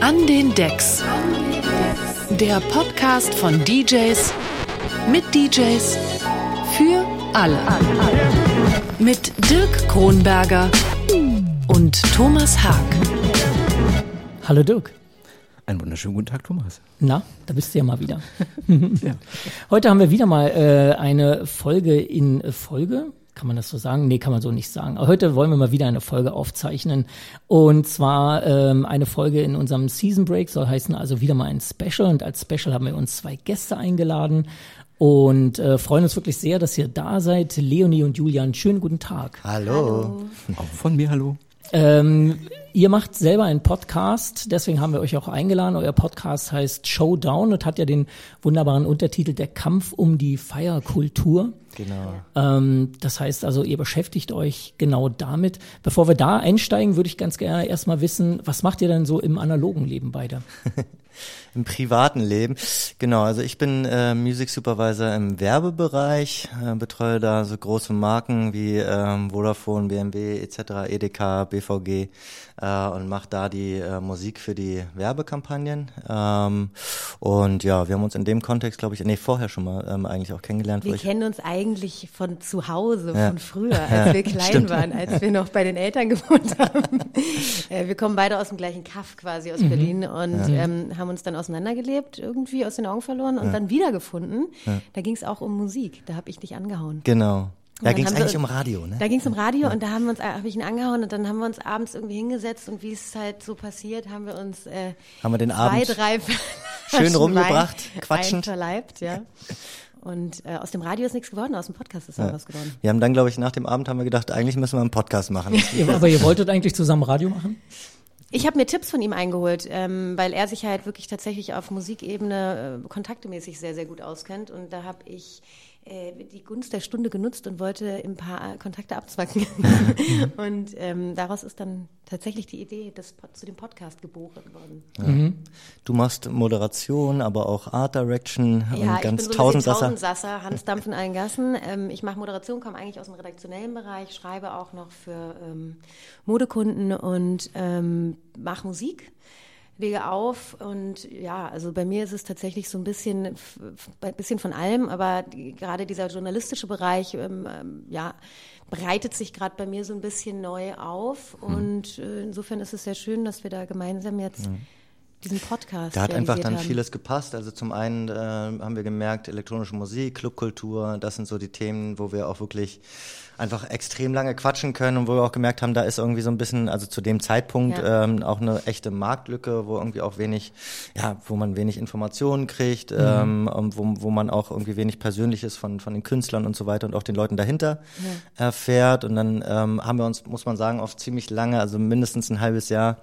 An den Decks. Der Podcast von DJs mit DJs für alle. Mit Dirk Kronberger und Thomas Haag. Hallo Dirk. Einen wunderschönen guten Tag, Thomas. Na, da bist du ja mal wieder. ja. Heute haben wir wieder mal äh, eine Folge in Folge. Kann man das so sagen? Nee, kann man so nicht sagen. Aber heute wollen wir mal wieder eine Folge aufzeichnen. Und zwar ähm, eine Folge in unserem Season Break, soll heißen also wieder mal ein Special. Und als Special haben wir uns zwei Gäste eingeladen und äh, freuen uns wirklich sehr, dass ihr da seid. Leonie und Julian, schönen guten Tag. Hallo. hallo. Auch von mir hallo. Ähm, ihr macht selber einen Podcast, deswegen haben wir euch auch eingeladen. Euer Podcast heißt Showdown und hat ja den wunderbaren Untertitel Der Kampf um die Feierkultur. Genau. Ähm, das heißt also, ihr beschäftigt euch genau damit. Bevor wir da einsteigen, würde ich ganz gerne erstmal wissen, was macht ihr denn so im analogen Leben beide? Im privaten Leben. Genau, also ich bin äh, Music Supervisor im Werbebereich, äh, betreue da so große Marken wie ähm, Vodafone, BMW etc., EDK, BVG äh, und mache da die äh, Musik für die Werbekampagnen. Ähm, und ja, wir haben uns in dem Kontext, glaube ich, nee, vorher schon mal ähm, eigentlich auch kennengelernt. Wir kennen uns eigentlich von zu Hause, ja. von früher, als wir klein stimmt. waren, als wir noch bei den Eltern gewohnt haben. äh, wir kommen beide aus dem gleichen Kaff quasi aus mhm. Berlin und ja. ähm, haben uns dann auseinandergelebt, irgendwie aus den Augen verloren und dann wiedergefunden. Da ging es auch um Musik, da habe ich dich angehauen. Genau. Da ging es eigentlich wir, um Radio, ne? Da ging es um Radio ja. und da haben wir uns, habe ich ihn angehauen und dann haben wir uns abends irgendwie hingesetzt und wie es halt so passiert, haben wir uns äh, haben wir den zwei, Abend drei schön rumgebracht, Wein quatschend, verleibt, ja. Und äh, aus dem Radio ist nichts geworden, aus dem Podcast ist ja. was geworden. Wir haben dann, glaube ich, nach dem Abend haben wir gedacht, eigentlich müssen wir einen Podcast machen. Aber ihr wolltet eigentlich zusammen Radio machen? Ich habe mir Tipps von ihm eingeholt, ähm, weil er sich halt wirklich tatsächlich auf Musikebene äh, kontaktemäßig sehr, sehr gut auskennt. Und da habe ich die Gunst der Stunde genutzt und wollte ein paar Kontakte abzwacken. und ähm, daraus ist dann tatsächlich die Idee des, zu dem Podcast geboren worden. Ja. Mhm. Du machst Moderation, aber auch Art Direction ja, und ganz ich bin so Tausendsasser. Tausendsasser, Hans Dampf in allen Gassen. Ähm, ich mache Moderation, komme eigentlich aus dem redaktionellen Bereich, schreibe auch noch für ähm, Modekunden und ähm, mache Musik lege auf und ja, also bei mir ist es tatsächlich so ein bisschen, ein bisschen von allem, aber die, gerade dieser journalistische Bereich, ähm, ähm ja, breitet sich gerade bei mir so ein bisschen neu auf hm. und äh, insofern ist es sehr schön, dass wir da gemeinsam jetzt hm diesen Podcast. Da hat einfach dann haben. vieles gepasst. Also zum einen äh, haben wir gemerkt, elektronische Musik, Clubkultur, das sind so die Themen, wo wir auch wirklich einfach extrem lange quatschen können und wo wir auch gemerkt haben, da ist irgendwie so ein bisschen, also zu dem Zeitpunkt ja. ähm, auch eine echte Marktlücke, wo irgendwie auch wenig, ja, wo man wenig Informationen kriegt, mhm. ähm, wo, wo man auch irgendwie wenig Persönliches von, von den Künstlern und so weiter und auch den Leuten dahinter ja. erfährt. Und dann ähm, haben wir uns, muss man sagen, oft ziemlich lange, also mindestens ein halbes Jahr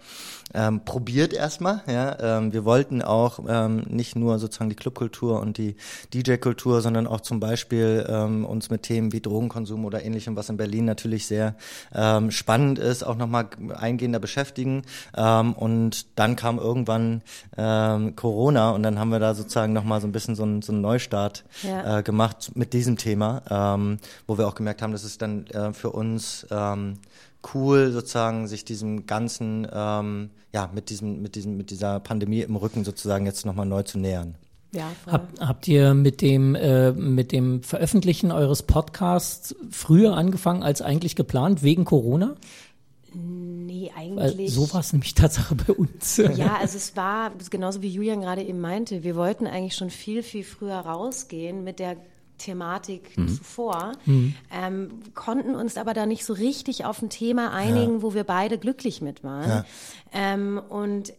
ähm, probiert erstmal. Ja, ähm, wir wollten auch ähm, nicht nur sozusagen die Clubkultur und die DJ-Kultur, sondern auch zum Beispiel ähm, uns mit Themen wie Drogenkonsum oder ähnlichem, was in Berlin natürlich sehr ähm, spannend ist, auch nochmal eingehender beschäftigen. Ähm, und dann kam irgendwann ähm, Corona und dann haben wir da sozusagen nochmal so ein bisschen so, ein, so einen Neustart ja. äh, gemacht mit diesem Thema, ähm, wo wir auch gemerkt haben, dass es dann äh, für uns ähm, cool, sozusagen sich diesem ganzen, ähm, ja, mit diesem, mit diesem, mit dieser Pandemie im Rücken sozusagen jetzt nochmal neu zu nähern. Ja, Hab, habt ihr mit dem, äh, mit dem Veröffentlichen eures Podcasts früher angefangen als eigentlich geplant, wegen Corona? Nee, eigentlich. Weil so war es nämlich Tatsache bei uns. Ja, also es war genauso wie Julian gerade eben meinte, wir wollten eigentlich schon viel, viel früher rausgehen mit der Thematik mhm. zuvor, mhm. Ähm, konnten uns aber da nicht so richtig auf ein Thema einigen, ja. wo wir beide glücklich mit waren. Ja. Ähm, und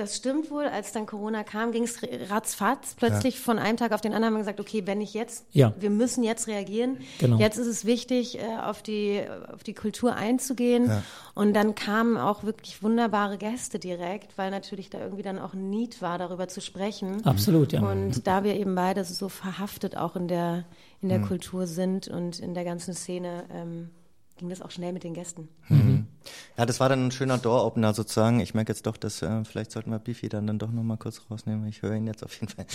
das stimmt wohl. Als dann Corona kam, ging es ratzfatz. Plötzlich ja. von einem Tag auf den anderen haben wir gesagt, okay, wenn ich jetzt, ja. wir müssen jetzt reagieren. Genau. Jetzt ist es wichtig, äh, auf die, auf die Kultur einzugehen. Ja. Und dann kamen auch wirklich wunderbare Gäste direkt, weil natürlich da irgendwie dann auch ein Need war, darüber zu sprechen. Absolut, ja. Und da wir eben beide so verhaftet auch in der, in der mhm. Kultur sind und in der ganzen Szene, ähm, ging das auch schnell mit den Gästen. Mhm. Ja, das war dann ein schöner Door-Opener sozusagen. Ich merke jetzt doch, dass äh, vielleicht sollten wir Beefy dann, dann doch nochmal kurz rausnehmen. Ich höre ihn jetzt auf jeden Fall.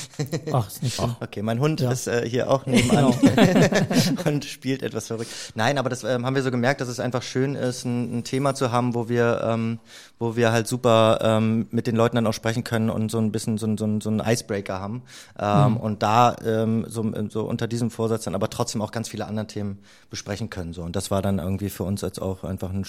Ach, ist nicht schlimm. Okay, mein Hund ja. ist äh, hier auch nebenan genau. und spielt etwas verrückt. Nein, aber das ähm, haben wir so gemerkt, dass es einfach schön ist, ein, ein Thema zu haben, wo wir, ähm, wo wir halt super ähm, mit den Leuten dann auch sprechen können und so ein bisschen so, so, so einen Icebreaker haben. Ähm, mhm. Und da ähm, so, so unter diesem Vorsatz dann aber trotzdem auch ganz viele andere Themen besprechen können. So. Und das war dann irgendwie für uns jetzt auch einfach ein,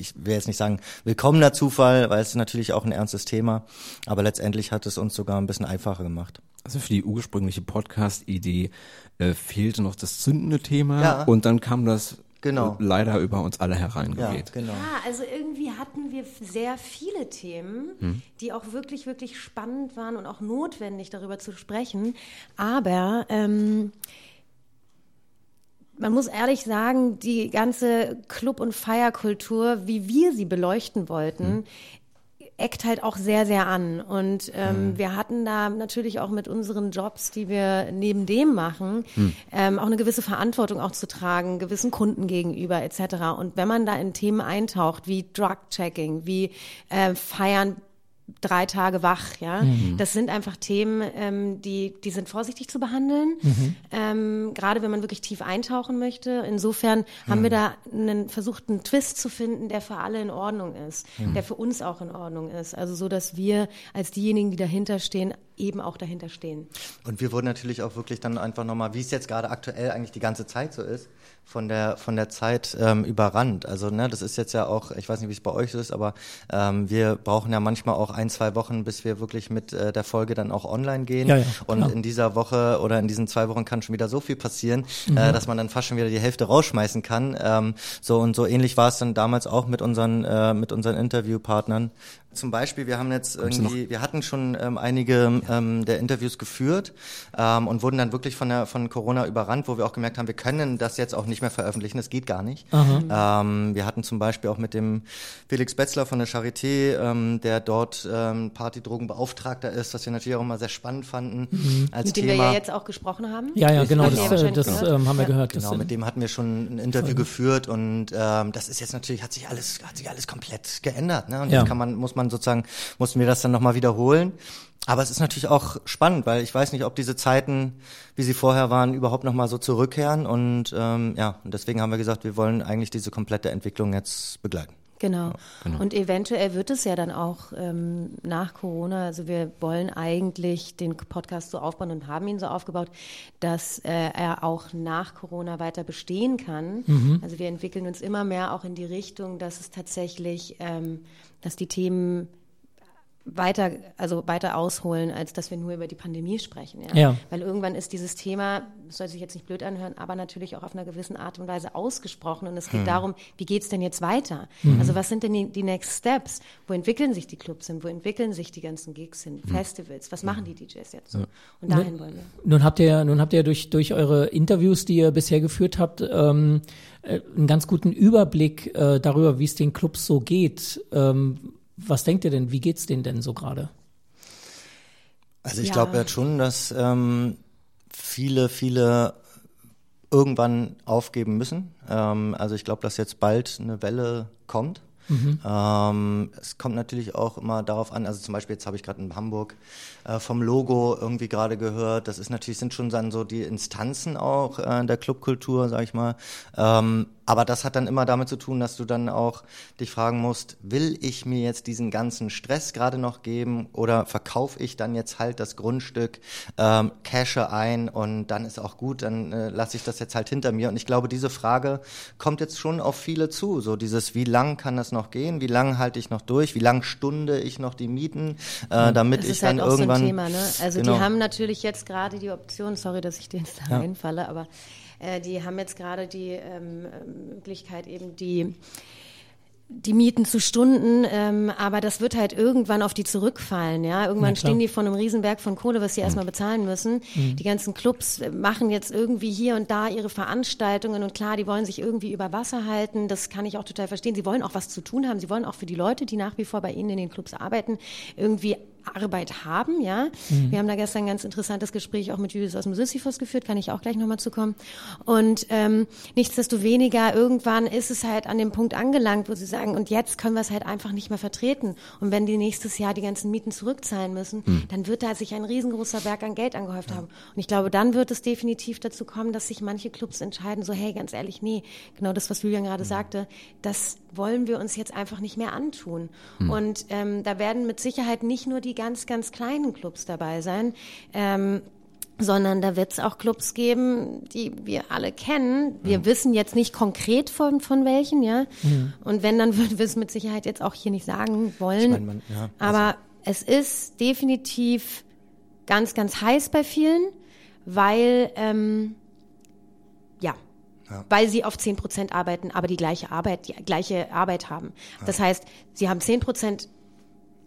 ich will jetzt nicht sagen willkommener Zufall, weil es ist natürlich auch ein ernstes Thema, aber letztendlich hat es uns sogar ein bisschen einfacher gemacht. Also für die ursprüngliche Podcast-Idee äh, fehlte noch das zündende Thema ja. und dann kam das genau. leider über uns alle hereingeweht. Ja, genau. ja, also irgendwie hatten wir sehr viele Themen, hm. die auch wirklich, wirklich spannend waren und auch notwendig darüber zu sprechen. Aber ähm, man muss ehrlich sagen, die ganze Club- und Feierkultur, wie wir sie beleuchten wollten, mhm. eckt halt auch sehr, sehr an. Und ähm, mhm. wir hatten da natürlich auch mit unseren Jobs, die wir neben dem machen, mhm. ähm, auch eine gewisse Verantwortung auch zu tragen, gewissen Kunden gegenüber etc. Und wenn man da in Themen eintaucht, wie Drug-Checking, wie äh, Feiern drei Tage wach, ja. Mhm. Das sind einfach Themen, ähm, die, die sind vorsichtig zu behandeln, mhm. ähm, gerade wenn man wirklich tief eintauchen möchte. Insofern mhm. haben wir da einen, versucht, einen Twist zu finden, der für alle in Ordnung ist, mhm. der für uns auch in Ordnung ist. Also so, dass wir als diejenigen, die dahinter stehen, eben auch dahinter stehen. Und wir wurden natürlich auch wirklich dann einfach nochmal, wie es jetzt gerade aktuell eigentlich die ganze Zeit so ist, von der von der Zeit ähm, überrannt. Also ne, das ist jetzt ja auch, ich weiß nicht, wie es bei euch ist, aber ähm, wir brauchen ja manchmal auch ein, zwei Wochen, bis wir wirklich mit äh, der Folge dann auch online gehen. Ja, ja, und in dieser Woche oder in diesen zwei Wochen kann schon wieder so viel passieren, mhm. äh, dass man dann fast schon wieder die Hälfte rausschmeißen kann. Ähm, so und so ähnlich war es dann damals auch mit unseren äh, mit unseren Interviewpartnern. Zum Beispiel, wir haben jetzt irgendwie, wir hatten schon ähm, einige ähm, der Interviews geführt ähm, und wurden dann wirklich von der von Corona überrannt, wo wir auch gemerkt haben, wir können das jetzt auch nicht mehr veröffentlichen, das geht gar nicht. Ähm, wir hatten zum Beispiel auch mit dem Felix Betzler von der Charité, ähm, der dort ähm, Partydrogenbeauftragter ist, was wir natürlich auch immer sehr spannend fanden mhm. als mit Thema. Mit dem wir ja jetzt auch gesprochen haben. Ja, ja, genau, das, das, das ähm, haben wir ja. gehört. Genau, mit dem hatten wir schon ein Interview geführt und ähm, das ist jetzt natürlich, hat sich alles, hat sich alles komplett geändert. Ne? Und ja. jetzt kann man, muss man man sozusagen, mussten wir das dann nochmal wiederholen. Aber es ist natürlich auch spannend, weil ich weiß nicht, ob diese Zeiten, wie sie vorher waren, überhaupt nochmal so zurückkehren. Und ähm, ja, und deswegen haben wir gesagt, wir wollen eigentlich diese komplette Entwicklung jetzt begleiten. Genau. Ja, genau. Und eventuell wird es ja dann auch ähm, nach Corona, also wir wollen eigentlich den Podcast so aufbauen und haben ihn so aufgebaut, dass äh, er auch nach Corona weiter bestehen kann. Mhm. Also wir entwickeln uns immer mehr auch in die Richtung, dass es tatsächlich, ähm, dass die Themen weiter, also weiter ausholen, als dass wir nur über die Pandemie sprechen. Ja? ja. Weil irgendwann ist dieses Thema, das soll sich jetzt nicht blöd anhören, aber natürlich auch auf einer gewissen Art und Weise ausgesprochen. Und es geht hm. darum, wie geht's denn jetzt weiter? Hm. Also was sind denn die, die, Next Steps? Wo entwickeln sich die Clubs hin? Wo entwickeln sich die ganzen Gigs hin? Hm. Festivals? Was machen die DJs jetzt? Ja. Und dahin nun, wollen wir. Nun habt ihr, nun habt ihr durch, durch eure Interviews, die ihr bisher geführt habt, ähm, äh, einen ganz guten Überblick äh, darüber, wie es den Clubs so geht. Ähm, was denkt ihr denn, wie geht's denen denn so gerade? Also ich ja. glaube ja schon, dass ähm, viele, viele irgendwann aufgeben müssen. Ähm, also ich glaube, dass jetzt bald eine Welle kommt. Mhm. Ähm, es kommt natürlich auch immer darauf an, also zum Beispiel jetzt habe ich gerade in Hamburg äh, vom Logo irgendwie gerade gehört, das ist natürlich, sind schon dann so die Instanzen auch äh, der Clubkultur, sag ich mal. Ähm, aber das hat dann immer damit zu tun, dass du dann auch dich fragen musst, will ich mir jetzt diesen ganzen Stress gerade noch geben oder verkaufe ich dann jetzt halt das Grundstück, ähm, cashe ein und dann ist auch gut, dann äh, lasse ich das jetzt halt hinter mir. Und ich glaube, diese Frage kommt jetzt schon auf viele zu. So dieses, wie lang kann das noch gehen? Wie lang halte ich noch durch? Wie lang stunde ich noch die Mieten, äh, damit ich dann halt irgendwann. So Thema, ne? Also genau. die haben natürlich jetzt gerade die Option, sorry, dass ich dir jetzt da ja. reinfalle, aber äh, die haben jetzt gerade die ähm, Möglichkeit, eben die die Mieten zu Stunden, ähm, aber das wird halt irgendwann auf die zurückfallen. Ja, irgendwann stehen die vor einem Riesenberg von Kohle, was sie mhm. erstmal bezahlen müssen. Mhm. Die ganzen Clubs machen jetzt irgendwie hier und da ihre Veranstaltungen und klar, die wollen sich irgendwie über Wasser halten. Das kann ich auch total verstehen. Sie wollen auch was zu tun haben. Sie wollen auch für die Leute, die nach wie vor bei ihnen in den Clubs arbeiten, irgendwie Arbeit haben, ja. Mhm. Wir haben da gestern ein ganz interessantes Gespräch auch mit Judith aus dem Sisyphus geführt, kann ich auch gleich nochmal zu kommen. Und ähm, nichtsdestoweniger, irgendwann ist es halt an dem Punkt angelangt, wo sie sagen, und jetzt können wir es halt einfach nicht mehr vertreten. Und wenn die nächstes Jahr die ganzen Mieten zurückzahlen müssen, mhm. dann wird da sich ein riesengroßer Berg an Geld angehäuft ja. haben. Und ich glaube, dann wird es definitiv dazu kommen, dass sich manche Clubs entscheiden, so hey, ganz ehrlich, nee, genau das, was Julian gerade mhm. sagte, das wollen wir uns jetzt einfach nicht mehr antun. Mhm. Und ähm, da werden mit Sicherheit nicht nur die ganz, ganz kleinen Clubs dabei sein. Ähm, sondern da wird es auch Clubs geben, die wir alle kennen. Wir mhm. wissen jetzt nicht konkret von, von welchen, ja. Mhm. Und wenn, dann würden wir es mit Sicherheit jetzt auch hier nicht sagen wollen. Ich mein, man, ja, also Aber es ist definitiv ganz, ganz heiß bei vielen, weil ähm, ja, ja. weil sie auf zehn Prozent arbeiten, aber die gleiche Arbeit, die gleiche Arbeit haben. Ja. Das heißt, sie haben zehn Prozent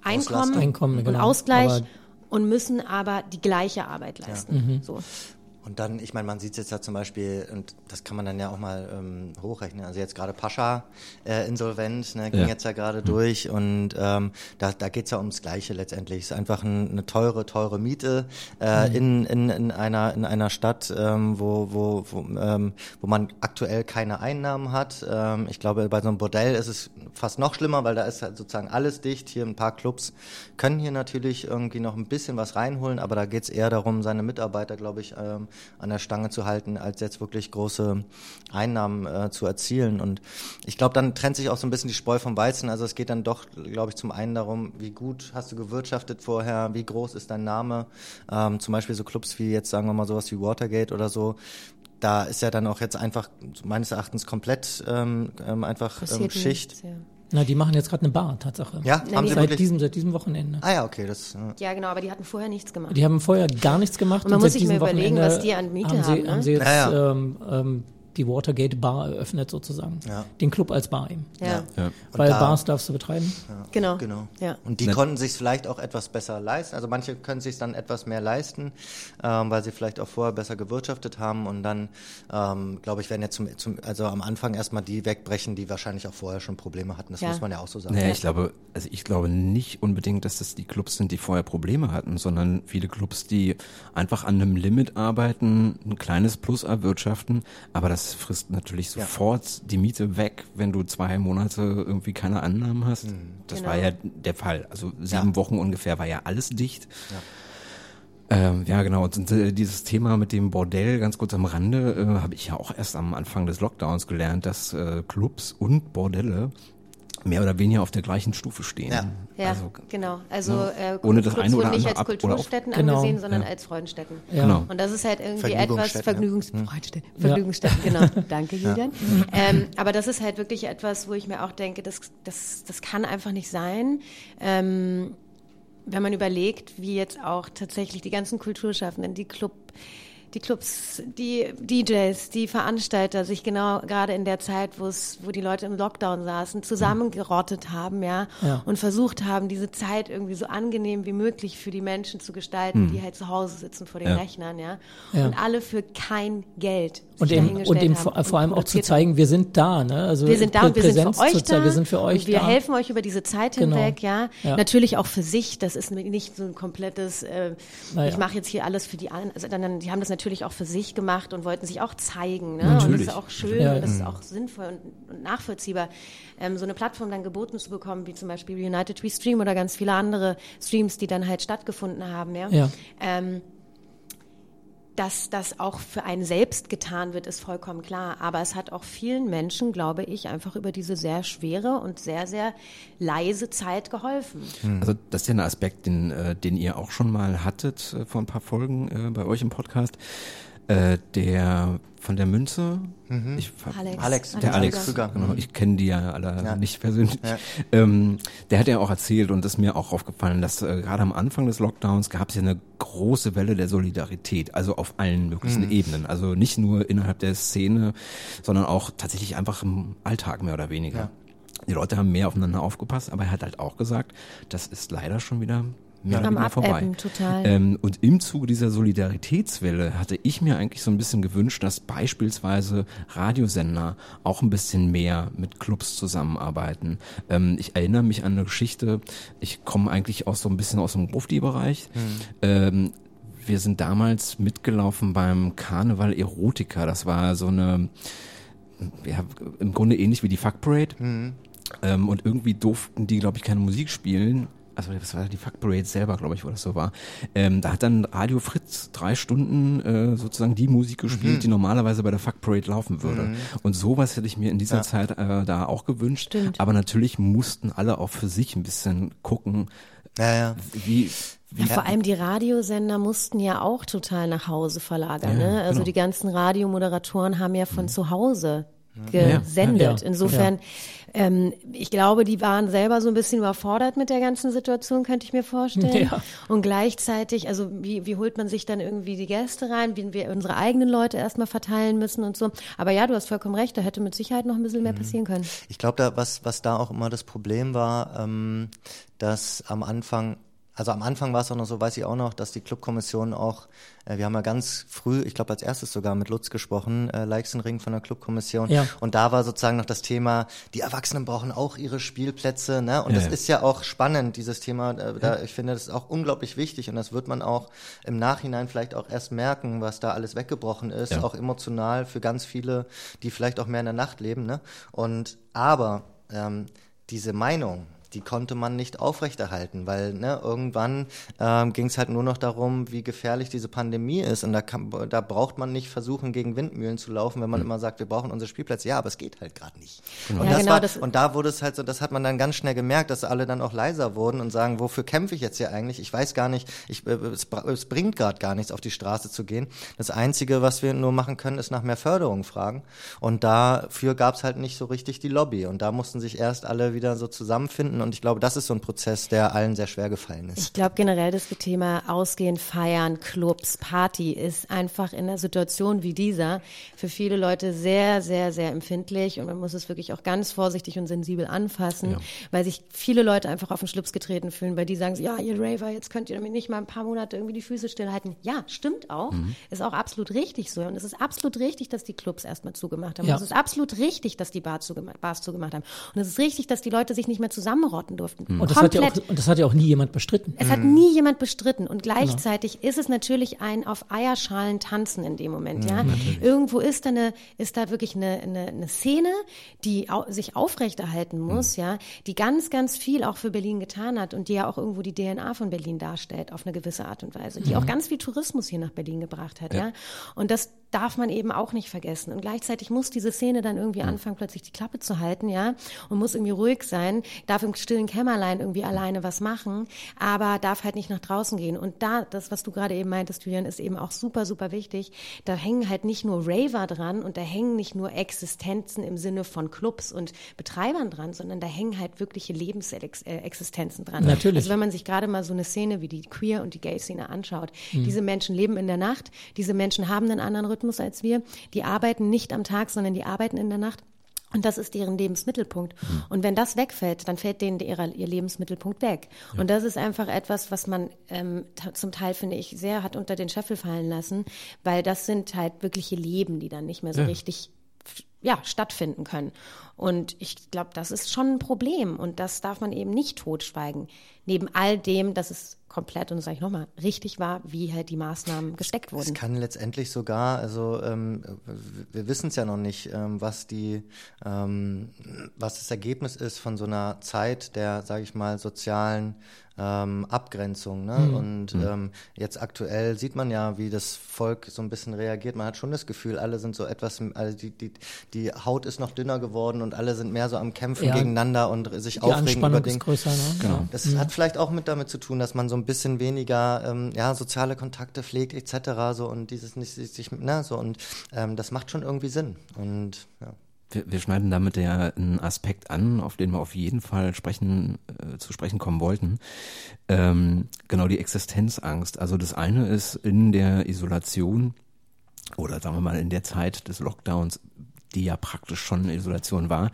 Einkommen, Einkommen und genau. Ausgleich aber und müssen aber die gleiche Arbeit leisten. Ja. Mhm. So. Und dann, ich meine, man sieht es jetzt ja zum Beispiel, und das kann man dann ja auch mal ähm, hochrechnen, also jetzt gerade Pascha äh, insolvent, ne, ging ja. jetzt ja gerade mhm. durch und ähm, da, da geht es ja ums Gleiche letztendlich. Es ist einfach ein, eine teure, teure Miete äh, mhm. in, in, in, einer, in einer Stadt, ähm, wo, wo, wo, ähm, wo man aktuell keine Einnahmen hat. Ähm, ich glaube, bei so einem Bordell ist es fast noch schlimmer, weil da ist halt sozusagen alles dicht. Hier ein paar Clubs können hier natürlich irgendwie noch ein bisschen was reinholen, aber da geht es eher darum, seine Mitarbeiter, glaube ich, ähm, an der Stange zu halten, als jetzt wirklich große Einnahmen äh, zu erzielen. Und ich glaube, dann trennt sich auch so ein bisschen die Spreu vom Weizen. Also es geht dann doch, glaube ich, zum einen darum, wie gut hast du gewirtschaftet vorher, wie groß ist dein Name. Ähm, zum Beispiel so Clubs wie jetzt, sagen wir mal, sowas wie Watergate oder so, da ist ja dann auch jetzt einfach meines Erachtens komplett ähm, ähm einfach ähm, Schicht. Nichts, ja. Na, die machen jetzt gerade eine Bar, Tatsache. Ja, haben sie seit diesem, seit diesem Wochenende. Ah ja, okay. Das, ja. ja, genau, aber die hatten vorher nichts gemacht. Die haben vorher gar nichts gemacht. Und man und muss sich mal überlegen, was die an Miete haben. Sie, ne? haben sie jetzt ja, ja. Ähm, ähm, die Watergate Bar eröffnet sozusagen. Ja. Den Club als Bar eben. Ja. ja. Weil da, Bars darfst du betreiben. Ja. Genau. genau. Ja. Und die ne. konnten sich vielleicht auch etwas besser leisten. Also manche können sich dann etwas mehr leisten, ähm, weil sie vielleicht auch vorher besser gewirtschaftet haben und dann, ähm, glaube ich, werden jetzt zum, zum, also am Anfang erstmal die wegbrechen, die wahrscheinlich auch vorher schon Probleme hatten. Das muss man ja auch so sagen. Naja, ich glaube, also ich glaube nicht unbedingt, dass das die Clubs sind, die vorher Probleme hatten, sondern viele Clubs, die einfach an einem Limit arbeiten, ein kleines Plus erwirtschaften, aber das frisst natürlich natürlich sofort ja. die Miete weg, wenn du zwei Monate irgendwie keine Annahmen hast. Mhm. Das genau. war ja der Fall. Also sieben ja. Wochen ungefähr war ja alles dicht. Ja. Ähm, ja, genau. Und äh, dieses Thema mit dem Bordell, ganz kurz am Rande, äh, habe ich ja auch erst am Anfang des Lockdowns gelernt, dass äh, Clubs und Bordelle mehr oder weniger auf der gleichen Stufe stehen. Ja, ja also, genau. Also ne, äh, ohne das eine oder nicht als Kulturstätten genau. angesehen, sondern ja. als Freudenstätten. Ja. Genau. Und das ist halt irgendwie etwas Vergnügungs ja. Freudenstätten, Vergnügungsstätten, genau. Danke, Julian. Ähm, aber das ist halt wirklich etwas, wo ich mir auch denke, das, das, das kann einfach nicht sein. Ähm, wenn man überlegt, wie jetzt auch tatsächlich die ganzen Kulturschaffenden, die Club die Clubs, die DJs, die Veranstalter sich genau gerade in der Zeit, wo es, wo die Leute im Lockdown saßen, zusammengerottet haben, ja, ja, und versucht haben, diese Zeit irgendwie so angenehm wie möglich für die Menschen zu gestalten, mhm. die halt zu Hause sitzen vor den ja. Rechnern, ja, ja, und alle für kein Geld und eben, und eben vor, vor allem auch zu zeigen, wir sind da, ne? Also wir sind da und wir sind für euch da. Wir sind für euch wir da. helfen euch über diese Zeit genau. hinweg, ja? ja. Natürlich auch für sich. Das ist nicht so ein komplettes. Äh. Ich mache jetzt hier alles für die anderen. Also dann, die haben das natürlich auch für sich gemacht und wollten sich auch zeigen, ne? Natürlich. Und das ist auch schön ja, und das ist auch sinnvoll und, und nachvollziehbar, ähm, so eine Plattform dann geboten zu bekommen, wie zum Beispiel United We Stream oder ganz viele andere Streams, die dann halt stattgefunden haben, ja. ja. Ähm, dass das auch für einen selbst getan wird, ist vollkommen klar. Aber es hat auch vielen Menschen, glaube ich, einfach über diese sehr schwere und sehr, sehr leise Zeit geholfen. Hm. Also das ist ja ein Aspekt, den, äh, den ihr auch schon mal hattet äh, vor ein paar Folgen äh, bei euch im Podcast. Äh, der von der Münze, mhm. ich, Alex. Alex, der Alex, Alex genau, ich kenne die ja alle ja. nicht persönlich. Ja. Ähm, der hat ja auch erzählt und ist mir auch aufgefallen, dass äh, gerade am Anfang des Lockdowns gab es ja eine große Welle der Solidarität, also auf allen möglichen mhm. Ebenen, also nicht nur innerhalb der Szene, sondern auch tatsächlich einfach im Alltag mehr oder weniger. Ja. Die Leute haben mehr aufeinander aufgepasst, aber er hat halt auch gesagt, das ist leider schon wieder mehr oder Am weniger vorbei. Total. Ähm, und im Zuge dieser Solidaritätswelle hatte ich mir eigentlich so ein bisschen gewünscht, dass beispielsweise Radiosender auch ein bisschen mehr mit Clubs zusammenarbeiten. Ähm, ich erinnere mich an eine Geschichte, ich komme eigentlich auch so ein bisschen aus dem Grufti-Bereich. Ähm, wir sind damals mitgelaufen beim Karneval Erotica. Das war so eine, ja, im Grunde ähnlich wie die Fuck Parade. Ähm, und irgendwie durften die, glaube ich, keine Musik spielen. Also das war die Fuck Parade selber, glaube ich, wo das so war. Ähm, da hat dann Radio Fritz drei Stunden äh, sozusagen die Musik gespielt, die normalerweise bei der Fuck Parade laufen würde. Und sowas hätte ich mir in dieser Zeit äh, da auch gewünscht. Stimmt. Aber natürlich mussten alle auch für sich ein bisschen gucken, Ja, ja. wie, wie Ja, vor allem die Radiosender mussten ja auch total nach Hause verlagern. ne? Also genau. die ganzen Radiomoderatoren haben ja von zu Hause Ja, gesendet. ja, Insofern, ähm, ich glaube, die waren selber so ein bisschen überfordert mit der ganzen Situation, könnte ich mir vorstellen. Ja. Und gleichzeitig, also wie, wie holt man sich dann irgendwie die Gäste rein, wie wir unsere eigenen Leute erstmal verteilen müssen und so. Aber ja, du hast vollkommen recht, da hätte mit Sicherheit noch ein bisschen mehr passieren können. Ich glaube, da was was da auch immer das Problem war, ähm, dass am Anfang also am Anfang war es auch noch so, weiß ich auch noch, dass die Clubkommission auch, äh, wir haben ja ganz früh, ich glaube als erstes sogar mit Lutz gesprochen, äh, Leixenring von der Clubkommission. Ja. Und da war sozusagen noch das Thema, die Erwachsenen brauchen auch ihre Spielplätze. Ne? Und Ja, das ja. ist ja auch spannend, dieses Thema. Äh, da, ich finde, das ist auch unglaublich wichtig und das wird man auch im Nachhinein vielleicht auch erst merken, was da alles weggebrochen ist, auch emotional für ganz viele, die vielleicht auch mehr in der Nacht leben. Ne? Und aber ähm, diese Meinung, die konnte man nicht aufrechterhalten, weil ne, irgendwann ähm, ging es halt nur noch darum, wie gefährlich diese Pandemie ist. Und da, kann, da braucht man nicht versuchen, gegen Windmühlen zu laufen, wenn man immer sagt, wir brauchen unsere Spielplätze. Ja, aber es geht halt gerade nicht. Und, Ja, das genau, war, das- und da wurde es halt so, das hat man dann ganz schnell gemerkt, dass alle dann auch leiser wurden und sagen, wofür kämpfe ich jetzt hier eigentlich? Ich weiß gar nicht, ich, äh, es, es bringt gerade gar nichts, auf die Straße zu gehen. Das Einzige, was wir nur machen können, ist nach mehr Förderung fragen. Und dafür gab es halt nicht so richtig die Lobby. Und da mussten sich erst alle wieder so zusammenfinden. Und ich glaube, das ist so ein Prozess, der allen sehr schwer gefallen ist. Ich glaube generell das Thema Ausgehen, Feiern, Clubs, Party ist einfach in einer Situation wie dieser für viele Leute sehr, sehr, sehr empfindlich und man muss es wirklich auch ganz vorsichtig und sensibel anfassen, weil sich viele Leute einfach auf den Schlips getreten fühlen, weil die sagen, ja, ihr Raver, jetzt könnt ihr mir nicht mal ein paar Monate irgendwie die Füße stillhalten. Ja, stimmt auch. Ist auch absolut richtig so und es ist absolut richtig, dass die Clubs erstmal zugemacht haben. Ja. Und es ist absolut richtig, dass die Bar zugema Bars zugemacht haben. Und es ist richtig, dass die Leute sich nicht mehr zusammenrotten durften. Und das, hat ja auch, und das hat ja auch nie jemand bestritten. Es hat nie jemand bestritten. Und gleichzeitig ist es natürlich ein auf Eierschalen tanzen in dem Moment, ja. Irgendwo ist da eine, ist da wirklich eine, eine, eine Szene, die au sich aufrechterhalten muss, ja, die ganz, ganz viel auch für Berlin getan hat und die ja auch irgendwo die DNA von Berlin darstellt auf eine gewisse Art und Weise, die auch ganz viel Tourismus hier nach Berlin gebracht hat, ja. Und das darf man eben auch nicht vergessen. Und gleichzeitig muss diese Szene dann irgendwie anfangen, plötzlich die Klappe zu halten, ja, und muss irgendwie ruhig sein, darf im stillen Kämmerlein irgendwie alleine was machen, aber darf halt nicht nach draußen gehen. Und da, das, was du gerade eben meintest, Julian, ist eben auch super, super wichtig. Da hängen halt nicht nur Raver dran und da hängen nicht nur Existenzen im Sinne von Clubs und Betreibern dran, sondern da hängen halt wirkliche Lebensexistenzen dran. Natürlich. Also wenn man sich gerade mal so eine Szene wie die Queer- und die Gay-Szene anschaut, diese Menschen leben in der Nacht, diese Menschen haben einen anderen Rhythmus als wir, die arbeiten nicht am Tag, sondern die arbeiten in der Nacht. Und das ist deren Lebensmittelpunkt. Und wenn das wegfällt, dann fällt denen ihrer, ihr Lebensmittelpunkt weg. Und das ist einfach etwas, was man ähm, zum Teil, finde ich, sehr hat unter den Scheffel fallen lassen, weil das sind halt wirkliche Leben, die dann nicht mehr so richtig ja, stattfinden können. Und ich glaube, das ist schon ein Problem und das darf man eben nicht totschweigen. Neben all dem, dass es komplett, und das sage ich nochmal, richtig war, wie halt die Maßnahmen gesteckt Es wurden. kann letztendlich sogar, also ähm, wir wissen es ja noch nicht, ähm, was die, ähm, was das Ergebnis ist von so einer Zeit der, sage ich mal, sozialen ähm, Abgrenzung. Ne? Und ähm, jetzt aktuell sieht man ja, wie das Volk so ein bisschen reagiert. Man hat schon das Gefühl, alle sind so etwas, also die, die, die Haut ist noch dünner geworden und alle sind mehr so am Kämpfen Ja. gegeneinander und sich Die aufregen über Anspannung Dinge. ist größer. Ne? Genau. Das hat vielleicht auch mit damit zu tun, dass man so ein bisschen weniger ähm, ja, soziale Kontakte pflegt etc. So und dieses nicht sich, sich ne, so und ähm, das macht schon irgendwie Sinn. Und ja. Wir, wir schneiden damit ja einen Aspekt an, auf den wir auf jeden Fall sprechen, äh, zu sprechen kommen wollten. Ähm, genau die Existenzangst. Also das eine ist in der Isolation oder sagen wir mal in der Zeit des Lockdowns die ja praktisch schon Isolation war.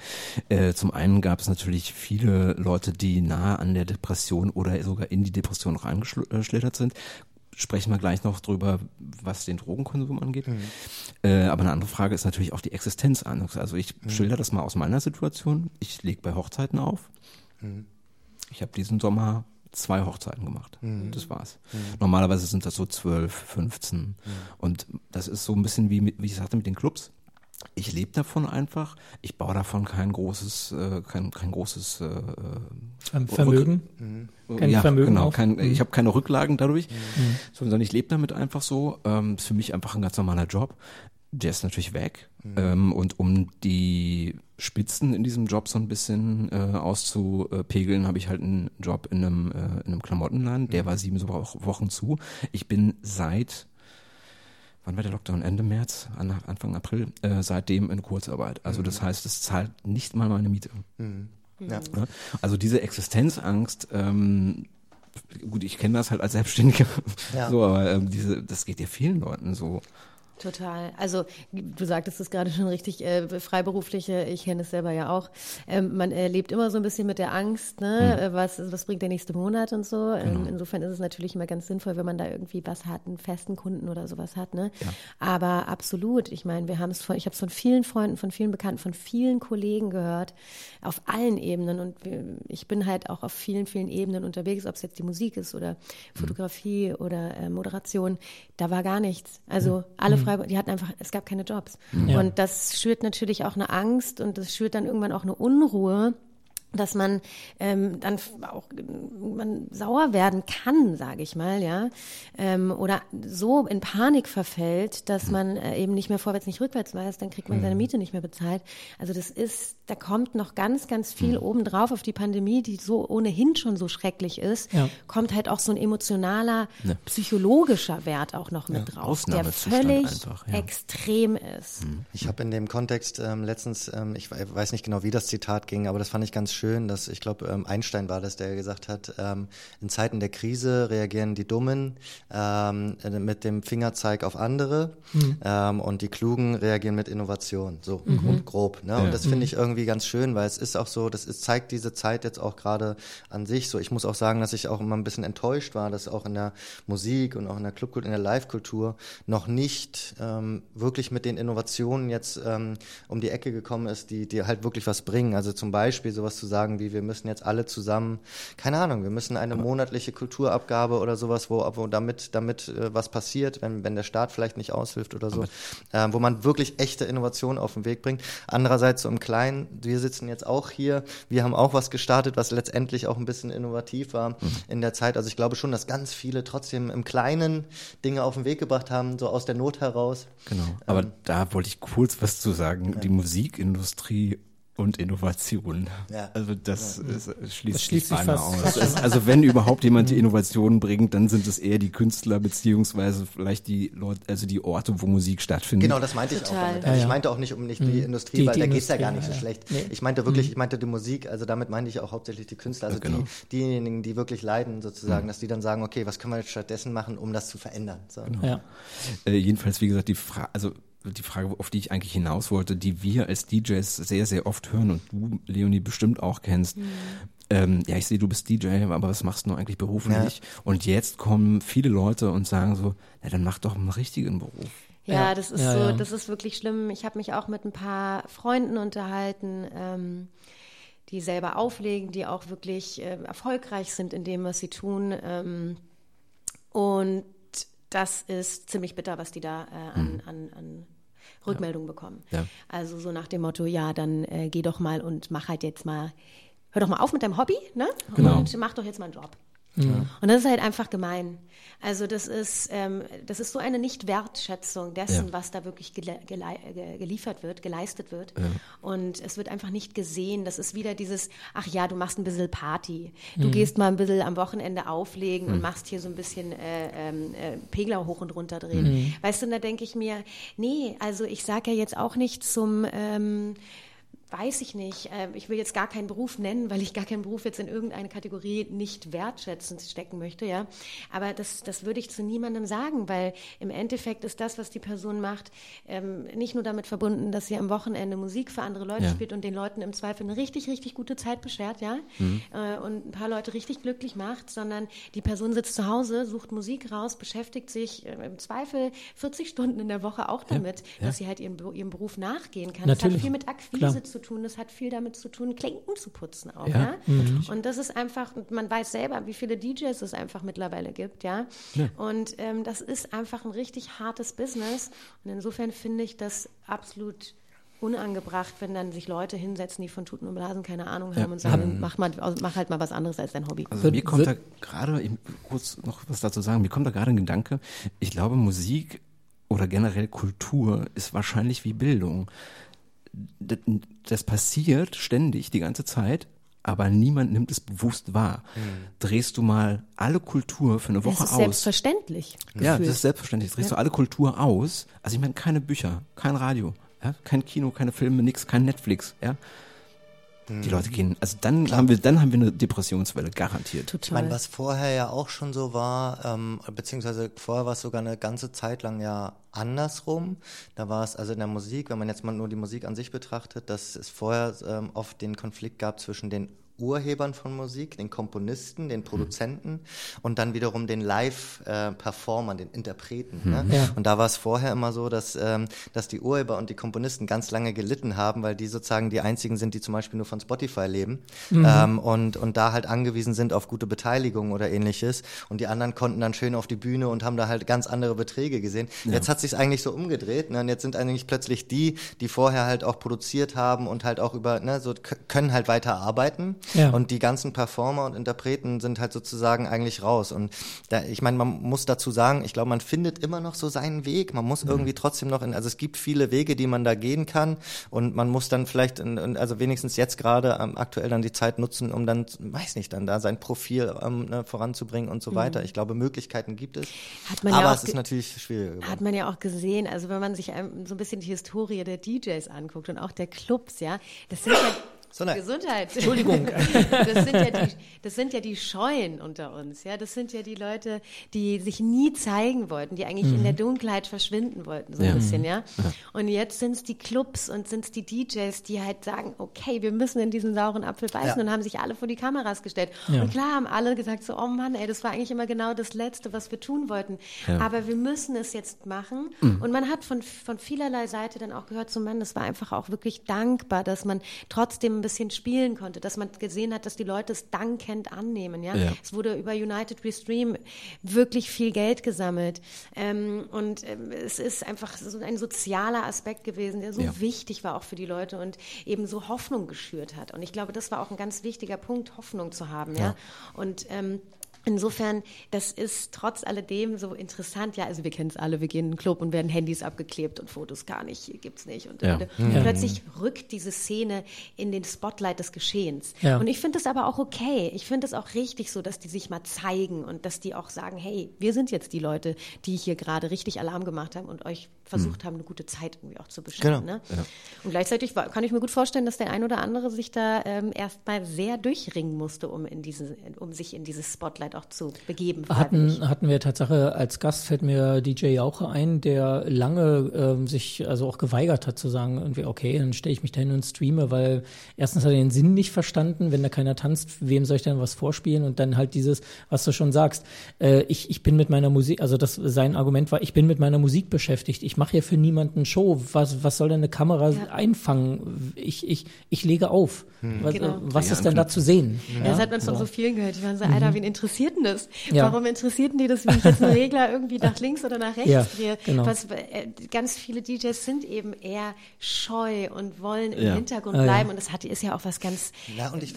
Äh, zum einen gab es natürlich viele Leute, die nahe an der Depression oder sogar in die Depression reingeschlittert sind sprechen wir gleich noch drüber, was den Drogenkonsum angeht. Mhm. Äh, aber eine andere Frage ist natürlich auch die Existenzangst. Also ich mhm. schilder das mal aus meiner Situation. Ich lege bei Hochzeiten auf. Mhm. Ich habe diesen Sommer zwei Hochzeiten gemacht. Mhm. Das war's. Mhm. Normalerweise sind das so zwölf, 15. Mhm. Und das ist so ein bisschen wie, wie ich sagte, mit den Clubs ich lebe davon einfach. Ich baue davon kein großes, äh, kein, kein großes äh, Vermögen. Mhm. Kein ja, Vermögen genau. Kein, mhm. Ich habe keine Rücklagen dadurch, mhm. sondern ich lebe damit einfach so. Ähm, ist für mich einfach ein ganz normaler Job. Der ist natürlich weg. Mhm. Ähm, und um die Spitzen in diesem Job so ein bisschen äh, auszupegeln, habe ich halt einen Job in einem, äh, in einem Klamottenladen. Der mhm. war sieben Wochen zu. Ich bin seit wann war der Lockdown? Ende März, Anfang April, äh, seitdem in Kurzarbeit. Also mhm. das heißt, es zahlt nicht mal meine Miete. Mhm. Ja. Also diese Existenzangst, ähm, gut, ich kenne das halt als Selbstständiger, ja. so, aber ähm, diese, das geht ja vielen Leuten so. Total. Also du sagtest es gerade schon richtig, äh, Freiberufliche, ich kenne es selber ja auch. Ähm, man erlebt immer so ein bisschen mit der Angst, ne? Hm. was, was bringt der nächste Monat und so. Ähm, genau. insofern ist es natürlich immer ganz sinnvoll, wenn man da irgendwie was hat, einen festen Kunden oder sowas hat. Ne? Ja. Aber absolut, ich meine, wir haben es von, ich habe es von vielen Freunden, von vielen Bekannten, von vielen Kollegen gehört, auf allen Ebenen. Und ich bin halt auch auf vielen, vielen Ebenen unterwegs, ob es jetzt die Musik ist oder hm. Fotografie hm. oder äh, Moderation. Da war gar nichts. Also hm. alle hm. Freiburg, die hatten einfach, es gab keine Jobs. Ja. Und das schürt natürlich auch eine Angst und das schürt dann irgendwann auch eine Unruhe dass man ähm, dann auch man sauer werden kann, sage ich mal, ja, ähm, oder so in Panik verfällt, dass man äh, eben nicht mehr vorwärts, nicht rückwärts weiß, dann kriegt man seine mhm. Miete nicht mehr bezahlt. Also das ist, da kommt noch ganz, ganz viel mhm. obendrauf auf die Pandemie, die so ohnehin schon so schrecklich ist, ja. kommt halt auch so ein emotionaler, ja. psychologischer Wert auch noch mit ja. drauf, der völlig einfach, extrem ist. Mhm. Ich habe in dem Kontext ähm, letztens, ähm, ich weiß nicht genau, wie das Zitat ging, aber das fand ich ganz schön, dass ich glaube, ähm, Einstein war das, der gesagt hat, ähm, in Zeiten der Krise reagieren die Dummen ähm, mit dem Fingerzeig auf andere mhm. ähm, und die Klugen reagieren mit Innovation, so mhm. grob. Ne? Ja. Und das finde ich irgendwie ganz schön, weil es ist auch so, das ist, zeigt diese Zeit jetzt auch gerade an sich so. Ich muss auch sagen, dass ich auch immer ein bisschen enttäuscht war, dass auch in der Musik und auch in der Clubkultur, in der Live-Kultur noch nicht ähm, wirklich mit den Innovationen jetzt ähm, um die Ecke gekommen ist, die, die halt wirklich was bringen. Also zum Beispiel sowas zu sagen wie, wir müssen jetzt alle zusammen, keine Ahnung, wir müssen eine monatliche Kulturabgabe oder sowas, wo, wo damit, damit äh, was passiert, wenn, wenn der Staat vielleicht nicht aushilft oder so, äh, wo man wirklich echte Innovationen auf den Weg bringt. Andererseits so im Kleinen, wir sitzen jetzt auch hier, wir haben auch was gestartet, was letztendlich auch ein bisschen innovativ war mhm. in der Zeit. Also ich glaube schon, dass ganz viele trotzdem im Kleinen Dinge auf den Weg gebracht haben, so aus der Not heraus. Genau. Aber ähm, da wollte ich kurz was zu sagen. Ja. Die Musikindustrie und Innovation. Ja. Also das, ja. ist, schließt, das schließt sich fast, aus. Fast also wenn überhaupt jemand die Innovation bringt, dann sind es eher die Künstler beziehungsweise vielleicht die Leute, also die Orte, wo Musik stattfindet. Genau, das meinte Total. ich auch damit. Also ja, ich meinte auch nicht um nicht die mhm. Industrie, die, weil die da geht's ja gar nicht so schlecht. Nee. Ich meinte wirklich, mhm. ich meinte die Musik, also damit meinte ich auch hauptsächlich die Künstler, also genau. die, diejenigen, die wirklich leiden sozusagen, mhm. dass die dann sagen, okay, was können wir jetzt stattdessen machen, um das zu verändern. So. Genau. Ja. Äh, jedenfalls, wie gesagt, die Frage, also die Frage, auf die ich eigentlich hinaus wollte, die wir als DJs sehr, sehr oft hören und du, Leonie, bestimmt auch kennst. Mhm. Ähm, ja, ich sehe, du bist DJ, aber was machst du eigentlich beruflich? Ja. Und jetzt kommen viele Leute und sagen so, ja, dann mach doch einen richtigen Beruf. Ja, ja. das ist ja, so, das ist wirklich schlimm. Ich habe mich auch mit ein paar Freunden unterhalten, ähm, die selber auflegen, die auch wirklich äh, erfolgreich sind in dem, was sie tun. Ähm, und das ist ziemlich bitter, was die da äh, an, mhm. an, an Rückmeldungen ja. bekommen. Ja. Also so nach dem Motto, ja, dann äh, geh doch mal und mach halt jetzt mal, hör doch mal auf mit deinem Hobby, ne? Genau. Und mach doch jetzt mal einen Job. Ja. Und das ist halt einfach gemein. Also das ist, ähm, das ist so eine Nicht-Wertschätzung dessen, ja. was da wirklich gele geliefert wird, geleistet wird. Ja. Und es wird einfach nicht gesehen. Das ist wieder dieses, ach ja, du machst ein bisschen Party. Du mhm. gehst mal ein bisschen am Wochenende auflegen mhm. und machst hier so ein bisschen äh, ähm, äh, Pegler hoch und runter drehen. Mhm. Weißt du, und da denke ich mir, nee, also ich sage ja jetzt auch nicht zum... Ähm, weiß ich nicht. Äh, ich will jetzt gar keinen Beruf nennen, weil ich gar keinen Beruf jetzt in irgendeine Kategorie nicht wertschätzend stecken möchte, ja. Aber das, das würde ich zu niemandem sagen, weil im Endeffekt ist das, was die Person macht, ähm, nicht nur damit verbunden, dass sie am Wochenende Musik für andere Leute ja. spielt und den Leuten im Zweifel eine richtig, richtig gute Zeit beschert, ja. Mhm. Äh, und ein paar Leute richtig glücklich macht, sondern die Person sitzt zu Hause, sucht Musik raus, beschäftigt sich äh, im Zweifel 40 Stunden in der Woche auch damit, ja. dass sie halt ihrem, ihrem Beruf nachgehen kann. Natürlich. Das hat viel mit Akquise Klar. zu tun, das hat viel damit zu tun, Klinken zu putzen auch. Ja. ja? Mhm. Und das ist einfach, man weiß selber, wie viele DJs es einfach mittlerweile gibt, ja. ja. Und ähm, das ist einfach ein richtig hartes Business. Und insofern finde ich das absolut unangebracht, wenn dann sich Leute hinsetzen, die von Tuten und Blasen keine Ahnung haben ja. und sagen, mach, mal, mach halt mal was anderes als dein Hobby. Also mir kommt da gerade, kurz noch was dazu sagen, mir kommt da gerade ein Gedanke, ich glaube Musik oder generell Kultur ist wahrscheinlich wie Bildung das, das passiert ständig, die ganze Zeit, aber niemand nimmt es bewusst wahr. Mhm. Drehst du mal alle Kultur für eine Woche aus. Das ist aus. selbstverständlich. Ja, das ist selbstverständlich. Drehst ja. du alle Kultur aus. Also ich meine, keine Bücher, kein Radio, ja, kein Kino, keine Filme, nix, kein Netflix, ja. Die mhm. Leute gehen, also dann Klar. haben wir, dann haben wir eine Depressionswelle garantiert. Total. Ich meine, was vorher ja auch schon so war, ähm, beziehungsweise vorher war es sogar eine ganze Zeit lang ja andersrum. Da war es also in der Musik, wenn man jetzt mal nur die Musik an sich betrachtet, dass es vorher ähm, oft den Konflikt gab zwischen den Urhebern von Musik, den Komponisten, den Produzenten mhm. und dann wiederum den Live-Performern, den Interpreten. Mhm. Ne? Ja. Und da war es vorher immer so, dass, ähm, dass die Urheber und die Komponisten ganz lange gelitten haben, weil die sozusagen die einzigen sind, die zum Beispiel nur von Spotify leben mhm. ähm, und, und da halt angewiesen sind auf gute Beteiligung oder ähnliches. Und die anderen konnten dann schön auf die Bühne und haben da halt ganz andere Beträge gesehen. Ja. Jetzt hat sich eigentlich so umgedreht. Ne? Und jetzt sind eigentlich plötzlich die, die vorher halt auch produziert haben und halt auch über, ne, so können halt weiter arbeiten. Ja. Und die ganzen Performer und Interpreten sind halt sozusagen eigentlich raus. Und da, ich meine, man muss dazu sagen, ich glaube, man findet immer noch so seinen Weg. Man muss mhm. irgendwie trotzdem noch in, also es gibt viele Wege, die man da gehen kann. Und man muss dann vielleicht, in, also wenigstens jetzt gerade ähm, aktuell dann die Zeit nutzen, um dann, weiß nicht, dann da sein Profil ähm, ne, voranzubringen und so mhm. weiter. Ich glaube, Möglichkeiten gibt es. aber ja es ist natürlich schwieriger. Geworden. Hat man ja auch gesehen, also wenn man sich so ein bisschen die Historie der DJs anguckt und auch der Clubs, ja, das sind ja Sondern Gesundheit. Entschuldigung. Das sind, ja die, das sind ja die Scheuen unter uns. Ja, das sind ja die Leute, die sich nie zeigen wollten, die eigentlich mhm. in der Dunkelheit verschwinden wollten, so ein ja. bisschen, ja. ja. Und jetzt sind es die Clubs und sind es die DJs, die halt sagen, okay, wir müssen in diesen sauren Apfel beißen ja. und haben sich alle vor die Kameras gestellt. Und klar haben alle gesagt so, oh Mann, ey, das war eigentlich immer genau das Letzte, was wir tun wollten. Aber wir müssen es jetzt machen. Mhm. Und man hat von, von vielerlei Seite dann auch gehört, so Mann, das war einfach auch wirklich dankbar, dass man trotzdem ein bisschen spielen konnte, dass man gesehen hat, dass die Leute es dankend annehmen. Ja? ja. Es wurde über United We Stream wirklich viel Geld gesammelt. Ähm, und ähm, es ist einfach so ein sozialer Aspekt gewesen, der so ja. wichtig war auch für die Leute und eben so Hoffnung geschürt hat. Und ich glaube, das war auch ein ganz wichtiger Punkt, Hoffnung zu haben. Ja. ja? Und ähm, Insofern, das ist trotz alledem so interessant. Ja, also wir kennen es alle, wir gehen in den Club und werden Handys abgeklebt und Fotos gar nicht, gibt's nicht. Und, ja. und ja. plötzlich rückt diese Szene in den Spotlight des Geschehens. Ja. Und ich finde das aber auch okay. Ich finde es auch richtig so, dass die sich mal zeigen und dass die auch sagen, hey, wir sind jetzt die Leute, die hier gerade richtig Alarm gemacht haben und euch versucht mhm. haben, eine gute Zeit irgendwie auch zu beschaffen. Genau. Ne? Ja. Und gleichzeitig war, kann ich mir gut vorstellen, dass der ein oder andere sich da ähm, erstmal sehr durchringen musste, um in diese, um sich in dieses Spotlight auch zu begeben. Hatten, hatten wir Tatsache als Gast fällt mir DJ Jauche ein, der lange ähm, sich also auch geweigert hat zu sagen, irgendwie, okay, dann stelle ich mich da hin und streame, weil erstens hat er den Sinn nicht verstanden, wenn da keiner tanzt, wem soll ich denn was vorspielen? Und dann halt dieses, was du schon sagst, äh, ich, ich bin mit meiner Musik, also das sein Argument war, ich bin mit meiner Musik beschäftigt, ich mache hier für niemanden Show. Was, was soll denn eine Kamera ja. einfangen? Ich, ich, ich lege auf. Hm. Was, genau. was ist denn da zu sehen? Ja, das hat man von so vielen gehört. Die waren so, Alter, mhm. wen interessiert denn das? Warum interessiert denn die das, wie ich jetzt einen Regler irgendwie nach links oder nach rechts ja, drehe? Genau. Was, äh, ganz viele DJs sind eben eher scheu und wollen im Hintergrund ah, bleiben. Und das hat, ist ja auch was ganz,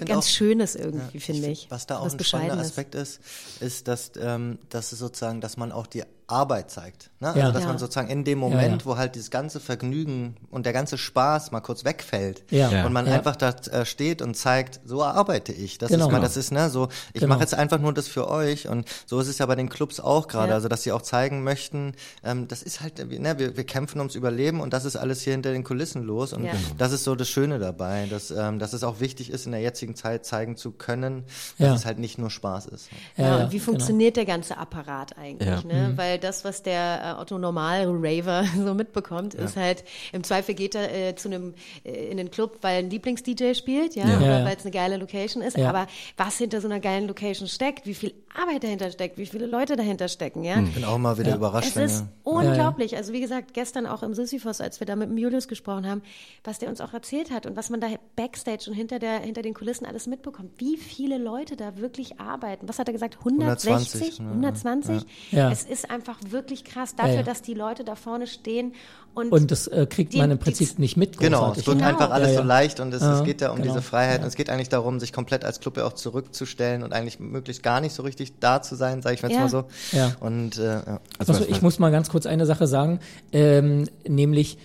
ganz auch, Schönes irgendwie, finde ich. Was da auch ein spannender Aspekt ist, ist, dass, ähm, dass es sozusagen, dass man auch die Arbeit zeigt. Ne? Also Ja. dass Ja. man sozusagen in dem Moment, ja. wo halt dieses ganze Vergnügen und der ganze Spaß mal kurz wegfällt und man Ja. einfach da äh, steht und zeigt, so arbeite ich. Das Genau. ist mal, das ist ne so. Ich Genau. mache jetzt einfach nur das für euch und so ist es ja bei den Clubs auch gerade, Ja. also dass sie auch zeigen möchten, ähm, das ist halt, ne, wir, wir kämpfen ums Überleben und das ist alles hier hinter den Kulissen los und Ja. das ist so das Schöne dabei, dass, ähm, dass es auch wichtig ist, in der jetzigen Zeit zeigen zu können, dass Ja. es halt nicht nur Spaß ist. Ja, Ja, ja, und wie genau. funktioniert der ganze Apparat eigentlich? Ja. Ne? Weil das, was der Otto Normal-Raver so mitbekommt, ist halt, im Zweifel geht er äh, zu einem äh, in den Club, weil ein Lieblings-DJ spielt, ja, Ja. oder Ja, ja. weil es eine geile Location ist. Ja. Aber was hinter so einer geilen Location steckt, wie viel Arbeit dahinter steckt, wie viele Leute dahinter stecken, ja. Ich bin auch mal wieder überrascht, Es wenn ist unglaublich. Also wie gesagt, gestern auch im Sisyphos, als wir da mit dem Julius gesprochen haben, was der uns auch erzählt hat und was man da backstage und hinter der hinter den Kulissen alles mitbekommt. Wie viele Leute da wirklich arbeiten. Was hat er gesagt? 160, 120, ne? 120? Ja. Es ist einfach wirklich krass dafür, Ja, ja. dass die Leute da vorne stehen und, Und das äh, kriegt Die- man im die- Prinzip nicht mit. Genau, großartig. es wird Genau. einfach alles Ja, ja. so leicht und es, Ja, es geht ja um genau. diese Freiheit. Ja. Und es geht eigentlich darum, sich komplett als Club ja auch zurückzustellen und eigentlich möglichst gar nicht so richtig da zu sein, sage ich jetzt Ja. mal so. Ja. Und äh, ja. Also, Also was- ich muss mal ganz kurz eine Sache sagen, ähm, nämlich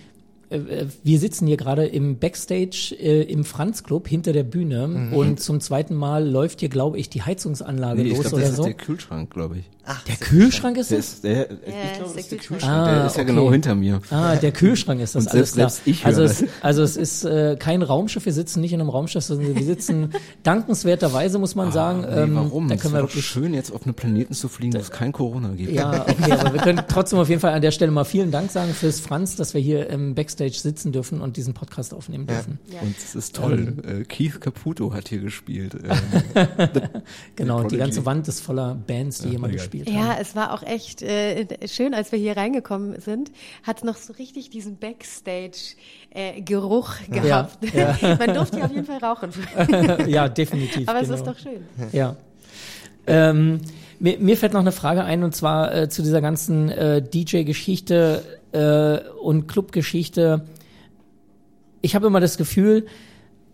äh, wir sitzen hier gerade im Backstage äh, im Franz Club hinter der Bühne Mhm. und zum zweiten Mal läuft hier, glaube ich, die Heizungsanlage nee, ich los glaube, oder das ist so. der Kühlschrank, glaube ich. Ach, Der Kühlschrank ist Der es? der, ich Ja, glaube, ist das der ist der Kühlschrank. Kühlschrank. der Ah, ist ja okay. genau hinter mir. Ah, der Kühlschrank ist das Und alles selbst- klar. selbst ich also, es, also es ist äh, kein Raumschiff, wir sitzen nicht in einem Raumschiff, sondern wir sitzen dankenswerterweise, muss man sagen. Ah, nee, ähm, warum? Da Es können wäre wir wirklich schön, jetzt auf einem Planeten zu fliegen, wo es kein Corona gibt. Ja, okay, aber wir können trotzdem auf jeden Fall an der Stelle mal vielen Dank sagen fürs Franz, dass wir hier im Backstage sitzen dürfen und diesen Podcast aufnehmen dürfen. Ja. Und es ist toll. Ähm. Äh, Keith Caputo hat hier gespielt. Ähm, Genau, die ganze Wand ist voller Bands, die hier mal egal. Gespielt haben. Ja, es war auch echt äh, schön, als wir hier reingekommen sind, hat es noch so richtig diesen Backstage-Geruch gehabt. ja. Man durfte hier auf jeden Fall rauchen. ja, definitiv. Aber es genau. ist doch schön. Ja. Ähm, mir, mir fällt noch eine Frage ein und zwar äh, zu dieser ganzen äh, DJ-Geschichte äh, und Club-Geschichte. Ich habe immer das Gefühl,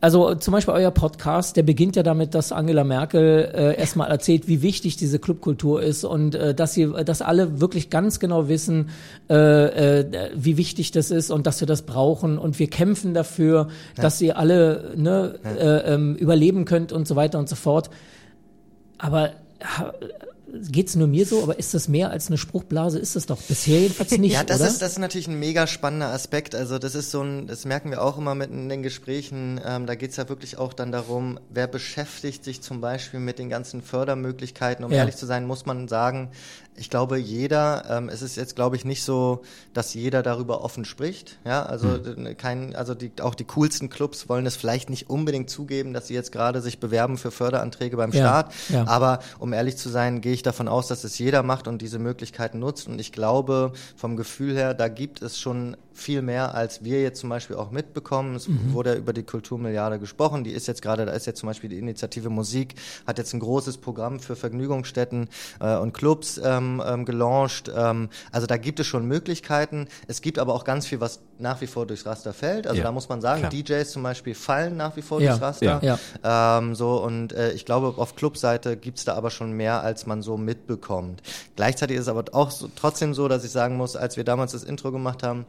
also zum Beispiel euer Podcast, der beginnt ja damit, dass Angela Merkel äh, erstmal erzählt, wie wichtig diese Clubkultur ist und äh, dass sie, dass alle wirklich ganz genau wissen, äh, äh, wie wichtig das ist und dass wir das brauchen und wir kämpfen dafür, dass ihr alle ne, äh, ähm, überleben könnt und so weiter und so fort. Aber geht's nur mir so? Aber ist das mehr als eine Spruchblase? Ist es doch bisher jedenfalls nicht, Ja, das oder? ist das ist natürlich ein mega spannender Aspekt. Also das ist so ein, das merken wir auch immer mit in den Gesprächen. Ähm, da geht's ja wirklich auch dann darum, wer beschäftigt sich zum Beispiel mit den ganzen Fördermöglichkeiten. Um Ja. ehrlich zu sein, muss man sagen, ich glaube, jeder, ähm, es ist jetzt, glaube ich, nicht so, dass jeder darüber offen spricht. Ja, also äh, kein, also die, auch die coolsten Clubs wollen es vielleicht nicht unbedingt zugeben, dass sie jetzt gerade sich bewerben für Förderanträge beim Ja, Staat. ja. Aber um ehrlich zu sein, gehe ich davon aus, dass es jeder macht und diese Möglichkeiten nutzt. Und ich glaube, vom Gefühl her, da gibt es schon viel mehr, als wir jetzt zum Beispiel auch mitbekommen. Es Mhm. wurde ja über die Kulturmilliarde gesprochen. Die ist jetzt gerade, da ist jetzt zum Beispiel die Initiative Musik, hat jetzt ein großes Programm für Vergnügungsstätten äh, und Clubs ähm, ähm, gelauncht. Ähm, also da gibt es schon Möglichkeiten. Es gibt aber auch ganz viel, was nach wie vor durchs Raster fällt. Also Ja, da muss man sagen, klar. DJs zum Beispiel fallen nach wie vor Ja, durchs Raster. ja. Ähm, so und äh, ich glaube, auf Clubseite gibt's da aber schon mehr, als man so mitbekommt. Gleichzeitig ist es aber auch so, trotzdem so, dass ich sagen muss, als wir damals das Intro gemacht haben,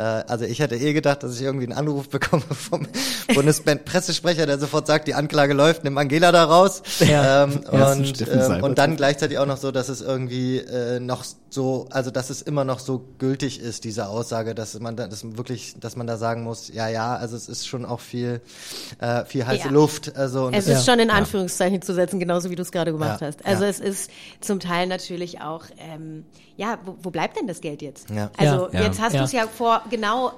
also ich hätte eh gedacht, dass ich irgendwie einen Anruf bekomme vom Bundespressesprecher, der sofort sagt, die Anklage läuft, nimm Angela da raus. Ja. Ähm, Ersten und, ähm, und dann gleichzeitig auch noch so, dass es irgendwie äh, noch so, also dass es immer noch so gültig ist, diese Aussage, dass man da, dass man wirklich, dass man da sagen muss, ja, ja, also es ist schon auch viel, äh, viel heiße Ja. Luft. Also und Es ist schon in Anführungszeichen zu setzen, genauso wie du es gerade gemacht Ja, hast. Also ja. es ist zum Teil natürlich auch, ähm, ja, wo, wo bleibt denn das Geld jetzt? Ja. Also Ja, ja. jetzt hast Ja. du es ja vor genau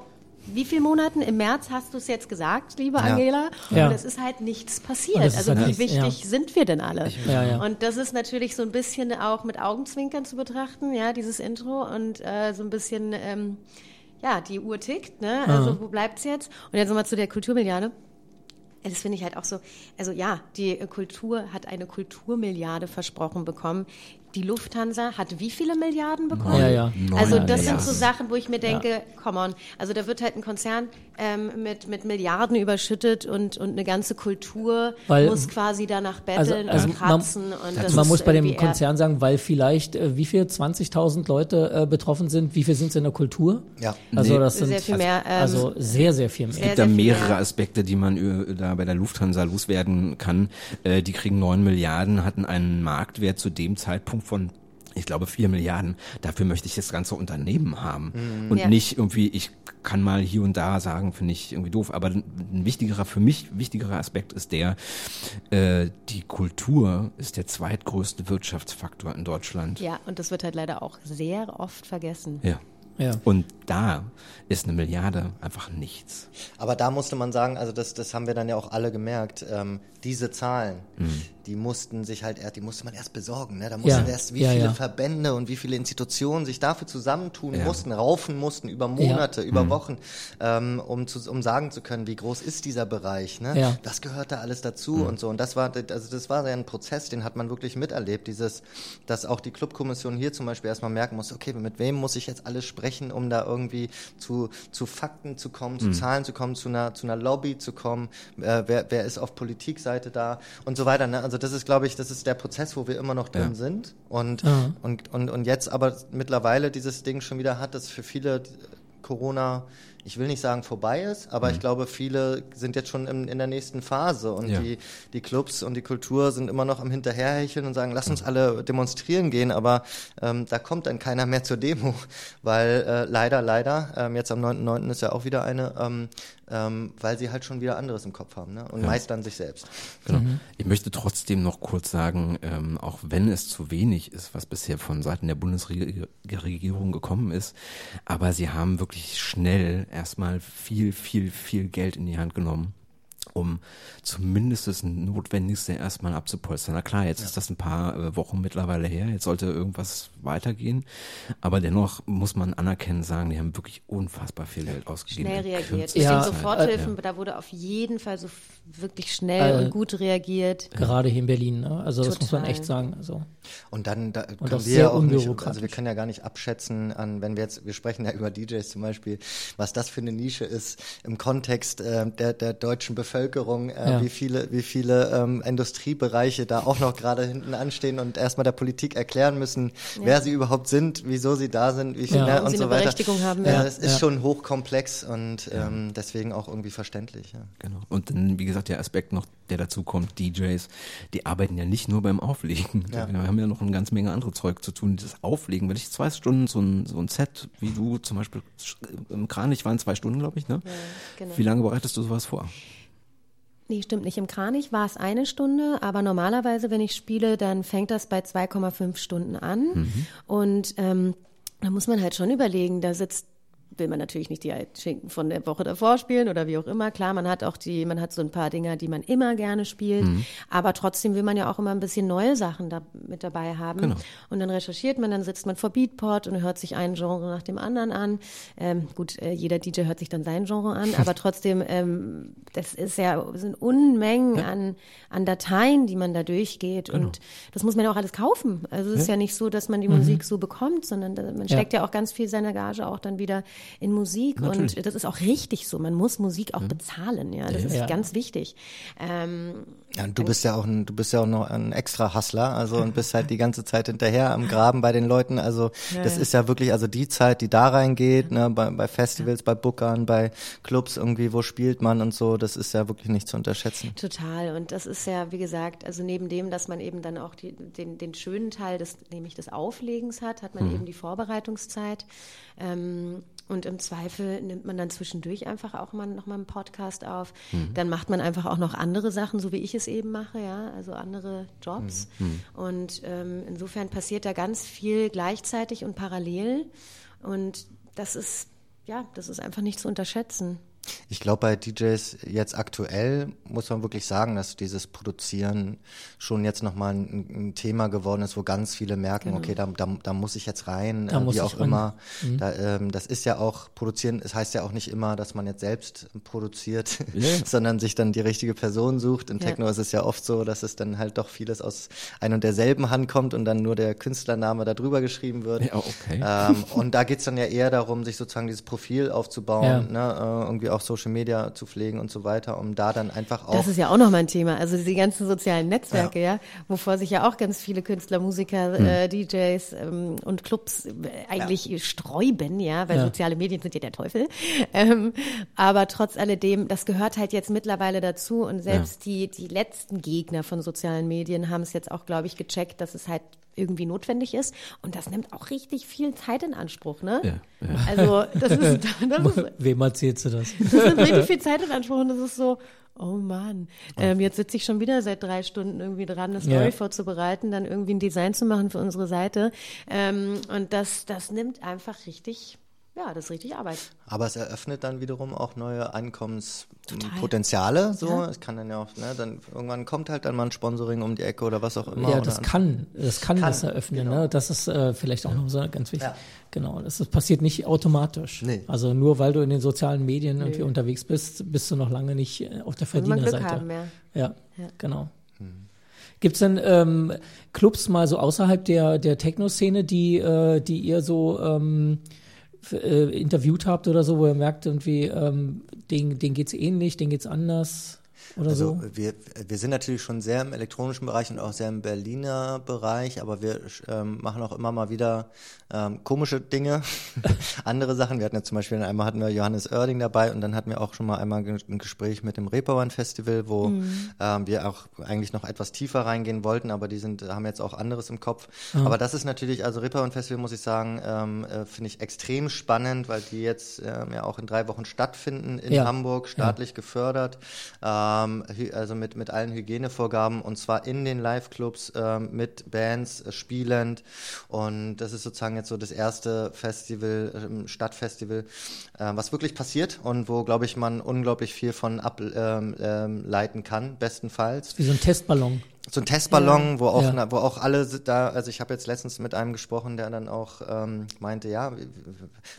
wie viel Monaten im März hast du es jetzt gesagt, liebe Ja. Angela? Ja. Und es ist halt nichts passiert. Es Also halt wie nichts, wichtig ja. sind wir denn alle? Ja, ja. Und das ist natürlich so ein bisschen auch mit Augenzwinkern zu betrachten, ja, dieses Intro und äh, so ein bisschen, ähm, ja, die Uhr tickt, ne? Also wo bleibt's jetzt? Und jetzt nochmal zu der Kulturmilliarde. Das finde ich halt auch so, also ja, die Kultur hat eine Kulturmilliarde versprochen bekommen. Die Lufthansa hat wie viele Milliarden bekommen? Ja, ja. Also das sind so Sachen, wo ich mir denke, come on, also da wird halt ein Konzern ähm, mit, mit Milliarden überschüttet und, und eine ganze Kultur Weil- muss quasi danach Also- betteln also und man- kratzen. und das man ist muss bei dem Konzern sagen, weil vielleicht, äh, wie viel, 20.000 Leute äh, betroffen sind, wie viel sind es in der Kultur? Ja. Also Nee. das sind Sehr viel mehr, ähm, also sehr, sehr viel mehr. sehr, Es gibt da viel mehrere mehr. Aspekte, die man äh, da bei der Lufthansa loswerden kann. Äh, die kriegen neun Milliarden, hatten einen Marktwert zu dem Zeitpunkt von ich glaube, vier Milliarden. Dafür möchte ich das ganze Unternehmen haben. Und Ja. nicht irgendwie, ich kann mal hier und da sagen, finde ich irgendwie doof. Aber ein wichtigerer, für mich wichtigerer Aspekt ist der, äh, die Kultur ist der zweitgrößte Wirtschaftsfaktor in Deutschland. Ja, und das wird halt leider auch sehr oft vergessen. Ja. Ja. Und da ist eine Milliarde einfach nichts. Aber da musste man sagen, also das, das haben wir dann ja auch alle gemerkt, ähm, diese Zahlen, die mussten sich halt erst, die musste man erst besorgen. Ne? Da mussten Ja, erst wie ja, viele ja. Verbände und wie viele Institutionen sich dafür zusammentun mussten, raufen mussten über Monate, über Wochen, ähm, um, zu, um sagen zu können, wie groß ist dieser Bereich. Ne? Ja. Das gehört da alles dazu und so. Und das war, also das war ja ein Prozess, den hat man wirklich miterlebt. Dieses, dass auch die Clubkommission hier zum Beispiel erstmal merken muss, okay, mit wem muss ich jetzt alles sprechen, um da irgendwie zu, zu Fakten zu kommen, zu Zahlen zu kommen, zu einer, zu einer Lobby zu kommen, äh, wer, wer ist auf Politikseite da und so weiter. Ne? Also das ist, glaube ich, das ist der Prozess, wo wir immer noch drin Ja. sind. Und, Ja. und, und, und jetzt aber mittlerweile dieses Ding schon wieder hat, dass für viele Corona, ich will nicht sagen vorbei ist, aber ich glaube, viele sind jetzt schon in, in der nächsten Phase und Ja. die, die Clubs und die Kultur sind immer noch am Hinterherhecheln und sagen, lass uns alle demonstrieren gehen, aber ähm, da kommt dann keiner mehr zur Demo, weil äh, leider, leider, ähm, jetzt am 9.9. ist ja auch wieder eine, ähm, ähm, weil sie halt schon wieder anderes im Kopf haben ne? und meist dann sich selbst. Genau. Ich möchte trotzdem noch kurz sagen, ähm, auch wenn es zu wenig ist, was bisher von Seiten der Bundesregierung gekommen ist, aber sie haben wirklich schnell erstmal viel, viel, viel Geld in die Hand genommen um zumindest das Notwendigste erstmal abzupolstern. Na klar, jetzt ist das ein paar äh, Wochen mittlerweile her, jetzt sollte irgendwas weitergehen, aber dennoch muss man anerkennen sagen, die haben wirklich unfassbar viel Geld ausgegeben. Schnell reagiert. Ja, Zeit. Soforthilfen, Ja. da wurde auf jeden Fall so wirklich schnell Äh, und gut reagiert. Gerade hier in Berlin. Ne? Also das muss man Total. echt sagen. Also Und dann da können auch wir sehr ja auch nicht, also wir können ja gar nicht abschätzen, an, wenn wir jetzt, wir sprechen ja über DJs zum Beispiel, was das für eine Nische ist im Kontext äh, der, der deutschen Bevölkerung, äh, Ja. wie viele, wie viele ähm, Industriebereiche da auch noch gerade hinten anstehen und erstmal der Politik erklären müssen, wer sie überhaupt sind, wieso sie da sind, wie viel Ja. ne, und sie so eine weiter. Berechtigung haben, Ja, ja. es ist Ja. schon hochkomplex und ähm, deswegen auch irgendwie verständlich. Ja. Genau. Und dann, wie gesagt, der Aspekt noch, der dazu kommt, DJs, die arbeiten ja nicht nur beim Auflegen. Ja. Wir haben ja noch eine ganze Menge andere Zeug zu tun. Das Auflegen, wenn ich zwei Stunden so ein, so ein Set, wie du zum Beispiel im Kranich waren zwei Stunden, glaube ich, ne? Ja, genau. Wie lange bereitest du sowas vor? Nee, stimmt nicht. Im Kranich war es eine Stunde, aber normalerweise, wenn ich spiele, dann fängt das bei 2,5 Stunden an. Mhm. Und ähm, da muss man halt schon überlegen, da sitzt will man natürlich nicht die Schinken von der Woche davor spielen oder wie auch immer. Klar, man hat auch die, man hat so ein paar Dinger, die man immer gerne spielt, Mhm. aber trotzdem will man ja auch immer ein bisschen neue Sachen da mit dabei haben. Genau. Und dann recherchiert man, dann sitzt man vor Beatport und hört sich ein Genre nach dem anderen an. Ähm, gut, äh, jeder DJ hört sich dann sein Genre an, aber trotzdem, ähm, das ist ja, sind Unmengen an, an Dateien, die man da durchgeht Genau. und das muss man ja auch alles kaufen. Also es ist ja nicht so, dass man die Musik so bekommt, sondern man steckt ja. auch ganz viel seiner Gage auch dann wieder in Musik Natürlich. und das ist auch richtig so. Man muss Musik auch bezahlen, ja, das ist Ja. ganz wichtig. Ähm, Ja, und du bist ja auch ein, du bist ja auch noch ein extra Hustler, also und bist halt die ganze Zeit hinterher am Graben bei den Leuten. Also das ist ja wirklich, also die Zeit, die da reingeht, ne, bei, bei Festivals, bei Bookern, bei Clubs irgendwie, wo spielt man und so, das ist ja wirklich nicht zu unterschätzen. Total. Und das ist ja, wie gesagt, also neben dem, dass man eben dann auch die, den, den schönen Teil des, nämlich des Auflegens hat, hat man eben die Vorbereitungszeit. Ähm, und im Zweifel nimmt man dann zwischendurch einfach auch mal noch mal einen Podcast auf. Dann macht man einfach auch noch andere Sachen, so wie ich es eben mache, ja, also andere Jobs. Und ähm, insofern passiert da ganz viel gleichzeitig und parallel. Und das ist, ja, das ist einfach nicht zu unterschätzen. Ich glaube, bei DJs jetzt aktuell muss man wirklich sagen, dass dieses Produzieren schon jetzt nochmal ein, ein Thema geworden ist, wo ganz viele merken, genau. okay, da, da, da muss ich jetzt rein, da äh, wie auch immer. Mhm. Da, ähm, das ist ja auch, produzieren, es heißt ja auch nicht immer, dass man jetzt selbst produziert, yeah. sondern sich dann die richtige Person sucht. In. Techno ist es ja oft so, dass es dann halt doch vieles aus ein und derselben Hand kommt und dann nur der Künstlername da drüber geschrieben wird. Ja, okay. Ähm, und da geht's dann ja eher darum, sich sozusagen dieses Profil aufzubauen, ja. ne, äh, irgendwie auch Social Media zu pflegen und so weiter, um da dann einfach auch. Das ist ja auch noch mein Thema. Also die ganzen sozialen Netzwerke, ja, ja wovor sich ja auch ganz viele Künstler, Musiker, hm. äh, DJs ähm, und Clubs äh, eigentlich ja. sträuben, ja, weil ja. soziale Medien sind ja der Teufel. Ähm, aber trotz alledem, das gehört halt jetzt mittlerweile dazu und selbst die, die letzten Gegner von sozialen Medien haben es jetzt auch, glaube ich, gecheckt, dass es halt irgendwie notwendig ist. Und das nimmt auch richtig viel Zeit in Anspruch, ne? Ja, ja. Also, das ist, das ist Wem erzählst du das? Das nimmt richtig viel Zeit in Anspruch und das ist so, oh Mann, ähm, jetzt sitze ich schon wieder seit drei Stunden irgendwie dran, eine Story ja. vorzubereiten, dann irgendwie ein Design zu machen für unsere Seite. Ähm, und das, das nimmt einfach richtig ja, das ist richtig Arbeit. Aber es eröffnet dann wiederum auch neue Einkommenspotenziale. So, ja. es kann dann ja auch, ne, dann irgendwann kommt halt dann mal ein Sponsoring um die Ecke oder was auch immer. Ja, das kann, das kann, kann das eröffnen. Genau. Ne? Das ist äh, vielleicht auch ja. noch so ganz wichtig. Ja. Genau, das, das, passiert nicht automatisch. Nee. Also nur weil du in den sozialen Medien nee. irgendwie unterwegs bist, bist du noch lange nicht äh, auf der Verdienerseite. Haben, ja. Ja, ja, genau. Hm. Gibt es denn ähm, Clubs mal so außerhalb der, der Techno-Szene, die, äh, die ihr so ähm, äh, interviewt habt oder so, wo ihr merkt, irgendwie, ähm, den, den es ähnlich, den geht es anders? Oder also so? wir, wir sind natürlich schon sehr im elektronischen Bereich und auch sehr im Berliner Bereich, aber wir ähm, machen auch immer mal wieder ähm, komische Dinge, andere Sachen. Wir hatten ja zum Beispiel einmal hatten wir Johannes Oerding dabei und dann hatten wir auch schon mal einmal ein Gespräch mit dem Reeperbahn Festival, wo mhm. ähm, wir auch eigentlich noch etwas tiefer reingehen wollten, aber die sind haben jetzt auch anderes im Kopf. Mhm. Aber das ist natürlich, also Reeperbahn Festival muss ich sagen, ähm, äh, finde ich extrem spannend, weil die jetzt ähm, ja auch in drei Wochen stattfinden in ja. Hamburg, staatlich ja. gefördert. Ähm, also mit, mit allen Hygienevorgaben und zwar in den Live-Clubs ähm, mit Bands äh, spielend und das ist sozusagen jetzt so das erste Festival, ähm, Stadtfestival, äh, was wirklich passiert und wo, glaube ich, man unglaublich viel von ableiten ähm, ähm, kann, bestenfalls. Wie so ein Testballon so ein Testballon, ja, wo auch, ja. wo auch alle da, also ich habe jetzt letztens mit einem gesprochen, der dann auch ähm, meinte, ja,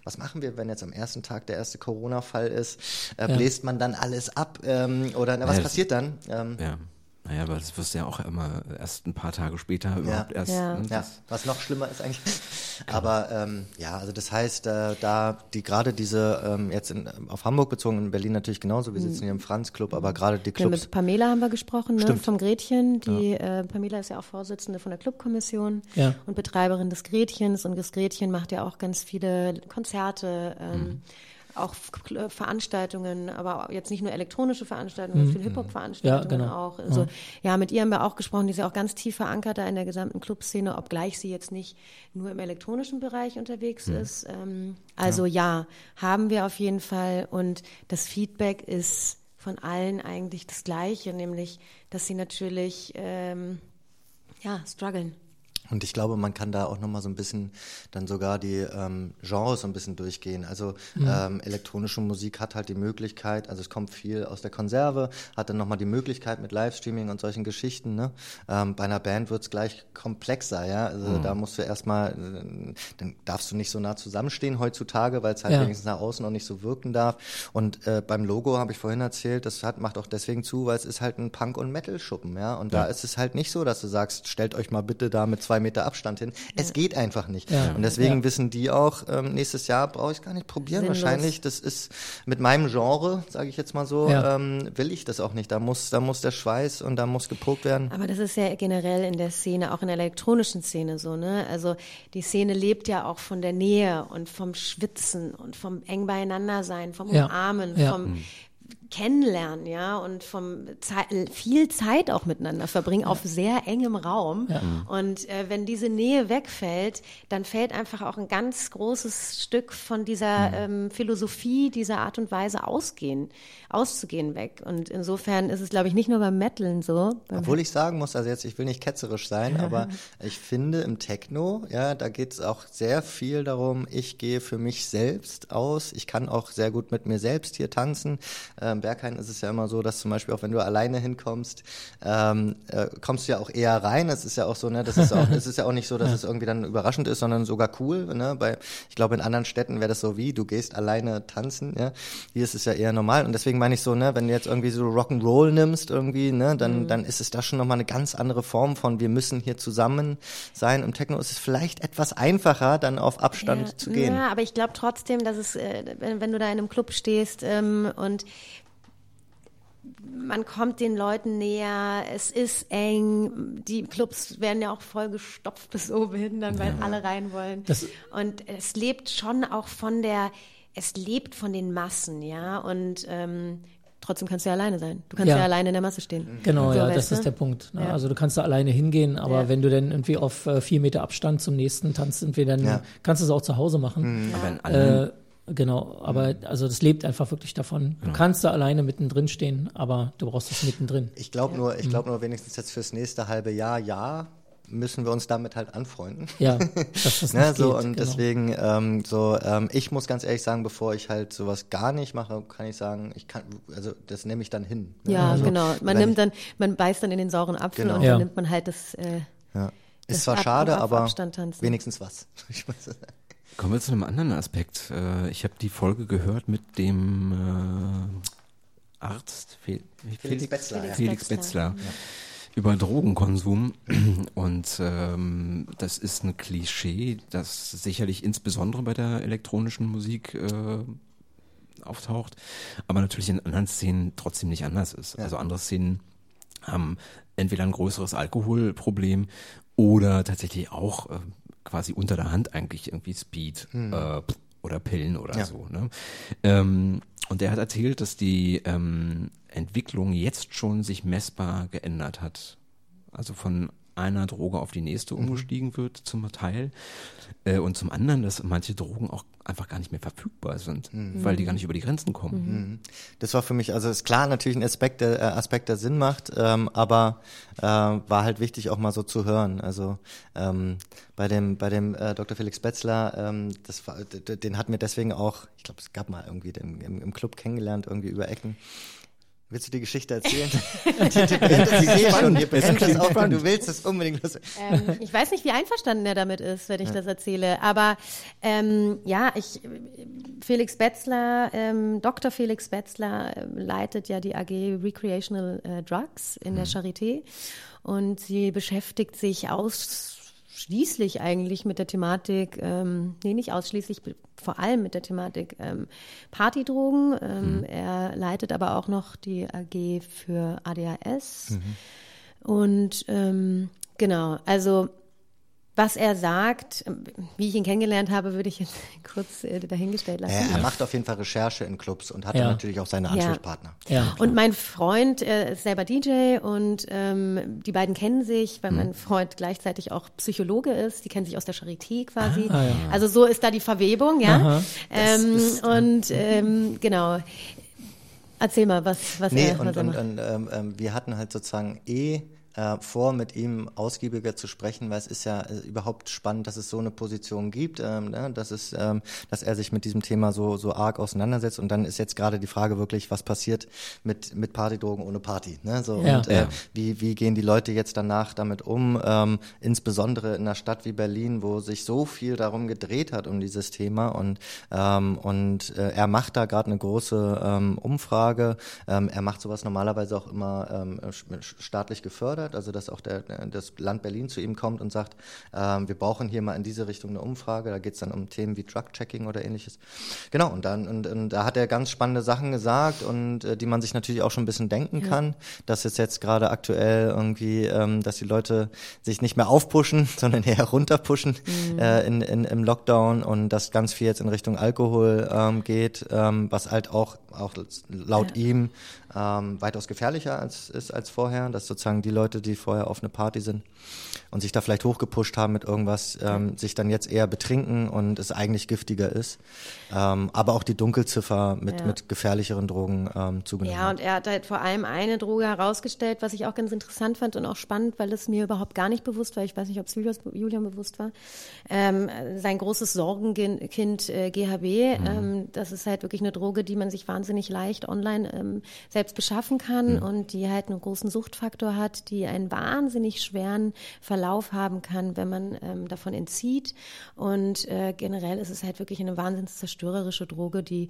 was machen wir, wenn jetzt am ersten Tag der erste Corona-Fall ist? Äh, ja. Bläst man dann alles ab ähm, oder na, was passiert dann? Ähm, ja. Naja, aber das wirst du ja auch immer erst ein paar Tage später überhaupt ja. erst. Ja. Ne, ja. was noch schlimmer ist eigentlich. aber ähm, ja, also das heißt, äh, da die gerade diese ähm, jetzt in, auf Hamburg bezogen, in Berlin natürlich genauso. Wir sitzen hier im Franz Club, aber gerade die Clubs. Ja, mit Pamela haben wir gesprochen, ne, vom Gretchen. Die ja. äh, Pamela ist ja auch Vorsitzende von der Clubkommission ja. und Betreiberin des Gretchens und das Gretchen macht ja auch ganz viele Konzerte. Ähm, mhm auch Veranstaltungen, aber jetzt nicht nur elektronische Veranstaltungen, mhm. viele Hip-Hop-Veranstaltungen ja, genau. auch. Also, ja. ja. mit ihr haben wir auch gesprochen, die ist ja auch ganz tief verankert da in der gesamten Clubszene, obgleich sie jetzt nicht nur im elektronischen Bereich unterwegs mhm. ist. Ähm, also ja. ja, haben wir auf jeden Fall und das Feedback ist von allen eigentlich das gleiche, nämlich, dass sie natürlich ähm, ja, strugglen. Und ich glaube, man kann da auch nochmal so ein bisschen dann sogar die ähm, Genres so ein bisschen durchgehen. Also mhm. ähm, elektronische Musik hat halt die Möglichkeit, also es kommt viel aus der Konserve, hat dann nochmal die Möglichkeit mit Livestreaming und solchen Geschichten. Ne? Ähm, bei einer Band wird's gleich komplexer, ja. Also mhm. da musst du erstmal, äh, dann darfst du nicht so nah zusammenstehen heutzutage, weil es halt ja. wenigstens nach außen noch nicht so wirken darf. Und äh, beim Logo habe ich vorhin erzählt, das hat, macht auch deswegen zu, weil es ist halt ein Punk- und Metal-Schuppen, ja. Und ja. da ist es halt nicht so, dass du sagst, stellt euch mal bitte da mit zwei zwei Meter Abstand hin. Es geht einfach nicht. Ja. Und deswegen ja. wissen die auch, ähm, nächstes Jahr brauche ich gar nicht probieren. Sinnlos. Wahrscheinlich, das ist mit meinem Genre, sage ich jetzt mal so, ja. ähm, will ich das auch nicht. Da muss, da muss der Schweiß und da muss gepokt werden. Aber das ist ja generell in der Szene, auch in der elektronischen Szene so, ne? Also die Szene lebt ja auch von der Nähe und vom Schwitzen und vom eng beieinander sein, vom Umarmen, vom mhm kennenlernen, ja, und vom Ze viel Zeit auch miteinander verbringen ja. auf sehr engem Raum. Ja. Und äh, wenn diese Nähe wegfällt, dann fällt einfach auch ein ganz großes Stück von dieser ähm, Philosophie, dieser Art und Weise ausgehen, auszugehen weg. Und insofern ist es, glaube ich, nicht nur beim Metaln so. Obwohl ich sagen muss, also jetzt, ich will nicht ketzerisch sein, aber ich finde im Techno, ja, da geht es auch sehr viel darum, ich gehe für mich selbst aus. Ich kann auch sehr gut mit mir selbst hier tanzen. Ähm, Berghain ist es ja immer so, dass zum Beispiel auch wenn du alleine hinkommst, ähm, äh, kommst du ja auch eher rein. Es ist ja auch so, ne, das ist auch, es ist ja auch nicht so, dass es irgendwie dann überraschend ist, sondern sogar cool. Ne? Bei, ich glaube, in anderen Städten wäre das so wie, du gehst alleine tanzen. Ja? Hier ist es ja eher normal. Und deswegen meine ich so, ne, wenn du jetzt irgendwie so Rock'n'Roll nimmst irgendwie, ne, dann, mhm. dann ist es da schon nochmal eine ganz andere Form von, wir müssen hier zusammen sein. Im Techno ist es vielleicht etwas einfacher, dann auf Abstand ja. zu gehen. Ja, aber ich glaube trotzdem, dass es, äh, wenn, wenn du da in einem Club stehst ähm, und man kommt den Leuten näher, es ist eng, die Clubs werden ja auch voll gestopft bis oben hin, dann, weil ja. alle rein wollen. Das und es lebt schon auch von der, es lebt von den Massen, ja, und ähm, trotzdem kannst du ja alleine sein. Du kannst ja, ja alleine in der Masse stehen. Genau, so, ja, das ist der Punkt. Ne? Ja. Also du kannst da alleine hingehen, aber ja. wenn du dann irgendwie auf äh, vier Meter Abstand zum nächsten tanzt, irgendwie, dann kannst du es auch zu Hause machen. Mhm. Aber in äh, Genau, aber also das lebt einfach wirklich davon. Du kannst da alleine mittendrin stehen, aber du brauchst es mittendrin. Ich glaube nur, ich glaube nur wenigstens jetzt fürs nächste halbe Jahr, ja, müssen wir uns damit halt anfreunden. Ja, dass das ne, so geht, und genau. deswegen ähm, so ähm, ich muss ganz ehrlich sagen, bevor ich halt sowas gar nicht mache, kann ich sagen, ich kann also das nehme ich dann hin. Ne? Ja, also, genau. Man nimmt dann man beißt dann in den sauren Apfel genau. und ja. dann nimmt man halt das äh, ja. Ist zwar schade, aber wenigstens was. Kommen wir zu einem anderen Aspekt. Äh, ich habe die Folge gehört mit dem äh, Arzt Fel Felix, Felix Betzler, Felix Betzler. Ja. Über Drogenkonsum und ähm, das ist ein Klischee, das sicherlich insbesondere bei der elektronischen Musik äh, auftaucht, aber natürlich in anderen Szenen trotzdem nicht anders ist. Ja. Also andere Szenen haben entweder ein größeres Alkoholproblem oder tatsächlich auch äh, quasi unter der Hand eigentlich irgendwie Speed mhm. äh, oder Pillen oder ja. so. Ne? Ähm, und der hat erzählt, dass die ähm, Entwicklung jetzt schon sich messbar geändert hat. Also von einer Droge auf die nächste mhm. umgestiegen wird zum Teil äh, und zum anderen, dass manche Drogen auch einfach gar nicht mehr verfügbar sind, mhm. weil die gar nicht über die Grenzen kommen. Mhm. Das war für mich, also ist klar natürlich ein Aspekt, der, äh, Aspekt, der Sinn macht, ähm, aber äh, war halt wichtig auch mal so zu hören. Also ähm, bei dem bei dem äh, Dr. Felix Betzler, ähm, das war, den hatten wir deswegen auch, ich glaube, es gab mal irgendwie den, im, im Club kennengelernt, irgendwie über Ecken. Willst du die Geschichte erzählen? ich sehe schon, ihr brennt das auf und du willst es unbedingt los. Ähm, ich weiß nicht, wie einverstanden er damit ist, wenn ich ja. das erzähle. Aber ähm, ja, ich, Felix Betzler, ähm, Dr. Felix Betzler äh, leitet ja die AG Recreational äh, Drugs in mhm. der Charité und sie beschäftigt sich aus ausschließlich eigentlich mit der Thematik, ähm, nee, nicht ausschließlich, vor allem mit der Thematik ähm, Partydrogen. Ähm, mhm. Er leitet aber auch noch die AG für ADHS. Mhm. Und ähm, genau, also was er sagt, wie ich ihn kennengelernt habe, würde ich jetzt kurz äh, dahingestellt lassen. Er, er macht auf jeden Fall Recherche in Clubs und hat ja. natürlich auch seine Ansprechpartner. Ja. ja. Und mein Freund äh, ist selber DJ und ähm, die beiden kennen sich, weil hm. mein Freund gleichzeitig auch Psychologe ist. Die kennen sich aus der Charité quasi. Ah, ja. Also so ist da die Verwebung, ja. Ähm, und ähm, genau. Erzähl mal, was, was nee, er, was und, er macht. Und, und ähm, ähm, wir hatten halt sozusagen eh äh, vor, mit ihm ausgiebiger zu sprechen, weil es ist ja äh, überhaupt spannend, dass es so eine Position gibt, ähm, ne? dass es, ähm, dass er sich mit diesem Thema so so arg auseinandersetzt. Und dann ist jetzt gerade die Frage wirklich, was passiert mit mit Partydrogen ohne Party? Ne? So ja. und äh, ja. wie wie gehen die Leute jetzt danach damit um? Ähm, insbesondere in einer Stadt wie Berlin, wo sich so viel darum gedreht hat um dieses Thema und ähm, und äh, er macht da gerade eine große ähm, Umfrage. Ähm, er macht sowas normalerweise auch immer ähm, staatlich gefördert gefordert, also dass auch der, das Land Berlin zu ihm kommt und sagt, ähm, wir brauchen hier mal in diese Richtung eine Umfrage. Da geht es dann um Themen wie Drug-Checking oder ähnliches. Genau, und dann und, und da hat er ganz spannende Sachen gesagt und äh, die man sich natürlich auch schon ein bisschen denken ja. kann, dass es jetzt gerade aktuell irgendwie, ähm, dass die Leute sich nicht mehr aufpushen, sondern eher runterpushen mhm. äh, in, in, im Lockdown und dass ganz viel jetzt in Richtung Alkohol ähm, geht, ähm, was halt auch auch laut ja. ihm ähm, weitaus gefährlicher als ist als vorher, dass sozusagen die Leute, die vorher auf eine Party sind und sich da vielleicht hochgepusht haben mit irgendwas, ähm, sich dann jetzt eher betrinken und es eigentlich giftiger ist. Ähm, aber auch die Dunkelziffer mit, ja. mit gefährlicheren Drogen ähm, zugenommen. Ja, und er hat halt vor allem eine Droge herausgestellt, was ich auch ganz interessant fand und auch spannend, weil es mir überhaupt gar nicht bewusst war. Ich weiß nicht, ob es Julian bewusst war. Ähm, sein großes Sorgenkind äh, GHB, mhm. ähm, das ist halt wirklich eine Droge, die man sich wahnsinnig leicht online ähm, selbst beschaffen kann mhm. und die halt einen großen Suchtfaktor hat, die einen wahnsinnig schweren Verlauf haben kann, wenn man ähm, davon entzieht. Und äh, generell ist es halt wirklich eine wahnsinns zerstörerische Droge, die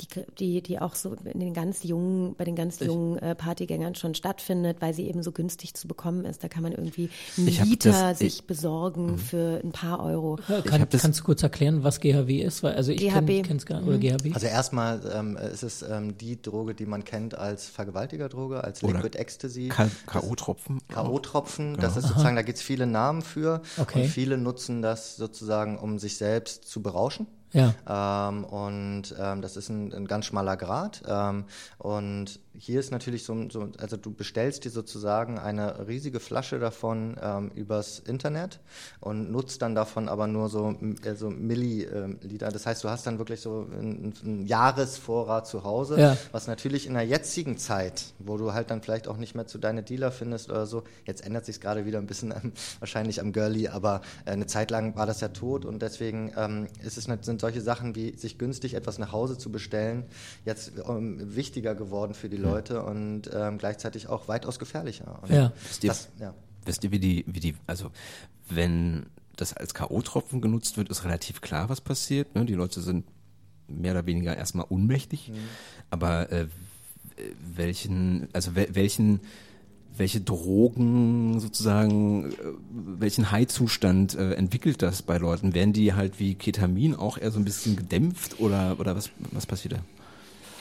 die, die, die auch so in den ganz jungen, bei den ganz jungen äh, Partygängern schon stattfindet, weil sie eben so günstig zu bekommen ist. Da kann man irgendwie einen Liter das, sich ich, besorgen mh. für ein paar Euro. Ja, kann, kannst du kurz erklären, was GHB ist? Weil, also ich GHB. Kenn, gar oder mhm. GHB. Also erstmal ähm, ist es ähm, die Droge, die man kennt als Vergewaltigerdroge, als oder Liquid Ecstasy. K.O.-Tropfen. K.O.-Tropfen, das ist sozusagen, da gibt es viele Namen für okay. und viele nutzen das sozusagen, um sich selbst zu berauschen. Ja. Ähm, und ähm, das ist ein, ein ganz schmaler Grad. Ähm, und hier ist natürlich so, so, also du bestellst dir sozusagen eine riesige Flasche davon ähm, übers Internet und nutzt dann davon aber nur so, äh, so Milliliter. Das heißt, du hast dann wirklich so einen, einen Jahresvorrat zu Hause, ja. was natürlich in der jetzigen Zeit, wo du halt dann vielleicht auch nicht mehr zu deine Dealer findest oder so, jetzt ändert sich gerade wieder ein bisschen wahrscheinlich am Girlie, aber äh, eine Zeit lang war das ja tot und deswegen ähm, ist es, sind solche Sachen wie sich günstig etwas nach Hause zu bestellen jetzt ähm, wichtiger geworden für die Leute und ähm, gleichzeitig auch weitaus gefährlicher. Und ja. Wisst ihr, das, ja. wisst ihr, wie die, wie die, also wenn das als K.O.-Tropfen genutzt wird, ist relativ klar, was passiert. Ne? Die Leute sind mehr oder weniger erstmal ohnmächtig. Mhm. Aber äh, welchen, also welchen welche Drogen sozusagen, äh, welchen High-Zustand äh, entwickelt das bei Leuten? Werden die halt wie Ketamin auch eher so ein bisschen gedämpft oder, oder was, was passiert da?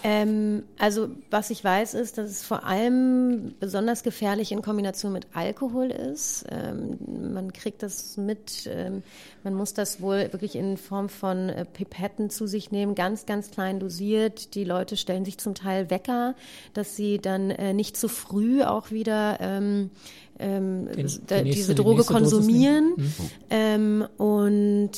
Ähm, also was ich weiß ist, dass es vor allem besonders gefährlich in Kombination mit Alkohol ist. Ähm, man kriegt das mit, ähm, man muss das wohl wirklich in Form von äh, Pipetten zu sich nehmen, ganz, ganz klein dosiert. Die Leute stellen sich zum Teil Wecker, dass sie dann äh, nicht zu früh auch wieder ähm, ähm, die, die diese Droge die konsumieren. Mhm. Ähm, und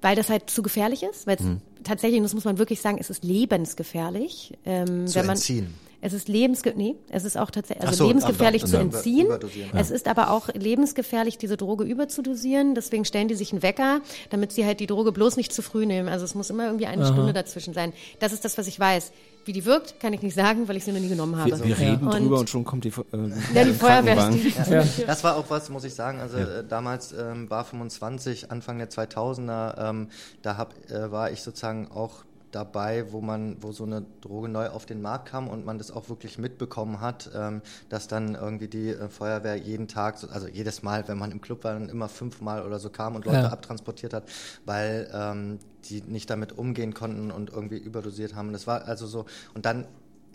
weil das halt zu gefährlich ist, weil mhm. Tatsächlich, das muss man wirklich sagen, es ist lebensgefährlich. Ähm, zu wenn man, entziehen. Es ist lebensge nee, es ist auch tatsächlich also so, lebensgefährlich zu entziehen. Es ist aber auch lebensgefährlich, diese Droge überzudosieren. Deswegen stellen die sich einen Wecker, damit sie halt die Droge bloß nicht zu früh nehmen. Also es muss immer irgendwie eine Aha. Stunde dazwischen sein. Das ist das, was ich weiß. Wie die wirkt, kann ich nicht sagen, weil ich sie noch nie genommen habe. Wir, wir reden ja. drüber und schon kommt die, äh, ja, die Feuerwehr. Ja. Das war auch was, muss ich sagen. Also äh, damals ähm, war 25, Anfang der 2000er, ähm, da hab, äh, war ich sozusagen auch dabei, wo man, wo so eine Droge neu auf den Markt kam und man das auch wirklich mitbekommen hat, ähm, dass dann irgendwie die äh, Feuerwehr jeden Tag, so, also jedes Mal, wenn man im Club war, dann immer fünfmal oder so kam und Leute ja. abtransportiert hat, weil ähm, die nicht damit umgehen konnten und irgendwie überdosiert haben. Das war also so, und dann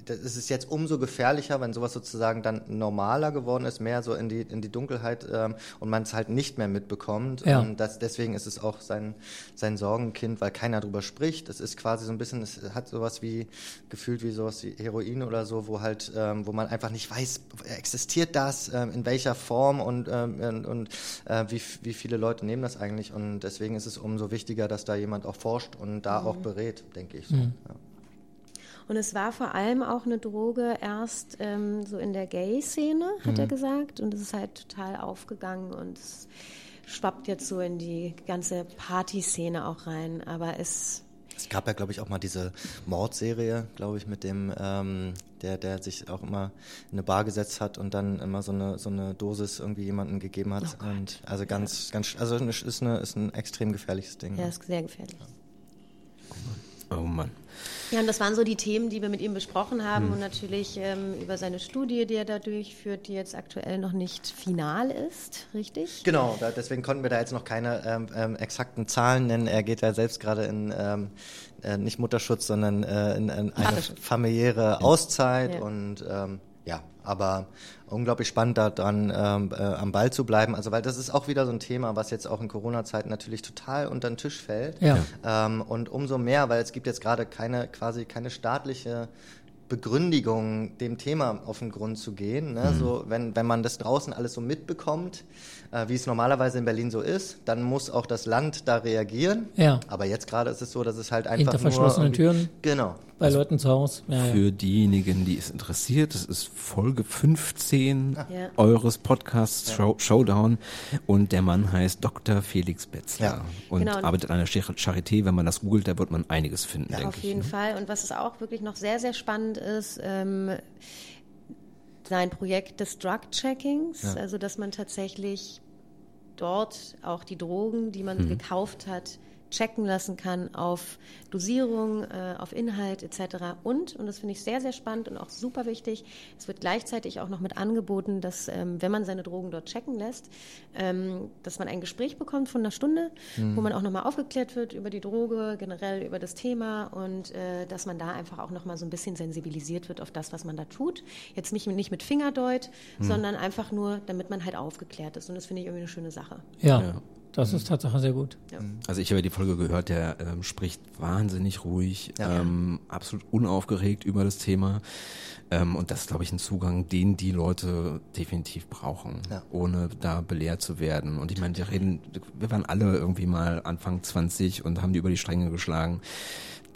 das ist jetzt umso gefährlicher, wenn sowas sozusagen dann normaler geworden ist, mehr so in die, in die Dunkelheit ähm, und man es halt nicht mehr mitbekommt. Ja. Und das, deswegen ist es auch sein, sein Sorgenkind, weil keiner drüber spricht. Es ist quasi so ein bisschen, es hat sowas wie, gefühlt wie sowas wie Heroin oder so, wo halt, ähm, wo man einfach nicht weiß, existiert das, ähm, in welcher Form und, ähm, und äh, wie, wie viele Leute nehmen das eigentlich. Und deswegen ist es umso wichtiger, dass da jemand auch forscht und da mhm. auch berät, denke ich so. Mhm. Ja. Und es war vor allem auch eine Droge erst ähm, so in der Gay-Szene, hat mhm. er gesagt. Und es ist halt total aufgegangen und es schwappt jetzt so in die ganze Partyszene auch rein. Aber es es gab ja, glaube ich, auch mal diese Mordserie, glaube ich, mit dem, ähm, der, der sich auch immer in eine Bar gesetzt hat und dann immer so eine, so eine Dosis irgendwie jemandem gegeben hat. Oh und also ganz, ganz, also ist, eine, ist ein extrem gefährliches Ding. Ja, ist sehr gefährlich. Oh Mann. Ja, und das waren so die Themen, die wir mit ihm besprochen haben hm. und natürlich ähm, über seine Studie, die er da durchführt, die jetzt aktuell noch nicht final ist, richtig? Genau, da, deswegen konnten wir da jetzt noch keine ähm, ähm, exakten Zahlen nennen. Er geht ja selbst gerade in ähm, äh, nicht Mutterschutz, sondern äh, in, in eine familiäre Auszeit ja. und ähm, ja, aber unglaublich spannend daran ähm, äh, am Ball zu bleiben. Also weil das ist auch wieder so ein Thema, was jetzt auch in Corona-Zeiten natürlich total unter den Tisch fällt. Ja. Ähm, und umso mehr, weil es gibt jetzt gerade keine quasi keine staatliche Begründigung, dem Thema auf den Grund zu gehen. Ne? Mhm. So, wenn, wenn man das draußen alles so mitbekommt, äh, wie es normalerweise in Berlin so ist, dann muss auch das Land da reagieren. Ja. Aber jetzt gerade ist es so, dass es halt einfach Hinter verschlossenen Türen. Genau. Bei also Leuten zu Hause. Ja, für ja. diejenigen, die es interessiert, es ist Folge 15 ja. eures Podcasts Show, Showdown und der Mann heißt Dr. Felix Betzler und genau. arbeitet an der Charité. Wenn man das googelt, da wird man einiges finden, denke ich. Auf jeden ne? Fall. Und was es auch wirklich noch sehr, sehr spannend ist, ähm, sein Projekt des Drug-Checkings, ja. also dass man tatsächlich dort auch die Drogen, die man mhm. gekauft hat, checken lassen kann auf Dosierung, äh, auf Inhalt etc. Und, und das finde ich sehr, sehr spannend und auch super wichtig, es wird gleichzeitig auch noch mit angeboten, dass ähm, wenn man seine Drogen dort checken lässt, ähm, dass man ein Gespräch bekommt von einer Stunde, mhm. wo man auch nochmal aufgeklärt wird über die Droge, generell über das Thema und äh, dass man da einfach auch nochmal so ein bisschen sensibilisiert wird auf das, was man da tut. Jetzt nicht, nicht mit Fingerdeut, mhm. sondern einfach nur, damit man halt aufgeklärt ist. Und das finde ich irgendwie eine schöne Sache. ja. ja. Das ist Tatsache sehr gut. Ja. Also ich habe die Folge gehört, der ähm, spricht wahnsinnig ruhig, ja. ähm, absolut unaufgeregt über das Thema. Ähm, und das ist, glaube ich, ein Zugang, den die Leute definitiv brauchen, ja. ohne da belehrt zu werden. Und ich meine, wir reden, wir waren alle irgendwie mal Anfang 20 und haben die über die Stränge geschlagen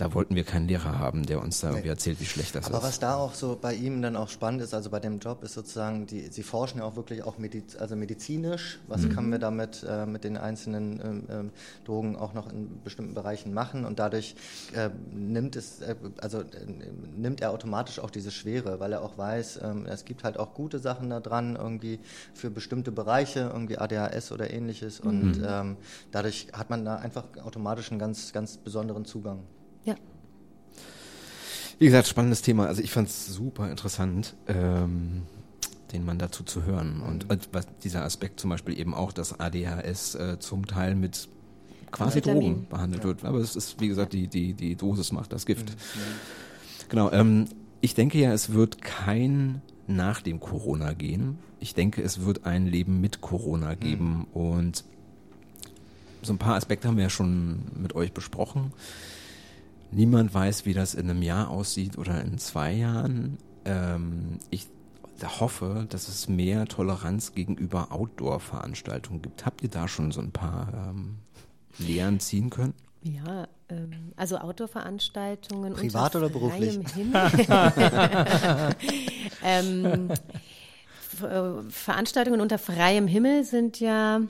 da wollten wir keinen Lehrer haben, der uns da irgendwie erzählt, wie schlecht das Aber ist. Aber was da auch so bei ihm dann auch spannend ist, also bei dem Job, ist sozusagen, die, sie forschen ja auch wirklich auch mediz, also medizinisch. Was mhm. können wir damit äh, mit den einzelnen ähm, ähm, Drogen auch noch in bestimmten Bereichen machen? Und dadurch äh, nimmt es, äh, also äh, nimmt er automatisch auch diese Schwere, weil er auch weiß, ähm, es gibt halt auch gute Sachen da dran, irgendwie für bestimmte Bereiche, irgendwie ADHS oder ähnliches. Und mhm. Ähm, dadurch hat man da einfach automatisch einen ganz, ganz besonderen Zugang. Ja. Wie gesagt, spannendes Thema. Also ich fand es super interessant, ähm, den Mann dazu zu hören. Und mhm. was dieser Aspekt zum Beispiel eben auch, dass ADHS äh, zum Teil mit quasi Vitamin. Drogen behandelt ja. wird. Aber es ist, wie gesagt, die, die, die Dosis macht das Gift. Mhm. Genau. Ähm, ich denke ja, es wird kein nach dem Corona gehen. Ich denke, es wird ein Leben mit Corona geben. Mhm. Und so ein paar Aspekte haben wir ja schon mit euch besprochen. Niemand weiß, wie das in einem Jahr aussieht oder in zwei Jahren. Ähm, ich hoffe, dass es mehr Toleranz gegenüber Outdoor-Veranstaltungen gibt. Habt ihr da schon so ein paar ähm, Lehren ziehen können? Ja, ähm, also Outdoor-Veranstaltungen. Privat oder beruflich? ähm, äh, Veranstaltungen unter freiem Himmel sind ja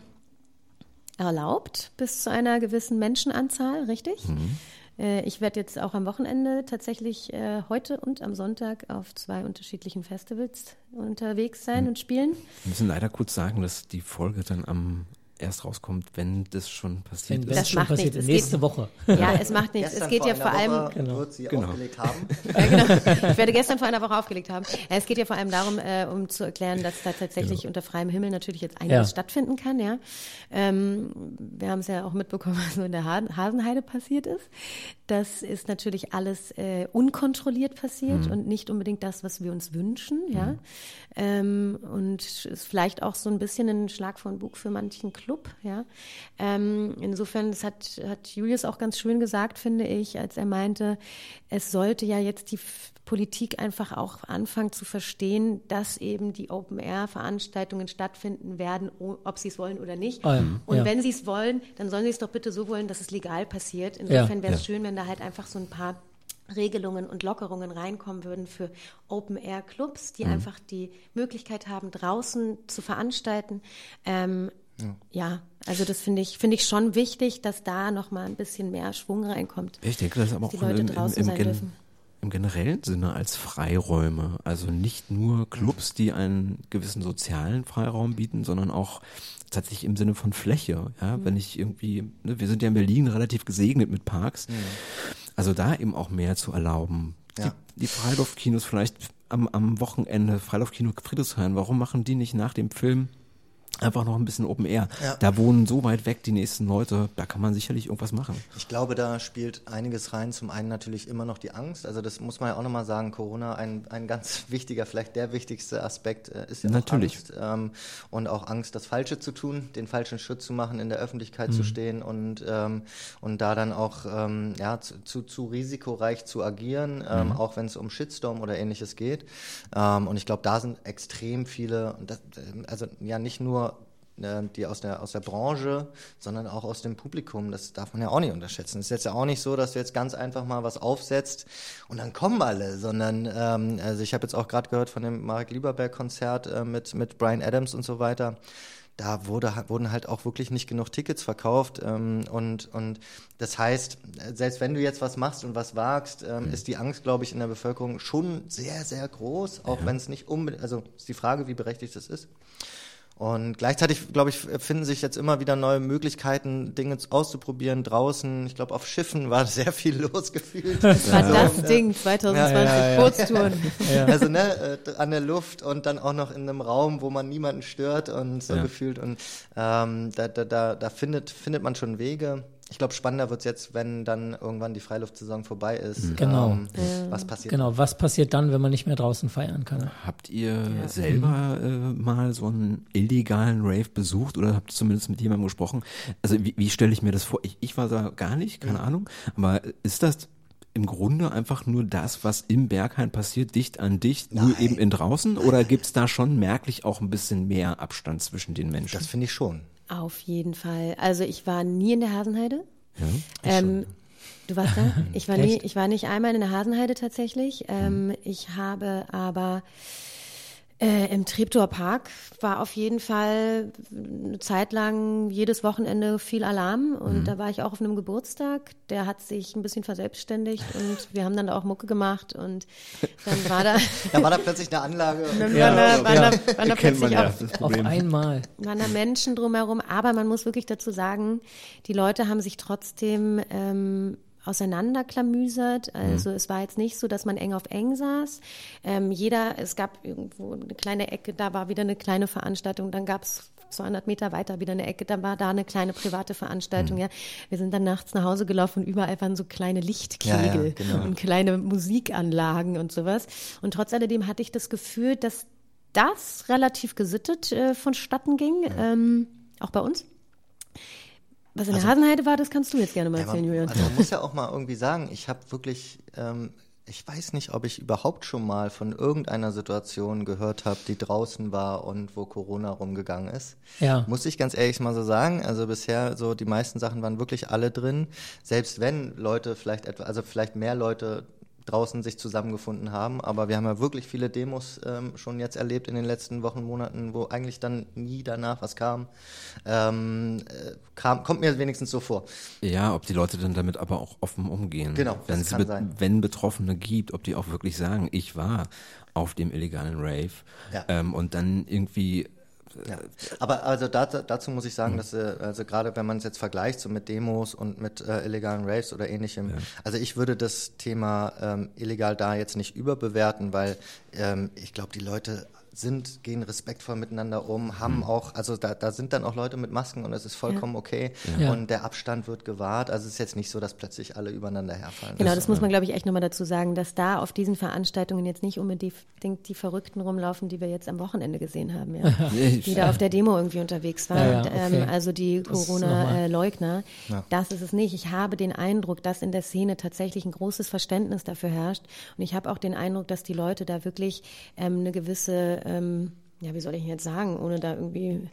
erlaubt bis zu einer gewissen Menschenanzahl, richtig? Mhm. Äh, ich werde jetzt auch am Wochenende tatsächlich äh, heute und am Sonntag auf zwei unterschiedlichen Festivals unterwegs sein mhm. und spielen. Wir müssen leider kurz sagen, dass die Folge dann am erst rauskommt, wenn das schon passiert wenn, ist. Das schon passiert nichts. Nächste geht, Woche. Ja, es macht nichts. es geht ja vor allem. Woche genau. Wird sie genau. aufgelegt haben. ja, genau. Ich werde gestern vor einer Woche aufgelegt haben. Es geht ja vor allem darum, äh, um zu erklären, dass da tatsächlich genau. unter freiem Himmel natürlich jetzt einiges ja. stattfinden kann. Ja, ähm, wir haben es ja auch mitbekommen, was so in der Hasenheide passiert ist. Das ist natürlich alles äh, unkontrolliert passiert mhm. und nicht unbedingt das, was wir uns wünschen. Ja, mhm. ähm, und ist vielleicht auch so ein bisschen ein Schlag von Bug für manchen Club Club. Ja. Ähm, insofern, das hat, hat Julius auch ganz schön gesagt, finde ich, als er meinte, es sollte ja jetzt die Politik einfach auch anfangen zu verstehen, dass eben die Open-Air-Veranstaltungen stattfinden werden, ob sie es wollen oder nicht. Ähm, und ja. wenn sie es wollen, dann sollen sie es doch bitte so wollen, dass es legal passiert. Insofern ja, wäre es ja. schön, wenn da halt einfach so ein paar Regelungen und Lockerungen reinkommen würden für Open-Air-Clubs, die mhm. einfach die Möglichkeit haben, draußen zu veranstalten. Ähm, ja. ja, also das finde ich, finde ich schon wichtig, dass da nochmal ein bisschen mehr Schwung reinkommt. Ich denke, das ist aber auch die Leute im, draußen im, sein Gen dürfen. im generellen Sinne als Freiräume. Also nicht nur Clubs, die einen gewissen sozialen Freiraum bieten, sondern auch tatsächlich im Sinne von Fläche. Ja, mhm. wenn ich irgendwie, ne, wir sind ja in Berlin relativ gesegnet mit Parks. Mhm. Also da eben auch mehr zu erlauben. Ja. Die, die Freiluftkinos vielleicht am, am Wochenende, Freiluftkino Friedrichshain, warum machen die nicht nach dem Film einfach noch ein bisschen Open Air. Ja. Da wohnen so weit weg die nächsten Leute, da kann man sicherlich irgendwas machen. Ich glaube, da spielt einiges rein. Zum einen natürlich immer noch die Angst. Also das muss man ja auch nochmal sagen. Corona, ein, ein ganz wichtiger, vielleicht der wichtigste Aspekt äh, ist ja Natürlich. Angst. Ähm, und auch Angst, das Falsche zu tun, den falschen Schritt zu machen, in der Öffentlichkeit Mhm. zu stehen und, ähm, und da dann auch ähm, ja, zu, zu, zu risikoreich zu agieren, ähm, Mhm. auch wenn es um Shitstorm oder ähnliches geht. Ähm, und ich glaube, da sind extrem viele, das, äh, also ja nicht nur äh, die aus der, aus der Branche, sondern auch aus dem Publikum. Das darf man ja auch nicht unterschätzen. Es ist jetzt ja auch nicht so, dass du jetzt ganz einfach mal was aufsetzt und dann kommen alle, sondern ähm, also ich habe jetzt auch gerade gehört von dem Mark Lieberberg-Konzert äh, mit, mit Brian Adams und so weiter. Da wurde, wurden halt auch wirklich nicht genug Tickets verkauft. Ähm, und, und das heißt, selbst wenn du jetzt was machst und was wagst, ähm, ist die Angst, glaube ich, in der Bevölkerung schon sehr, sehr groß, auch wenn es nicht unbedingt, also ist die Frage, wie berechtigt das ist. Und gleichzeitig, glaube ich, finden sich jetzt immer wieder neue Möglichkeiten, Dinge auszuprobieren draußen. Ich glaube, auf Schiffen war sehr viel los gefühlt. Das war das Ja. Ding, 2020 Ja, ja, ja. Kurztouren. Also ne, äh, an der Luft und dann auch noch in einem Raum, wo man niemanden stört und so Ja. gefühlt. Und ähm, da, da, da, da findet, findet man schon Wege. Ich glaube, spannender wird's jetzt, wenn dann irgendwann die Freiluftsaison vorbei ist. Genau. Ähm, was passiert? Genau, was passiert dann, wenn man nicht mehr draußen feiern kann? Habt ihr selber äh, mal so einen illegalen Rave besucht oder habt ihr zumindest mit jemandem gesprochen? Also wie, wie stelle ich mir das vor? Ich, ich war da gar nicht, keine Ahnung. Aber ist das im Grunde einfach nur das, was im Berghain passiert, dicht an dicht, nur Nein. eben in draußen? Oder gibt's da schon merklich auch ein bisschen mehr Abstand zwischen den Menschen? Das finde ich schon. Auf jeden Fall. Also ich war nie in der Hasenheide. ja? Ähm, du warst da? Ich war nie, ich war nicht einmal in der Hasenheide tatsächlich. Ähm, Hm. ich habe aber äh, im Treptower Park war auf jeden Fall eine Zeit lang jedes Wochenende viel Alarm und Hm. da war ich auch auf einem Geburtstag. Der hat sich ein bisschen verselbstständigt und wir haben dann da auch Mucke gemacht und dann war da, Da war da plötzlich eine Anlage. dann Ja, waren da, waren ja. da, waren da plötzlich auch das Auf einmal. waren da Menschen drumherum, aber man muss wirklich dazu sagen, die Leute haben sich trotzdem ähm, auseinanderklamüsert. Also es war jetzt nicht so, dass man eng auf eng saß. Ähm, jeder, es gab irgendwo eine kleine Ecke, da war wieder eine kleine Veranstaltung, dann gab es 200 Meter weiter wieder eine Ecke, da war da eine kleine private Veranstaltung. Ja, wir sind dann nachts nach Hause gelaufen und überall waren so kleine Lichtkegel Ja, ja, genau. und kleine Musikanlagen und sowas. Und trotz alledem hatte ich das Gefühl, dass das relativ gesittet äh, vonstatten ging, ähm, auch bei uns. Was in der Hasenheide war, das kannst du jetzt gerne mal Ja, erzählen, Julian. also man muss ja auch mal irgendwie sagen, ich habe wirklich, ähm, ich weiß nicht, ob ich überhaupt schon mal von irgendeiner Situation gehört habe, die draußen war und wo Corona rumgegangen ist. Ja. Muss ich ganz ehrlich mal so sagen. Also bisher so die meisten Sachen waren wirklich alle drin. Selbst wenn Leute vielleicht etwa, also vielleicht mehr Leute draußen sich zusammengefunden haben, aber wir haben ja wirklich viele Demos ähm, schon jetzt erlebt in den letzten Wochen, Monaten, wo eigentlich dann nie danach was kam. Ähm, äh, kam kommt mir wenigstens so vor. Ja, ob die Leute dann damit aber auch offen umgehen. Genau, wenn das kann sein. wenn Betroffene gibt, ob die auch wirklich sagen, ich war auf dem illegalen Rave Ja. ähm, und dann irgendwie Ja. Aber also dazu, dazu muss ich sagen, dass äh, also gerade wenn man es jetzt vergleicht so mit Demos und mit äh, illegalen Raves oder ähnlichem, also ich würde das Thema ähm, illegal da jetzt nicht überbewerten, weil ähm, ich glaube, die Leute sind, gehen respektvoll miteinander um, haben auch, also da, da sind dann auch Leute mit Masken und es ist vollkommen okay Ja. und der Abstand wird gewahrt. Also es ist jetzt nicht so, dass plötzlich alle übereinander herfallen. Genau, das muss man, glaube ich, echt nochmal dazu sagen, dass da auf diesen Veranstaltungen jetzt nicht unbedingt die Verrückten rumlaufen, die wir jetzt am Wochenende gesehen haben, ja. die da auf der Demo irgendwie unterwegs waren. Ja, ja, okay. ähm, also die Das Corona-Leugner. Ja. Das ist es nicht. Ich habe den Eindruck, dass in der Szene tatsächlich ein großes Verständnis dafür herrscht. Und ich habe auch den Eindruck, dass die Leute da wirklich ähm, eine gewisse, ähm, ja, wie soll ich jetzt sagen, ohne da irgendwie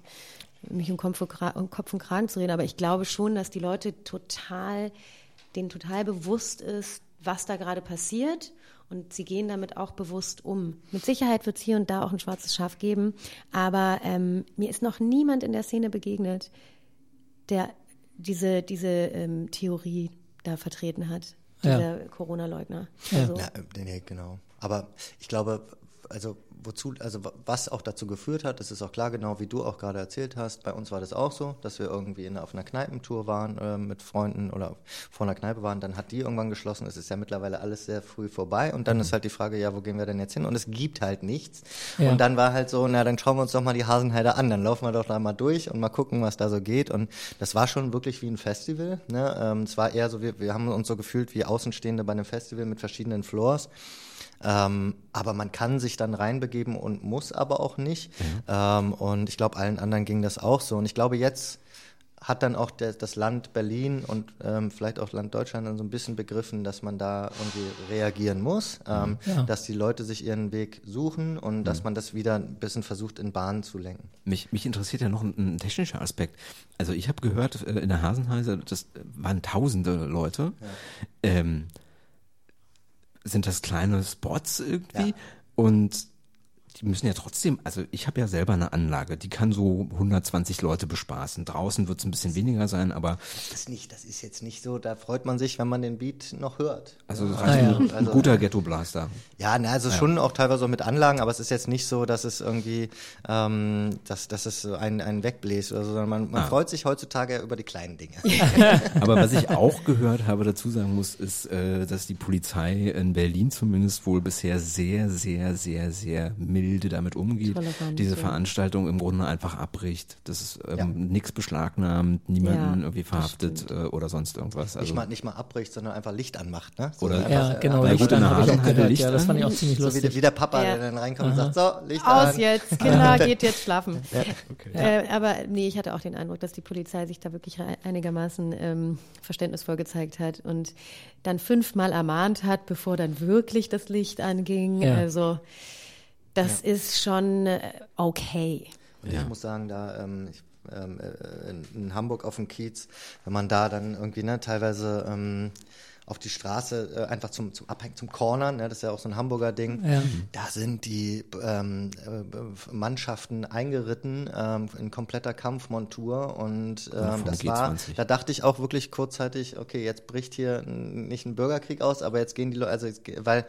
mich um Kopf, und Kra- um Kopf und Kragen zu reden, aber ich glaube schon, dass die Leute total, denen total bewusst ist, was da gerade passiert und sie gehen damit auch bewusst um. Mit Sicherheit wird es hier und da auch ein schwarzes Schaf geben, aber ähm, mir ist noch niemand in der Szene begegnet, der diese, diese ähm, Theorie da vertreten hat, Ja. dieser Corona-Leugner. Ja. Also, Ja, äh, genau. Aber ich glaube, also wozu, also was auch dazu geführt hat, das ist auch klar, genau wie du auch gerade erzählt hast. Bei uns war das auch so, dass wir irgendwie in, auf einer Kneipentour waren äh, mit Freunden oder vor einer Kneipe waren. Dann hat die irgendwann geschlossen. Es ist ja mittlerweile alles sehr früh vorbei. Und dann mhm. ist halt die Frage, ja, wo gehen wir denn jetzt hin? Und es gibt halt nichts. Ja. Und dann war halt so, na, dann schauen wir uns doch mal die Hasenheide an. Dann laufen wir doch da mal durch und mal gucken, was da so geht. Und das war schon wirklich wie ein Festival. Ne? Ähm, es war eher so, wir, wir haben uns so gefühlt wie Außenstehende bei einem Festival mit verschiedenen Floors. Ähm, aber man kann sich dann reinbegeben und muss aber auch nicht. Mhm. Ähm, und ich glaube, allen anderen ging das auch so. Und ich glaube, jetzt hat dann auch der, das Land Berlin und ähm, vielleicht auch Land Deutschland dann so ein bisschen begriffen, dass man da irgendwie reagieren muss, ähm, ja. dass die Leute sich ihren Weg suchen und mhm. dass man das wieder ein bisschen versucht in Bahnen zu lenken. Mich, mich interessiert ja noch ein, ein technischer Aspekt. Also ich habe gehört äh, in der Hasenheise, das waren tausende Leute. Ja. Ähm, sind das kleine Spots irgendwie? Ja. Und die müssen ja trotzdem, also ich habe ja selber eine Anlage, die kann so 120 Leute bespaßen. Draußen wird es ein bisschen weniger sein, aber. Das ist nicht, das ist jetzt nicht so, da freut man sich, wenn man den Beat noch hört. Also, ah, ja. ein, also, guter Ghetto-Blaster. Ja, na, also ja. schon auch teilweise auch mit Anlagen, aber es ist jetzt nicht so, dass es irgendwie, ähm, dass, dass es ein, ein wegbläst oder so, sondern man, man ah. freut sich heutzutage über die kleinen Dinge. aber was ich auch gehört habe, dazu sagen muss, ist, äh, dass die Polizei in Berlin zumindest wohl bisher sehr, sehr, sehr, sehr mild milde damit umgeht, diese Veranstaltung im Grunde einfach abbricht. Das ist ähm, ja. nichts beschlagnahmt, niemanden ja, irgendwie verhaftet äh, oder sonst irgendwas. Also nicht mal nicht mal abbricht, sondern einfach Licht anmacht, ne? So oder ja, einfach, genau. Äh, gut, in der Licht ja, das fand ich auch ziemlich lustig. So wie, wie der Papa, der dann reinkommt Aha. und sagt, so, Licht Aus an. jetzt, Kinder, geht jetzt schlafen. Okay. Äh, aber nee, ich hatte auch den Eindruck, dass die Polizei sich da wirklich einigermaßen ähm, verständnisvoll gezeigt hat und dann fünfmal ermahnt hat, bevor dann wirklich das Licht anging. Also das ja. ist schon äh, okay. Und ja. ich muss sagen, da ähm, ich, ähm, äh, in, in, Hamburg auf dem Kiez, wenn man da dann irgendwie ne, teilweise ähm, auf die Straße äh, einfach zum, zum Abhängen, zum Cornern, ne, das ist ja auch so ein Hamburger Ding. Ja. Da sind die ähm, äh, Mannschaften eingeritten ähm, in kompletter Kampfmontur und ähm, das war, da dachte ich auch wirklich kurzzeitig, okay, jetzt bricht hier nicht ein Bürgerkrieg aus, aber jetzt gehen die Leute, also jetzt, weil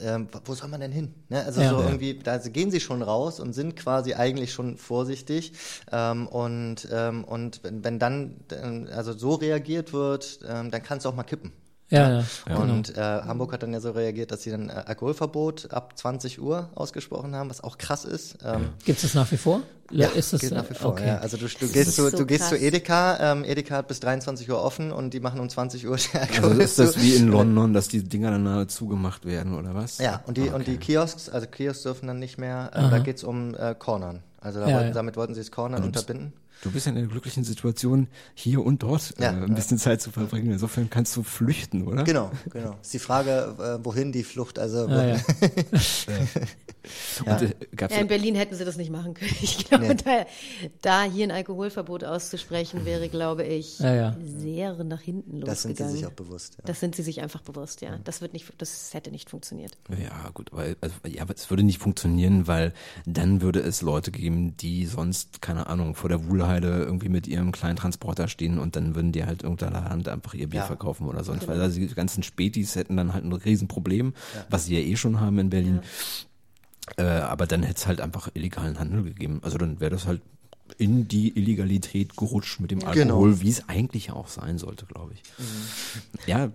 ähm, wo soll man denn hin? Ne? Also ja, so ja. irgendwie, da gehen sie schon raus und sind quasi eigentlich schon vorsichtig ähm, und ähm, und wenn, wenn dann also so reagiert wird, dann kann es auch mal kippen. Ja, ja. Und äh, Hamburg hat dann ja so reagiert, dass sie dann äh, Alkoholverbot ab 20 Uhr ausgesprochen haben, was auch krass ist. Ähm, Gibt es das nach wie vor? Ja, ist das, gilt nach wie vor. Okay. Ja. Also du, du gehst zu, so du gehst zu Edeka, ähm, Edeka hat bis 23 Uhr offen und die machen um 20 Uhr Alkohol. Also ist das wie in London, dass die Dinger dann zugemacht werden oder was? Ja, und die okay. und die Kiosks, also Kiosks dürfen dann nicht mehr. Äh, da geht's um äh, Cornern. Also da ja, wollten, damit wollten sie das Cornern und unterbinden. Du bist ja in einer glücklichen Situation, hier und dort äh, ja, ein bisschen ja. Zeit zu verbringen. Insofern kannst du flüchten, oder? Genau, genau. Ist die Frage, äh, wohin die Flucht, also. Ah, ja. Und, äh, ja, in Berlin hätten sie das nicht machen können. Ich glaube, nee. da, da, hier ein Alkoholverbot auszusprechen, wäre, glaube ich, sehr nach hinten losgegangen. Das sind sie sich auch bewusst. Das sind sie sich einfach bewusst, ja. Das wird nicht, das hätte nicht funktioniert. Ja, gut, aber also, ja, es würde nicht funktionieren, weil dann würde es Leute geben, die sonst, keine Ahnung, vor der Wuhlheit Heide irgendwie mit ihrem kleinen Transporter stehen und dann würden die halt unter der Hand einfach ihr Bier ja. verkaufen oder sonst. Genau. Weil also die ganzen Spätis hätten dann halt ein Riesenproblem, ja. was sie ja eh schon haben in Berlin. Ja. Äh, aber dann hätte es halt einfach illegalen Handel gegeben. Also dann wäre das halt in die Illegalität gerutscht mit dem. Alkohol, genau. wie es eigentlich auch sein sollte, glaube ich. Mhm. Ja,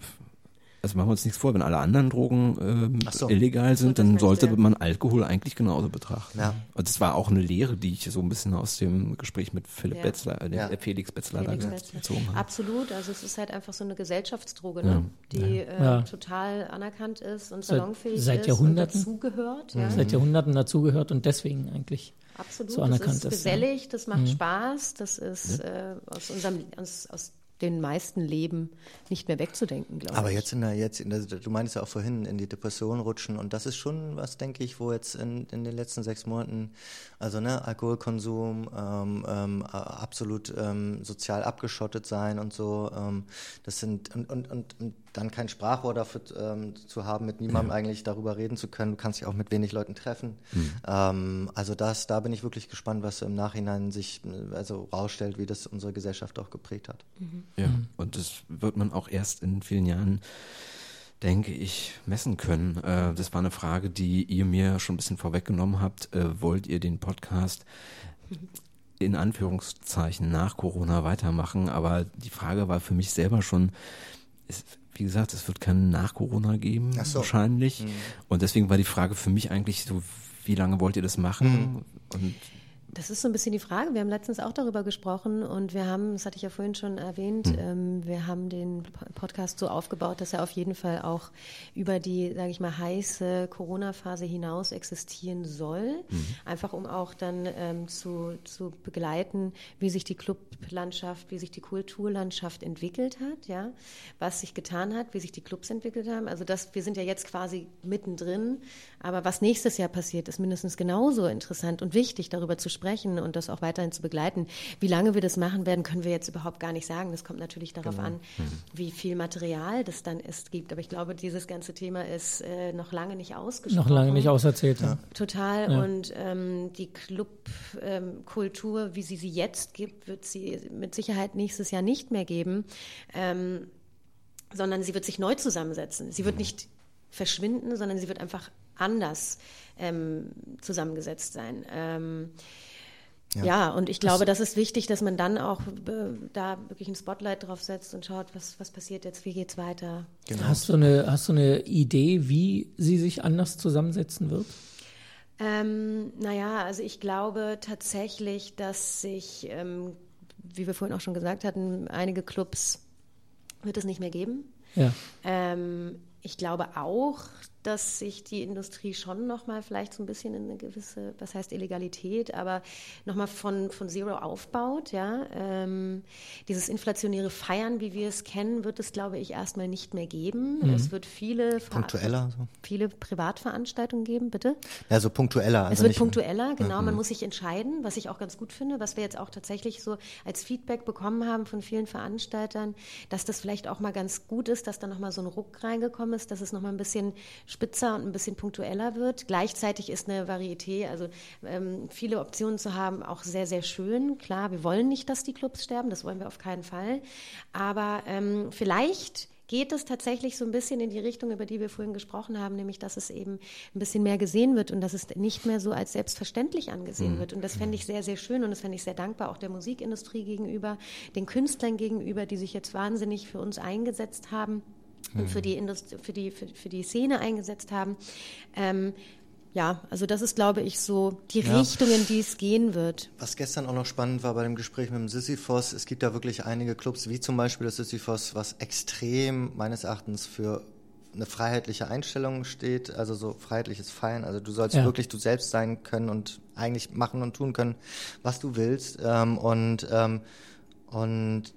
also machen wir uns nichts vor, wenn alle anderen Drogen ähm, so. illegal sind, dann sollte man Alkohol eigentlich genauso betrachten. Ja. Und das war auch eine Lehre, die ich so ein bisschen aus dem Gespräch mit Philipp ja. Betzler, äh, ja. Felix Betzler Felix da gezogen habe. Absolut, also es ist halt einfach so eine Gesellschaftsdroge, ne? die äh, total anerkannt ist und salonfähig seit, seit Jahrhunderten, und dazugehört. Ja. Seit Jahrhunderten dazugehört und deswegen eigentlich Absolut, so anerkannt das ist. gesellig, das macht mhm. Spaß, das ist äh, aus unserem aus, aus den meisten Leben nicht mehr wegzudenken, glaube ich. Aber jetzt in der, jetzt in der, du meinst ja auch vorhin, in die Depression rutschen und das ist schon was, denke ich, wo jetzt in, in den letzten sechs Monaten, also ne, Alkoholkonsum, ähm, ähm, absolut ähm, sozial abgeschottet sein und so, ähm, das sind, und, und, und, und dann kein Sprachrohr dafür ähm, zu haben, mit niemandem ja. eigentlich darüber reden zu können. Du kannst dich auch mit wenig Leuten treffen. Mhm. Ähm, also das, da bin ich wirklich gespannt, was im Nachhinein sich also rausstellt, wie das unsere Gesellschaft auch geprägt hat. Mhm. Ja, und das wird man auch erst in vielen Jahren denke ich, messen können? Äh, das war eine Frage, die ihr mir schon ein bisschen vorweggenommen habt. Äh, wollt ihr den Podcast in Anführungszeichen nach Corona weitermachen? Aber die Frage war für mich selber schon, ist, wie gesagt, es wird keinen nach Corona geben, so. wahrscheinlich. Mhm. Und deswegen war die Frage für mich eigentlich so, wie lange wollt ihr das machen? Mhm. Und das ist so ein bisschen die Frage. Wir haben letztens auch darüber gesprochen und wir haben, das hatte ich ja vorhin schon erwähnt, mhm. ähm, wir haben den Podcast so aufgebaut, dass er auf jeden Fall auch über die, sage ich mal, heiße Corona-Phase hinaus existieren soll. Mhm. Einfach um auch dann ähm, zu, zu begleiten, wie sich die Clublandschaft, wie sich die Kulturlandschaft entwickelt hat, ja, was sich getan hat, wie sich die Clubs entwickelt haben. Also das, wir sind ja jetzt quasi mittendrin, aber was nächstes Jahr passiert, ist mindestens genauso interessant und wichtig, darüber zu sprechen sprechen und das auch weiterhin zu begleiten. Wie lange wir das machen werden, können wir jetzt überhaupt gar nicht sagen. Das kommt natürlich darauf genau. an, mhm. wie viel Material das dann ist, gibt. Aber ich glaube, dieses ganze Thema ist äh, noch lange nicht ausgesprochen. Noch lange nicht auserzählt. Ja. Total. Ja. Und ähm, die Clubkultur, ähm, wie sie sie jetzt gibt, wird sie mit Sicherheit nächstes Jahr nicht mehr geben. Ähm, sondern sie wird sich neu zusammensetzen. Sie wird mhm. nicht verschwinden, sondern sie wird einfach anders ähm, zusammengesetzt sein. Ähm, ja. ja, und ich glaube, das ist wichtig, dass man dann auch äh, da wirklich ein Spotlight drauf setzt und schaut, was, was passiert jetzt, wie geht es weiter. Genau. Hast, du eine, hast du eine Idee, wie sie sich anders zusammensetzen wird? Ähm, naja, also ich glaube tatsächlich, dass sich, ähm, wie wir vorhin auch schon gesagt hatten, einige Clubs wird es nicht mehr geben. Ja. Ähm, ich glaube auch, dass sich die Industrie schon nochmal vielleicht so ein bisschen in eine gewisse, was heißt Illegalität, aber nochmal von, von Zero aufbaut. Ja? Ähm, dieses inflationäre Feiern, wie wir es kennen, wird es, glaube ich, erstmal nicht mehr geben. Mhm. Es wird viele, punktueller, so. viele Privatveranstaltungen geben, bitte. Ja, so punktueller. Also es wird punktueller, genau. Mhm. Man muss sich entscheiden, was ich auch ganz gut finde, was wir jetzt auch tatsächlich so als Feedback bekommen haben von vielen Veranstaltern, dass das vielleicht auch mal ganz gut ist, dass da nochmal so ein Ruck reingekommen ist, dass es nochmal ein bisschen spitzer und ein bisschen punktueller wird. Gleichzeitig ist eine Varieté, also ähm, viele Optionen zu haben, auch sehr, sehr schön. Klar, wir wollen nicht, dass die Clubs sterben, das wollen wir auf keinen Fall. Aber ähm, vielleicht geht es tatsächlich so ein bisschen in die Richtung, über die wir vorhin gesprochen haben, nämlich dass es eben ein bisschen mehr gesehen wird und dass es nicht mehr so als selbstverständlich angesehen mhm. wird. Und das fände ich sehr, sehr schön und das fände ich sehr dankbar auch der Musikindustrie gegenüber, den Künstlern gegenüber, die sich jetzt wahnsinnig für uns eingesetzt haben und für die, Industrie, für die, für, für die Szene eingesetzt haben. Ähm, ja, also das ist, glaube ich, so die ja. Richtung, in die es gehen wird. Was gestern auch noch spannend war bei dem Gespräch mit dem Sisyphos, es gibt da wirklich einige Clubs, wie zum Beispiel das Sisyphos, was extrem meines Erachtens für eine freiheitliche Einstellung steht, also so freiheitliches Feiern. Also du sollst ja. wirklich du selbst sein können und eigentlich machen und tun können, was du willst. Ähm, und ähm, und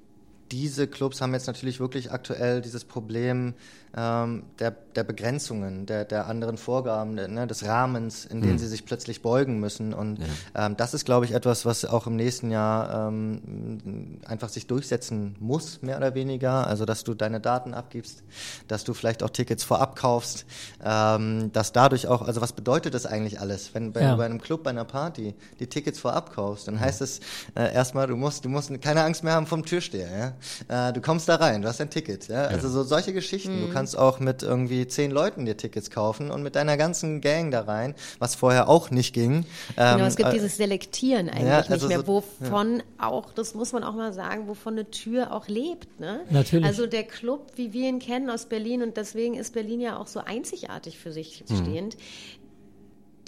diese Clubs haben jetzt natürlich wirklich aktuell dieses Problem ähm, der, der Begrenzungen, der, der anderen Vorgaben, der, ne, des Rahmens, in den mhm. sie sich plötzlich beugen müssen. Und ja. ähm, das ist, glaube ich, etwas, was auch im nächsten Jahr ähm, einfach sich durchsetzen muss, mehr oder weniger. Also, dass du deine Daten abgibst, dass du vielleicht auch Tickets vorab kaufst, ähm, dass dadurch auch, also was bedeutet das eigentlich alles? Wenn, wenn ja. du bei einem Club, bei einer Party die Tickets vorab kaufst, dann heißt es äh, erstmal, du musst, du musst keine Angst mehr haben vom Türsteher. Ja? Äh, du kommst da rein, du hast ein Ticket. Ja? Also so solche Geschichten. Mhm kannst auch mit irgendwie zehn Leuten dir Tickets kaufen und mit deiner ganzen Gang da rein, was vorher auch nicht ging. Genau, ähm, es gibt äh, dieses Selektieren eigentlich ja, also nicht mehr, wovon ja. auch, das muss man auch mal sagen, wovon eine Tür auch lebt. Ne? Natürlich. Also der Club, wie wir ihn kennen aus Berlin und deswegen ist Berlin ja auch so einzigartig für sich mhm.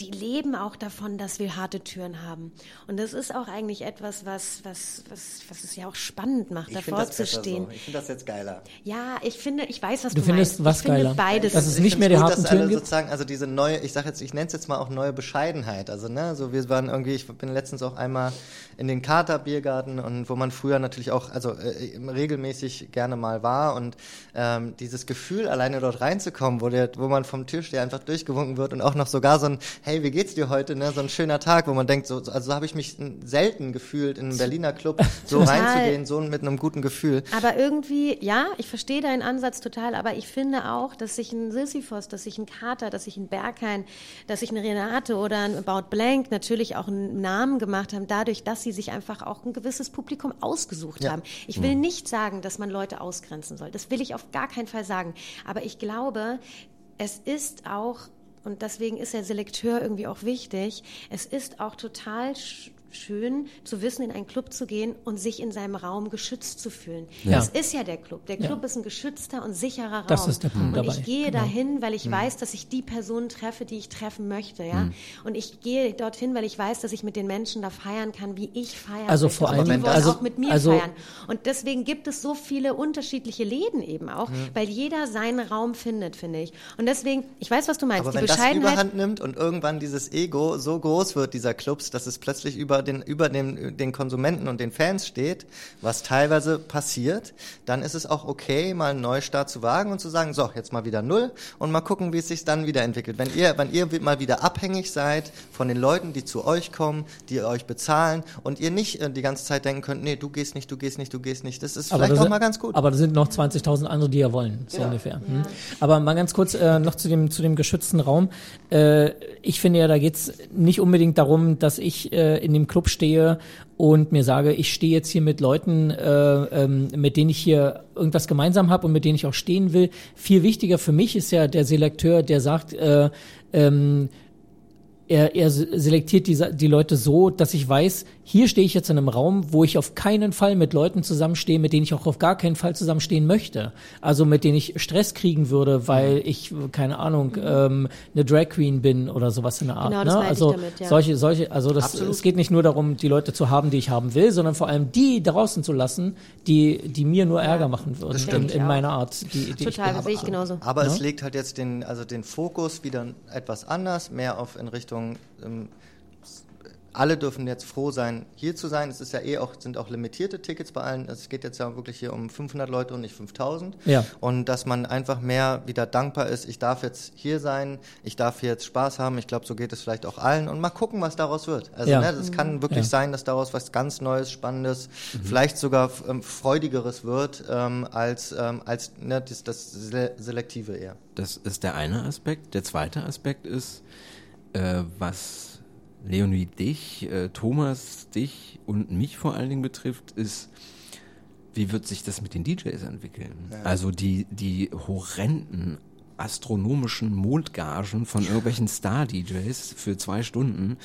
Die leben auch davon, dass wir harte Türen haben. Und das ist auch eigentlich etwas, was, was, was, was es ja auch spannend macht, ich davor zu stehen. So. Ich finde das jetzt geiler. Ja, ich finde, ich weiß, was du, du findest meinst. was ich geiler? beides. Dass es nicht mehr die gut, harten Türen gibt. sozusagen, also diese neue, ich sage jetzt, ich nenne es jetzt mal auch neue Bescheidenheit. Also ne, so wir waren irgendwie, ich bin letztens auch einmal in den Kater Biergarten und wo man früher natürlich auch, also äh, regelmäßig gerne mal war und ähm, dieses Gefühl, alleine dort reinzukommen, wo der, wo man vom Türsteher einfach durchgewunken wird und auch noch sogar so ein hey, wie geht's dir heute? Ne? So ein schöner Tag, wo man denkt, so, also so habe ich mich selten gefühlt, in einem Berliner Club so reinzugehen, so mit einem guten Gefühl. Aber irgendwie, ja, ich verstehe deinen Ansatz total, aber ich finde auch, dass sich ein Sisyphos, dass sich ein Kater, dass sich ein Berghain, dass sich eine Renate oder ein About Blank natürlich auch einen Namen gemacht haben, dadurch, dass sie sich einfach auch ein gewisses Publikum ausgesucht ja. haben. Ich will mhm. nicht sagen, dass man Leute ausgrenzen soll. Das will ich auf gar keinen Fall sagen. Aber ich glaube, es ist auch und deswegen ist der Selekteur irgendwie auch wichtig. Es ist auch total schön zu wissen, in einen Club zu gehen und sich in seinem Raum geschützt zu fühlen. Ja. Das ist ja der Club. Der Club ja. ist ein geschützter und sicherer Raum. Das ist der Punkt und dabei. ich gehe genau. dahin, weil ich mhm. weiß, dass ich die Personen treffe, die ich treffen möchte. Ja? Mhm. Und ich gehe dorthin, weil ich weiß, dass ich mit den Menschen da feiern kann, wie ich feiern Also möchte. vor allem, die wollen also, auch mit mir also, feiern. Und deswegen gibt es so viele unterschiedliche Läden eben auch, mhm. weil jeder seinen Raum findet, finde ich. Und deswegen, ich weiß, was du meinst. Aber die wenn das Überhand nimmt und irgendwann dieses Ego so groß wird, dieser Clubs, dass es plötzlich über den, über dem den Konsumenten und den Fans steht, was teilweise passiert, dann ist es auch okay, mal einen Neustart zu wagen und zu sagen, so, jetzt mal wieder null und mal gucken, wie es sich dann wieder entwickelt. Wenn ihr, wenn ihr mal wieder abhängig seid von den Leuten, die zu euch kommen, die euch bezahlen und ihr nicht äh, die ganze Zeit denken könnt, nee, du gehst nicht, du gehst nicht, du gehst nicht, das ist aber vielleicht das auch mal ganz gut. Aber da sind noch 20.000 andere, die ja wollen, so ja. ungefähr. Hm. Aber mal ganz kurz äh, noch zu dem, zu dem geschützten Raum. Äh, ich finde ja, da geht's nicht unbedingt darum, dass ich äh, in dem Club stehe und mir sage, ich stehe jetzt hier mit Leuten, äh, ähm, mit denen ich hier irgendwas gemeinsam habe und mit denen ich auch stehen will. Viel wichtiger für mich ist ja der Selekteur, der sagt, äh, ähm, er, er selektiert die, die Leute so, dass ich weiß, hier stehe ich jetzt in einem Raum, wo ich auf keinen Fall mit Leuten zusammenstehe, mit denen ich auch auf gar keinen Fall zusammenstehen möchte. Also mit denen ich Stress kriegen würde, weil mhm. ich, keine Ahnung, ähm, eine Drag Queen bin oder sowas in der Art. Genau, das ne? Also ich damit, ja. solche, solche, also das, es geht nicht nur darum, die Leute zu haben, die ich haben will, sondern vor allem die draußen zu lassen, die, die mir nur Ärger machen würden in, in meiner Art. Die, die Total, das sehe ich genauso. Aber ja? es legt halt jetzt den, also den Fokus wieder etwas anders, mehr auf in Richtung ähm, alle dürfen jetzt froh sein, hier zu sein. Es ist ja eh auch, sind auch limitierte Tickets bei allen. Es geht jetzt ja wirklich hier um 500 Leute und nicht 5000. Ja. Und dass man einfach mehr wieder dankbar ist. Ich darf jetzt hier sein. Ich darf hier jetzt Spaß haben. Ich glaube, so geht es vielleicht auch allen. Und mal gucken, was daraus wird. Also, ja. ne, es kann wirklich ja. sein, dass daraus was ganz Neues, Spannendes, mhm. vielleicht sogar ähm, Freudigeres wird, ähm, als, ähm, als ne, das, das Selektive eher. Das ist der eine Aspekt. Der zweite Aspekt ist, äh, was Leonie dich, äh, Thomas dich und mich vor allen Dingen betrifft, ist, wie wird sich das mit den DJs entwickeln? Ja. Also die, die horrenden astronomischen Mondgagen von irgendwelchen Star-DJs für zwei Stunden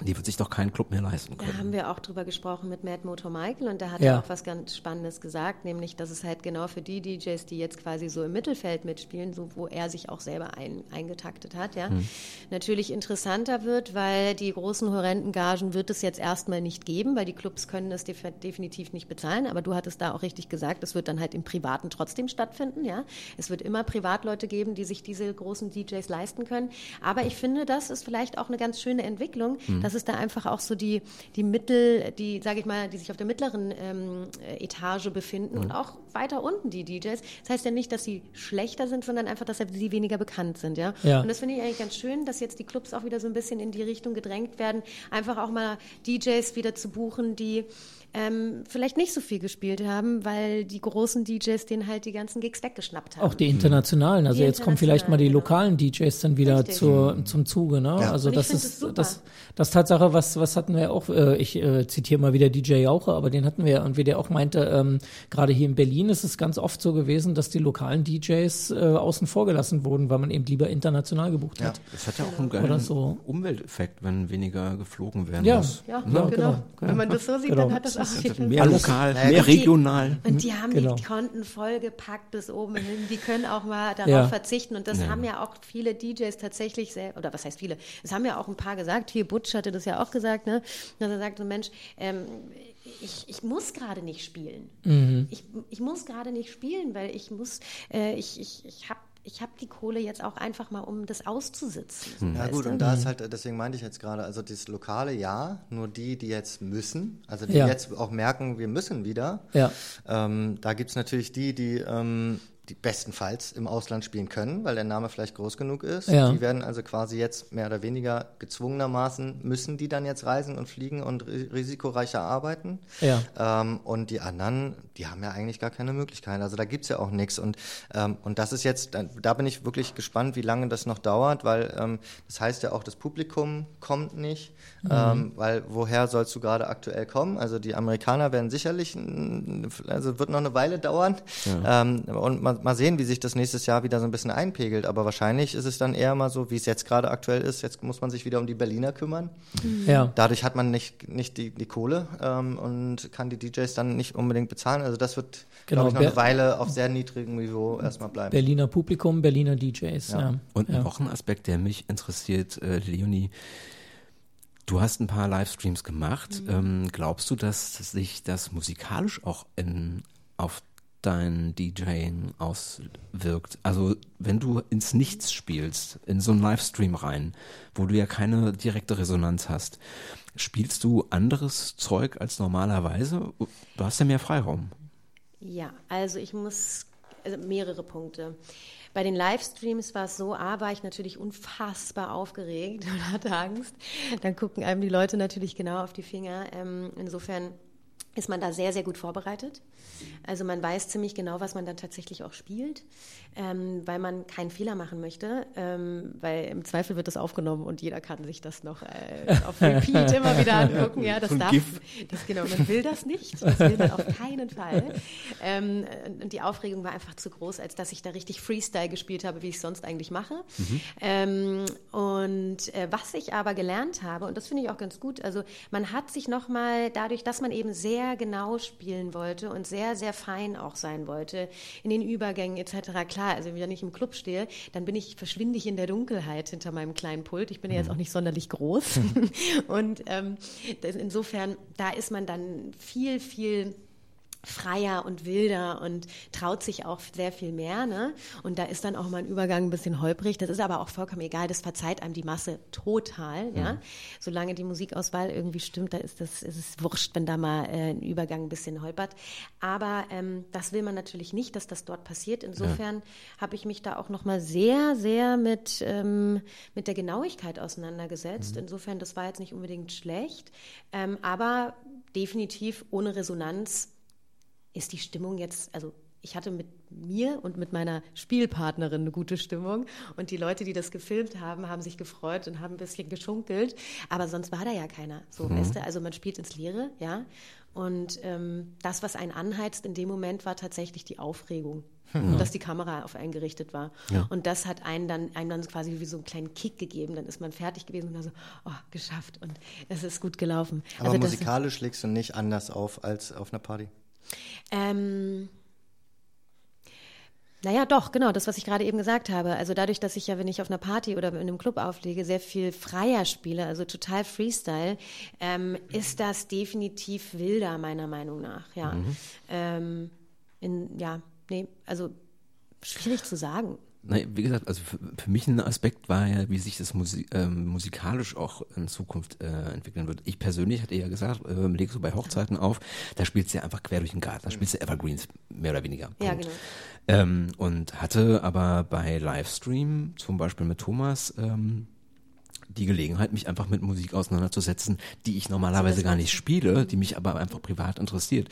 die wird sich doch keinen Club mehr leisten können. Da haben wir auch drüber gesprochen mit Mad Motor Michael und da hat ja. er auch was ganz Spannendes gesagt, nämlich, dass es halt genau für die DJs, die jetzt quasi so im Mittelfeld mitspielen, so wo er sich auch selber ein, eingetaktet hat, ja, hm. natürlich interessanter wird, weil die großen horrenden Gagen wird es jetzt erstmal nicht geben, weil die Clubs können das def definitiv nicht bezahlen, aber du hattest da auch richtig gesagt, es wird dann halt im Privaten trotzdem stattfinden, ja. Es wird immer Privatleute geben, die sich diese großen DJs leisten können, aber ich finde, das ist vielleicht auch eine ganz schöne Entwicklung, hm. Dass dass es da einfach auch so die, die Mittel, die, sage ich mal, die sich auf der mittleren ähm, Etage befinden mhm. und auch weiter unten die DJs. Das heißt ja nicht, dass sie schlechter sind, sondern einfach, dass sie weniger bekannt sind. Ja? ja. Und das finde ich eigentlich ganz schön, dass jetzt die Clubs auch wieder so ein bisschen in die Richtung gedrängt werden, einfach auch mal DJs wieder zu buchen, die ähm, vielleicht nicht so viel gespielt haben, weil die großen DJs den halt die ganzen Gigs weggeschnappt haben. Auch die internationalen. Also die jetzt kommen vielleicht mal die genau. lokalen DJs dann wieder zur, zum Zuge. Ne? Ja. Also das ist das, das, das Tatsache, was, was hatten wir auch, äh, ich äh, zitiere mal wieder DJ Jauche, aber den hatten wir und wie der auch meinte, ähm, gerade hier in Berlin ist es ganz oft so gewesen, dass die lokalen DJs äh, außen vor gelassen wurden, weil man eben lieber international gebucht ja. hat. Das hat ja auch einen geilen so. Umwelteffekt, wenn weniger geflogen werden ja. muss. Ja, ja genau. genau. Wenn man das so sieht, genau. dann hat das mehr lokal, mehr und regional. Die, und die haben genau. die Konten vollgepackt bis oben hin. Die können auch mal darauf ja. verzichten. Und das ja. haben ja auch viele DJs tatsächlich sehr, oder was heißt viele? Es haben ja auch ein paar gesagt. Hier Butch hatte das ja auch gesagt, ne? Dass er sagt, so Mensch, ähm, ich, ich muss gerade nicht spielen. Mhm. Ich, ich muss gerade nicht spielen, weil ich muss, äh, ich, ich, ich habe ich habe die Kohle jetzt auch einfach mal, um das auszusitzen. Hm. Ja gut, und da ist halt, deswegen meinte ich jetzt gerade, also das Lokale ja, nur die, die jetzt müssen, also die ja. jetzt auch merken, wir müssen wieder. Ja. Ähm, da gibt's natürlich die, die ähm, die bestenfalls im Ausland spielen können, weil der Name vielleicht groß genug ist. Ja. Die werden also quasi jetzt mehr oder weniger gezwungenermaßen, müssen die dann jetzt reisen und fliegen und ri risikoreicher arbeiten. Ja. Ähm, und die anderen, die haben ja eigentlich gar keine Möglichkeit. Also da gibt's ja auch nichts. Und, ähm, und das ist jetzt, da, bin ich wirklich gespannt, wie lange das noch dauert, weil ähm, das heißt ja auch, das Publikum kommt nicht. Ähm, weil woher sollst du gerade aktuell kommen? Also die Amerikaner werden sicherlich, also wird noch eine Weile dauern. Ähm, und mal, mal sehen, wie sich das nächstes Jahr wieder so ein bisschen einpegelt. Aber wahrscheinlich ist es dann eher mal so, wie es jetzt gerade aktuell ist. Jetzt muss man sich wieder um die Berliner kümmern. Ja. Dadurch hat man nicht, nicht die, die Kohle ähm, und kann die DJs dann nicht unbedingt bezahlen. Also das wird, Genau, glaube ich, noch Ber- eine Weile auf sehr niedrigem Niveau erstmal bleiben. Berliner Publikum, Berliner DJs. Ja. Ja. Und ja. noch ein Aspekt, der mich interessiert, äh, Leonie. Du hast ein paar Livestreams gemacht. Ähm, glaubst du, dass sich das musikalisch auch in, auf dein DJing auswirkt? Also wenn du ins Nichts spielst, in so einen Livestream rein, wo du ja keine direkte Resonanz hast, spielst du anderes Zeug als normalerweise? Du hast ja mehr Freiraum. Ja, also ich muss also mehrere Punkte. Bei den Livestreams war es so, A, war ich natürlich unfassbar aufgeregt und hatte Angst. Dann gucken einem die Leute natürlich genau auf die Finger. Ähm, insofern ist man da sehr, sehr gut vorbereitet. Also man weiß ziemlich genau, was man dann tatsächlich auch spielt, ähm, weil man keinen Fehler machen möchte, ähm, weil im Zweifel wird das aufgenommen und jeder kann sich das noch äh, auf Repeat immer wieder angucken. Ja, das darf, das genau, man will das nicht, das will man auf keinen Fall. Ähm, und die Aufregung war einfach zu groß, als dass ich da richtig Freestyle gespielt habe, wie ich sonst eigentlich mache. Ähm, und äh, was ich aber gelernt habe, und das finde ich auch ganz gut, also man hat sich nochmal dadurch, dass man eben sehr genau spielen wollte und sehr, sehr fein auch sein wollte, in den Übergängen etc. Klar, also wenn ich im Club stehe, dann bin ich, verschwinde ich in der Dunkelheit hinter meinem kleinen Pult. Ich bin ja jetzt auch nicht sonderlich groß. und ähm, insofern, da ist man dann viel, viel freier und wilder und traut sich auch sehr viel mehr. Ne? Und da ist dann auch mal ein Übergang ein bisschen holprig. Das ist aber auch vollkommen egal. Das verzeiht einem die Masse total. Ja? Solange die Musikauswahl irgendwie stimmt, da ist, das, ist es wurscht, wenn da mal äh, ein Übergang ein bisschen holpert. Aber ähm, das will man natürlich nicht, dass das dort passiert. Insofern habe ich mich da auch noch mal sehr, sehr mit, ähm, mit der Genauigkeit auseinandergesetzt. Insofern, das war jetzt nicht unbedingt schlecht. Ähm, aber definitiv ohne Resonanz ist die Stimmung jetzt, also ich hatte mit mir und mit meiner Spielpartnerin eine gute Stimmung und die Leute, die das gefilmt haben, haben sich gefreut und haben ein bisschen geschunkelt, aber sonst war da ja keiner. So, weißt du, also man spielt ins Leere, ja. Und ähm, das, was einen anheizt in dem Moment, war tatsächlich die Aufregung. Und dass die Kamera auf einen gerichtet war. Ja. Und das hat einen dann, einem dann quasi wie so einen kleinen Kick gegeben. Dann ist man fertig gewesen und dann so, oh, geschafft. Und es ist gut gelaufen. Aber Also musikalisch legst du nicht anders auf als auf einer Party. Ähm, naja, doch, genau, das, was ich gerade eben gesagt habe. Also dadurch, dass ich ja, wenn ich auf einer Party oder in einem Club auflege, sehr viel freier spiele, also total Freestyle, ähm, ist das definitiv wilder, meiner Meinung nach, ja. Ähm, in, ja, nee, also schwierig zu sagen. Nein, wie gesagt, also für, für mich ein Aspekt war ja, wie sich das Musi ähm, musikalisch auch in Zukunft äh, entwickeln wird. Ich persönlich hatte ja gesagt, äh, legst du bei Hochzeiten auf, da spielst du ja einfach quer durch den Garten, da spielst du Evergreens, mehr oder weniger. Ja, genau. Ähm, und hatte aber bei Livestream, zum Beispiel mit Thomas, ähm, die Gelegenheit, mich einfach mit Musik auseinanderzusetzen, die ich normalerweise gar nicht spiele, die mich aber einfach privat interessiert.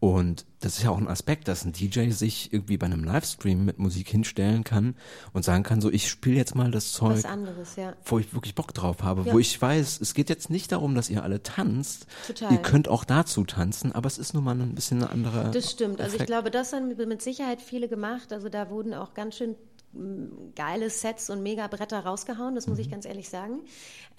Und das ist ja auch ein Aspekt, dass ein DJ sich irgendwie bei einem Livestream mit Musik hinstellen kann und sagen kann, so ich spiele jetzt mal das Zeug, anderes, ja. wo ich wirklich Bock drauf habe, Ja. wo ich weiß, es geht jetzt nicht darum, dass ihr alle tanzt. Total. Ihr könnt auch dazu tanzen, aber es ist nun mal ein bisschen eine andere. Das stimmt. Also ich Effekt. glaube, das haben mit Sicherheit viele gemacht. Also da wurden auch ganz schön geile Sets und Mega-Bretter rausgehauen, das muss ich ganz ehrlich sagen.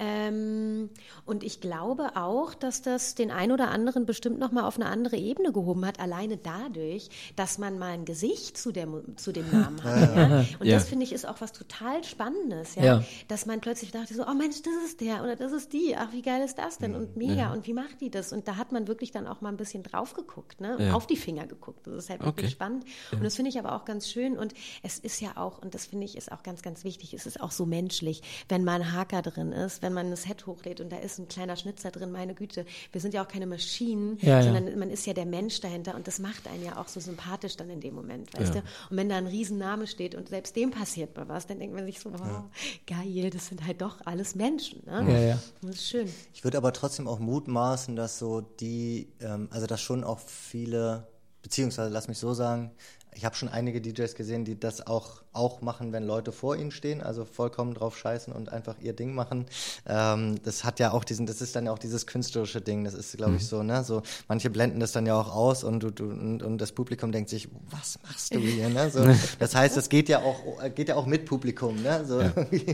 Ähm, und ich glaube auch, dass das den ein oder anderen bestimmt nochmal auf eine andere Ebene gehoben hat, alleine dadurch, dass man mal ein Gesicht zu, der, zu dem Namen hat. Ja? Und Ja. das finde ich ist auch was total Spannendes, ja? Ja. dass man plötzlich dachte so, oh Mensch, das ist der oder das ist die, ach wie geil ist das denn und mega und wie macht die das? Und da hat man wirklich dann auch mal ein bisschen drauf geguckt, ne? Auf die Finger geguckt. Das ist halt wirklich Okay. spannend und das finde ich aber auch ganz schön und es ist ja auch auch, und das finde ich ist auch ganz, ganz wichtig, es ist auch so menschlich, wenn mal ein Haker drin ist, wenn man ein Set hochlädt und da ist ein kleiner Schnitzer drin, meine Güte, wir sind ja auch keine Maschinen, Ja, ja. sondern man ist ja der Mensch dahinter und das macht einen ja auch so sympathisch dann in dem Moment, weißt Ja. du? Und wenn da ein Riesenname steht und selbst dem passiert mal was, dann denkt man sich so, oh, geil, das sind halt doch alles Menschen. Ne? Ja, ja. Das ist schön. Ich würde aber trotzdem auch mutmaßen, dass so die, ähm, also dass schon auch viele, beziehungsweise lass mich so sagen, ich habe schon einige DJs gesehen, die das auch, auch machen, wenn Leute vor ihnen stehen, also vollkommen drauf scheißen und einfach ihr Ding machen. Ähm, das hat ja auch diesen, das ist dann ja auch dieses künstlerische Ding, das ist, glaube ich, so, ne? So, manche blenden das dann ja auch aus und, du, du, und, und das Publikum denkt sich, was machst du hier? Ne? So, das heißt, es geht ja auch, geht ja auch mit Publikum, ne? So,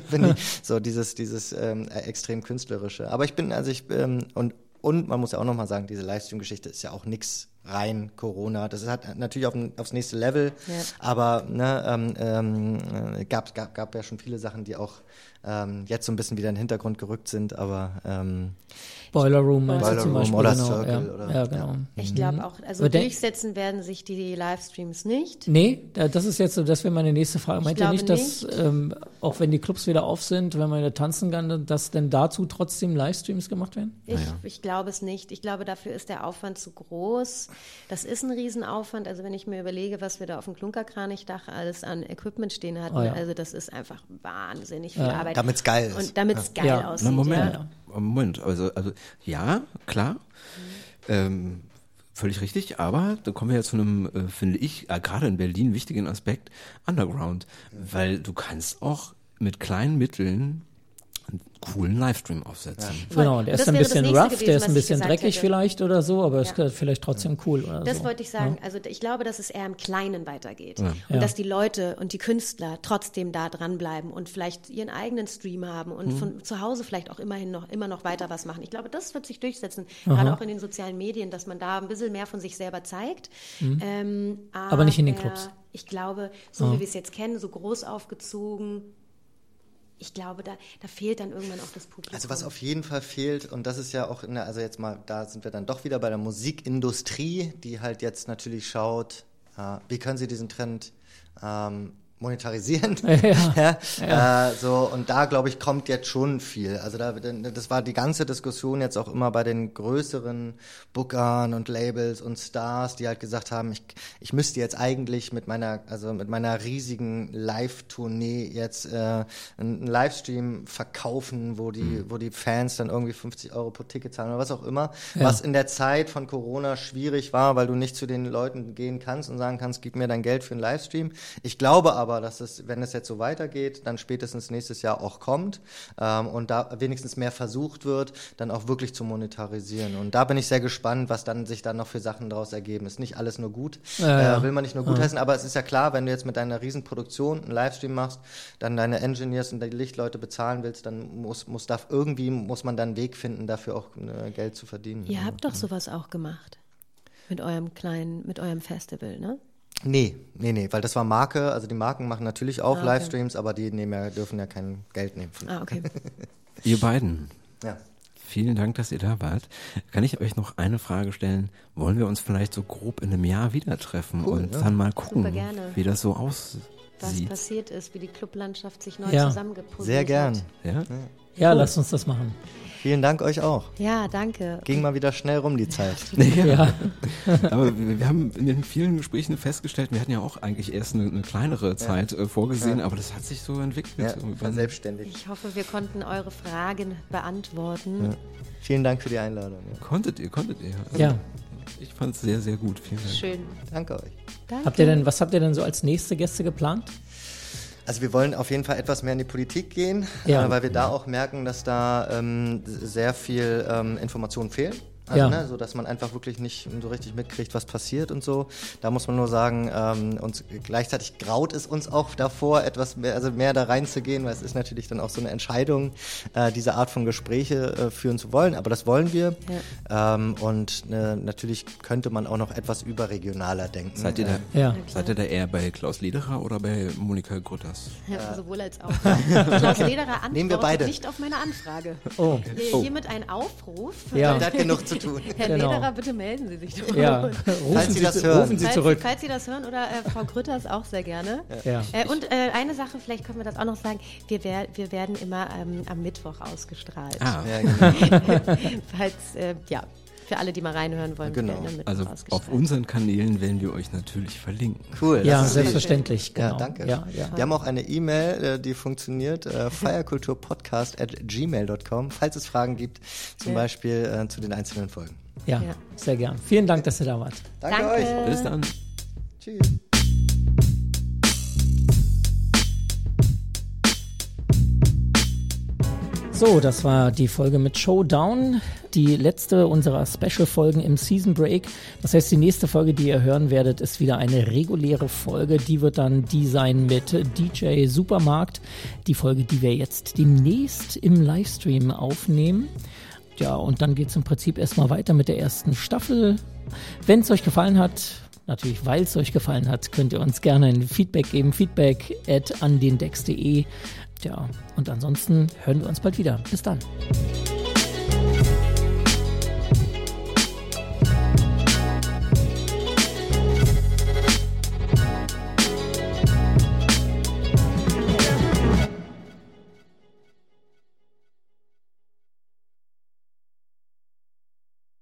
finde ich, so dieses, dieses ähm, extrem künstlerische. Aber ich bin, also ich, ähm, und und man muss ja auch nochmal sagen, diese Livestream-Geschichte ist ja auch nix rein Corona. Das hat natürlich auf, aufs nächste Level, Ja. aber ne, ähm, ähm, äh, gab, gab, gab ja schon viele Sachen, die auch ähm, jetzt so ein bisschen wieder in den Hintergrund gerückt sind, aber ähm, Boiler Room meinst Boiler du zum Room Beispiel. oder genau, Circle ja. oder- ja, genau. Ich glaube auch, also durchsetzen werden sich die Livestreams nicht. Nee, da- das ist jetzt so, das wäre meine nächste Frage. Meint ihr nicht, dass, ähm, auch wenn die Clubs wieder auf sind, wenn man wieder tanzen kann, dass denn dazu trotzdem Livestreams gemacht werden? Ich, ich glaube es nicht. Ich glaube, dafür ist der Aufwand zu groß. Das ist ein Riesenaufwand. Also wenn ich mir überlege, was wir da auf dem Klunkerkranichdach alles an Equipment stehen hatten, Oh ja. also das ist einfach wahnsinnig viel Arbeit. Damit's geil ist. Und damit es geil Ja. aussieht. Na, Moment, Ja. Moment, also, also ja, klar, ähm, völlig richtig, aber da kommen wir ja zu einem, äh, finde ich, äh, gerade in Berlin wichtigen Aspekt, Underground, weil du kannst auch mit kleinen Mitteln einen coolen Livestream aufsetzen. Voll. Genau, der Das ist ein bisschen rough, gewesen, der ist ein ich bisschen dreckig hätte. vielleicht oder so, aber es Ja. ist vielleicht trotzdem cool oder Das so. wollte ich sagen. Also ich glaube, dass es eher im Kleinen weitergeht. Und Ja. dass die Leute und die Künstler trotzdem da dranbleiben und vielleicht ihren eigenen Stream haben und Mhm. von zu Hause vielleicht auch immerhin noch, immer noch weiter was machen. Ich glaube, das wird sich durchsetzen, gerade auch in den sozialen Medien, dass man da ein bisschen mehr von sich selber zeigt. Ähm, Mhm. Aber nicht in den Clubs. Ich glaube, so wie wir es jetzt kennen, so groß aufgezogen, ich glaube, da, da fehlt dann irgendwann auch das Publikum. Also was auf jeden Fall fehlt, und das ist ja auch, in der, also jetzt mal, da sind wir dann doch wieder bei der Musikindustrie, die halt jetzt natürlich schaut, äh, wie können sie diesen Trend ähm, monetarisieren. Ja, ja, Äh, so, und da, glaube ich, kommt jetzt schon viel. Also da, das war die ganze Diskussion jetzt auch immer bei den größeren Bookern und Labels und Stars, die halt gesagt haben, ich, ich müsste jetzt eigentlich mit meiner, also mit meiner riesigen Live-Tournee jetzt äh, einen Livestream verkaufen, wo die, wo die Fans dann irgendwie 50 Euro pro Ticket zahlen oder was auch immer. Was in der Zeit von Corona schwierig war, weil du nicht zu den Leuten gehen kannst und sagen kannst, gib mir dein Geld für einen Livestream. Ich glaube aber, dass es, wenn es jetzt so weitergeht, dann spätestens nächstes Jahr auch kommt ähm, und da wenigstens mehr versucht wird, dann auch wirklich zu monetarisieren. Und da bin ich sehr gespannt, was dann sich dann noch für Sachen daraus ergeben. Ist nicht alles nur gut, Ja, ja. Äh, will man nicht nur gut heißen, aber es ist ja klar, wenn du jetzt mit deiner Riesenproduktion einen Livestream machst, dann deine Engineers und die Lichtleute bezahlen willst, dann muss, muss darf irgendwie muss man dann einen Weg finden, dafür auch äh, Geld zu verdienen. Ihr habt doch sowas auch gemacht. Mit eurem kleinen, mit eurem Festival, ne? Nee, nee, nee, weil das war Marke, also die Marken machen natürlich auch Ah, okay. Livestreams, aber die nehmen ja, dürfen ja kein Geld nehmen. Von, Ah, okay. Ihr beiden, ja. vielen Dank, dass ihr da wart. Kann ich euch noch eine Frage stellen? Wollen wir uns vielleicht so grob in einem Jahr wieder treffen Cool, und ja. dann mal gucken, wie das so Was aussieht? passiert ist, wie die Clublandschaft sich neu Ja. zusammengepuzzelt Sehr gern. hat. Ja? Ja, lasst uns das machen. Vielen Dank euch auch. Ja, danke. Ging mal wieder schnell rum die Zeit. Ja, Aber wir, wir haben in den vielen Gesprächen festgestellt, wir hatten ja auch eigentlich erst eine, eine kleinere Zeit äh, vorgesehen, aber das hat sich so entwickelt. Ja, verselbstständigt. Ich hoffe, wir konnten eure Fragen beantworten. Vielen Dank für die Einladung. Ja. Konntet ihr, konntet ihr. Also ja. Ich fand es sehr, sehr gut. Vielen Dank. Schön. Danke euch. Danke. Habt ihr denn, was habt ihr denn so als nächste Gäste geplant? Also wir wollen auf jeden Fall etwas mehr in die Politik gehen, Ja. äh, weil wir da auch merken, dass da ähm, sehr viel ähm, Informationen fehlen. Also, Ja. ne, so dass man einfach wirklich nicht so richtig mitkriegt, was passiert und so. Da muss man nur sagen, ähm, uns gleichzeitig graut es uns auch davor, etwas mehr, also mehr da reinzugehen, weil es ist natürlich dann auch so eine Entscheidung, äh, diese Art von Gespräche äh, führen zu wollen. Aber das wollen wir. Ähm, und äh, natürlich könnte man auch noch etwas überregionaler denken. Seid ihr, da, Ja. seid ihr da eher bei Klaus Lederer oder bei Monika Grütters? Ja, sowohl als auch. Klaus Lederer Nehmen wir antwortet beide. nicht auf meine Anfrage. Oh. Hier- Hiermit ein Aufruf. Ja. Der hat genug zu zu tun. Herr Genau. Lederer, bitte melden Sie sich doch. Ja, rufen Falls Sie das hören. rufen Sie Falls, zurück. falls Sie das hören oder äh, Frau Grütters auch sehr gerne. Ja. Äh, und äh, eine Sache, vielleicht können wir das auch noch sagen, wir, wer, wir werden immer ähm, am Mittwoch ausgestrahlt. Ah, Ja, genau. Falls, äh, ja, für alle, die mal reinhören wollen, Genau. also auf unseren Kanälen werden wir euch natürlich verlinken. Cool. das Ja, selbstverständlich. Genau. Ja, danke. Ja, ja. Wir haben auch eine E-Mail, äh, die funktioniert, äh, feierkulturpodcast at gmail.com, falls es Fragen gibt, zum Ja. Beispiel äh, zu den einzelnen Folgen. Ja, Ja. sehr gern. Vielen Dank, dass ihr da wart. Danke, Danke. euch. Bis dann. Tschüss. So, das war die Folge mit Showdown, die letzte unserer Special-Folgen im Season Break. Das heißt, die nächste Folge, die ihr hören werdet, ist wieder eine reguläre Folge. Die wird dann die sein mit DJ Supermarkt. Die Folge, die wir jetzt demnächst im Livestream aufnehmen. Ja, und dann geht's im Prinzip erstmal weiter mit der ersten Staffel. Wenn es euch gefallen hat, natürlich weil es euch gefallen hat, könnt ihr uns gerne ein Feedback geben. Feedback at andendex.de. Ja, und ansonsten hören wir uns bald wieder. Bis dann.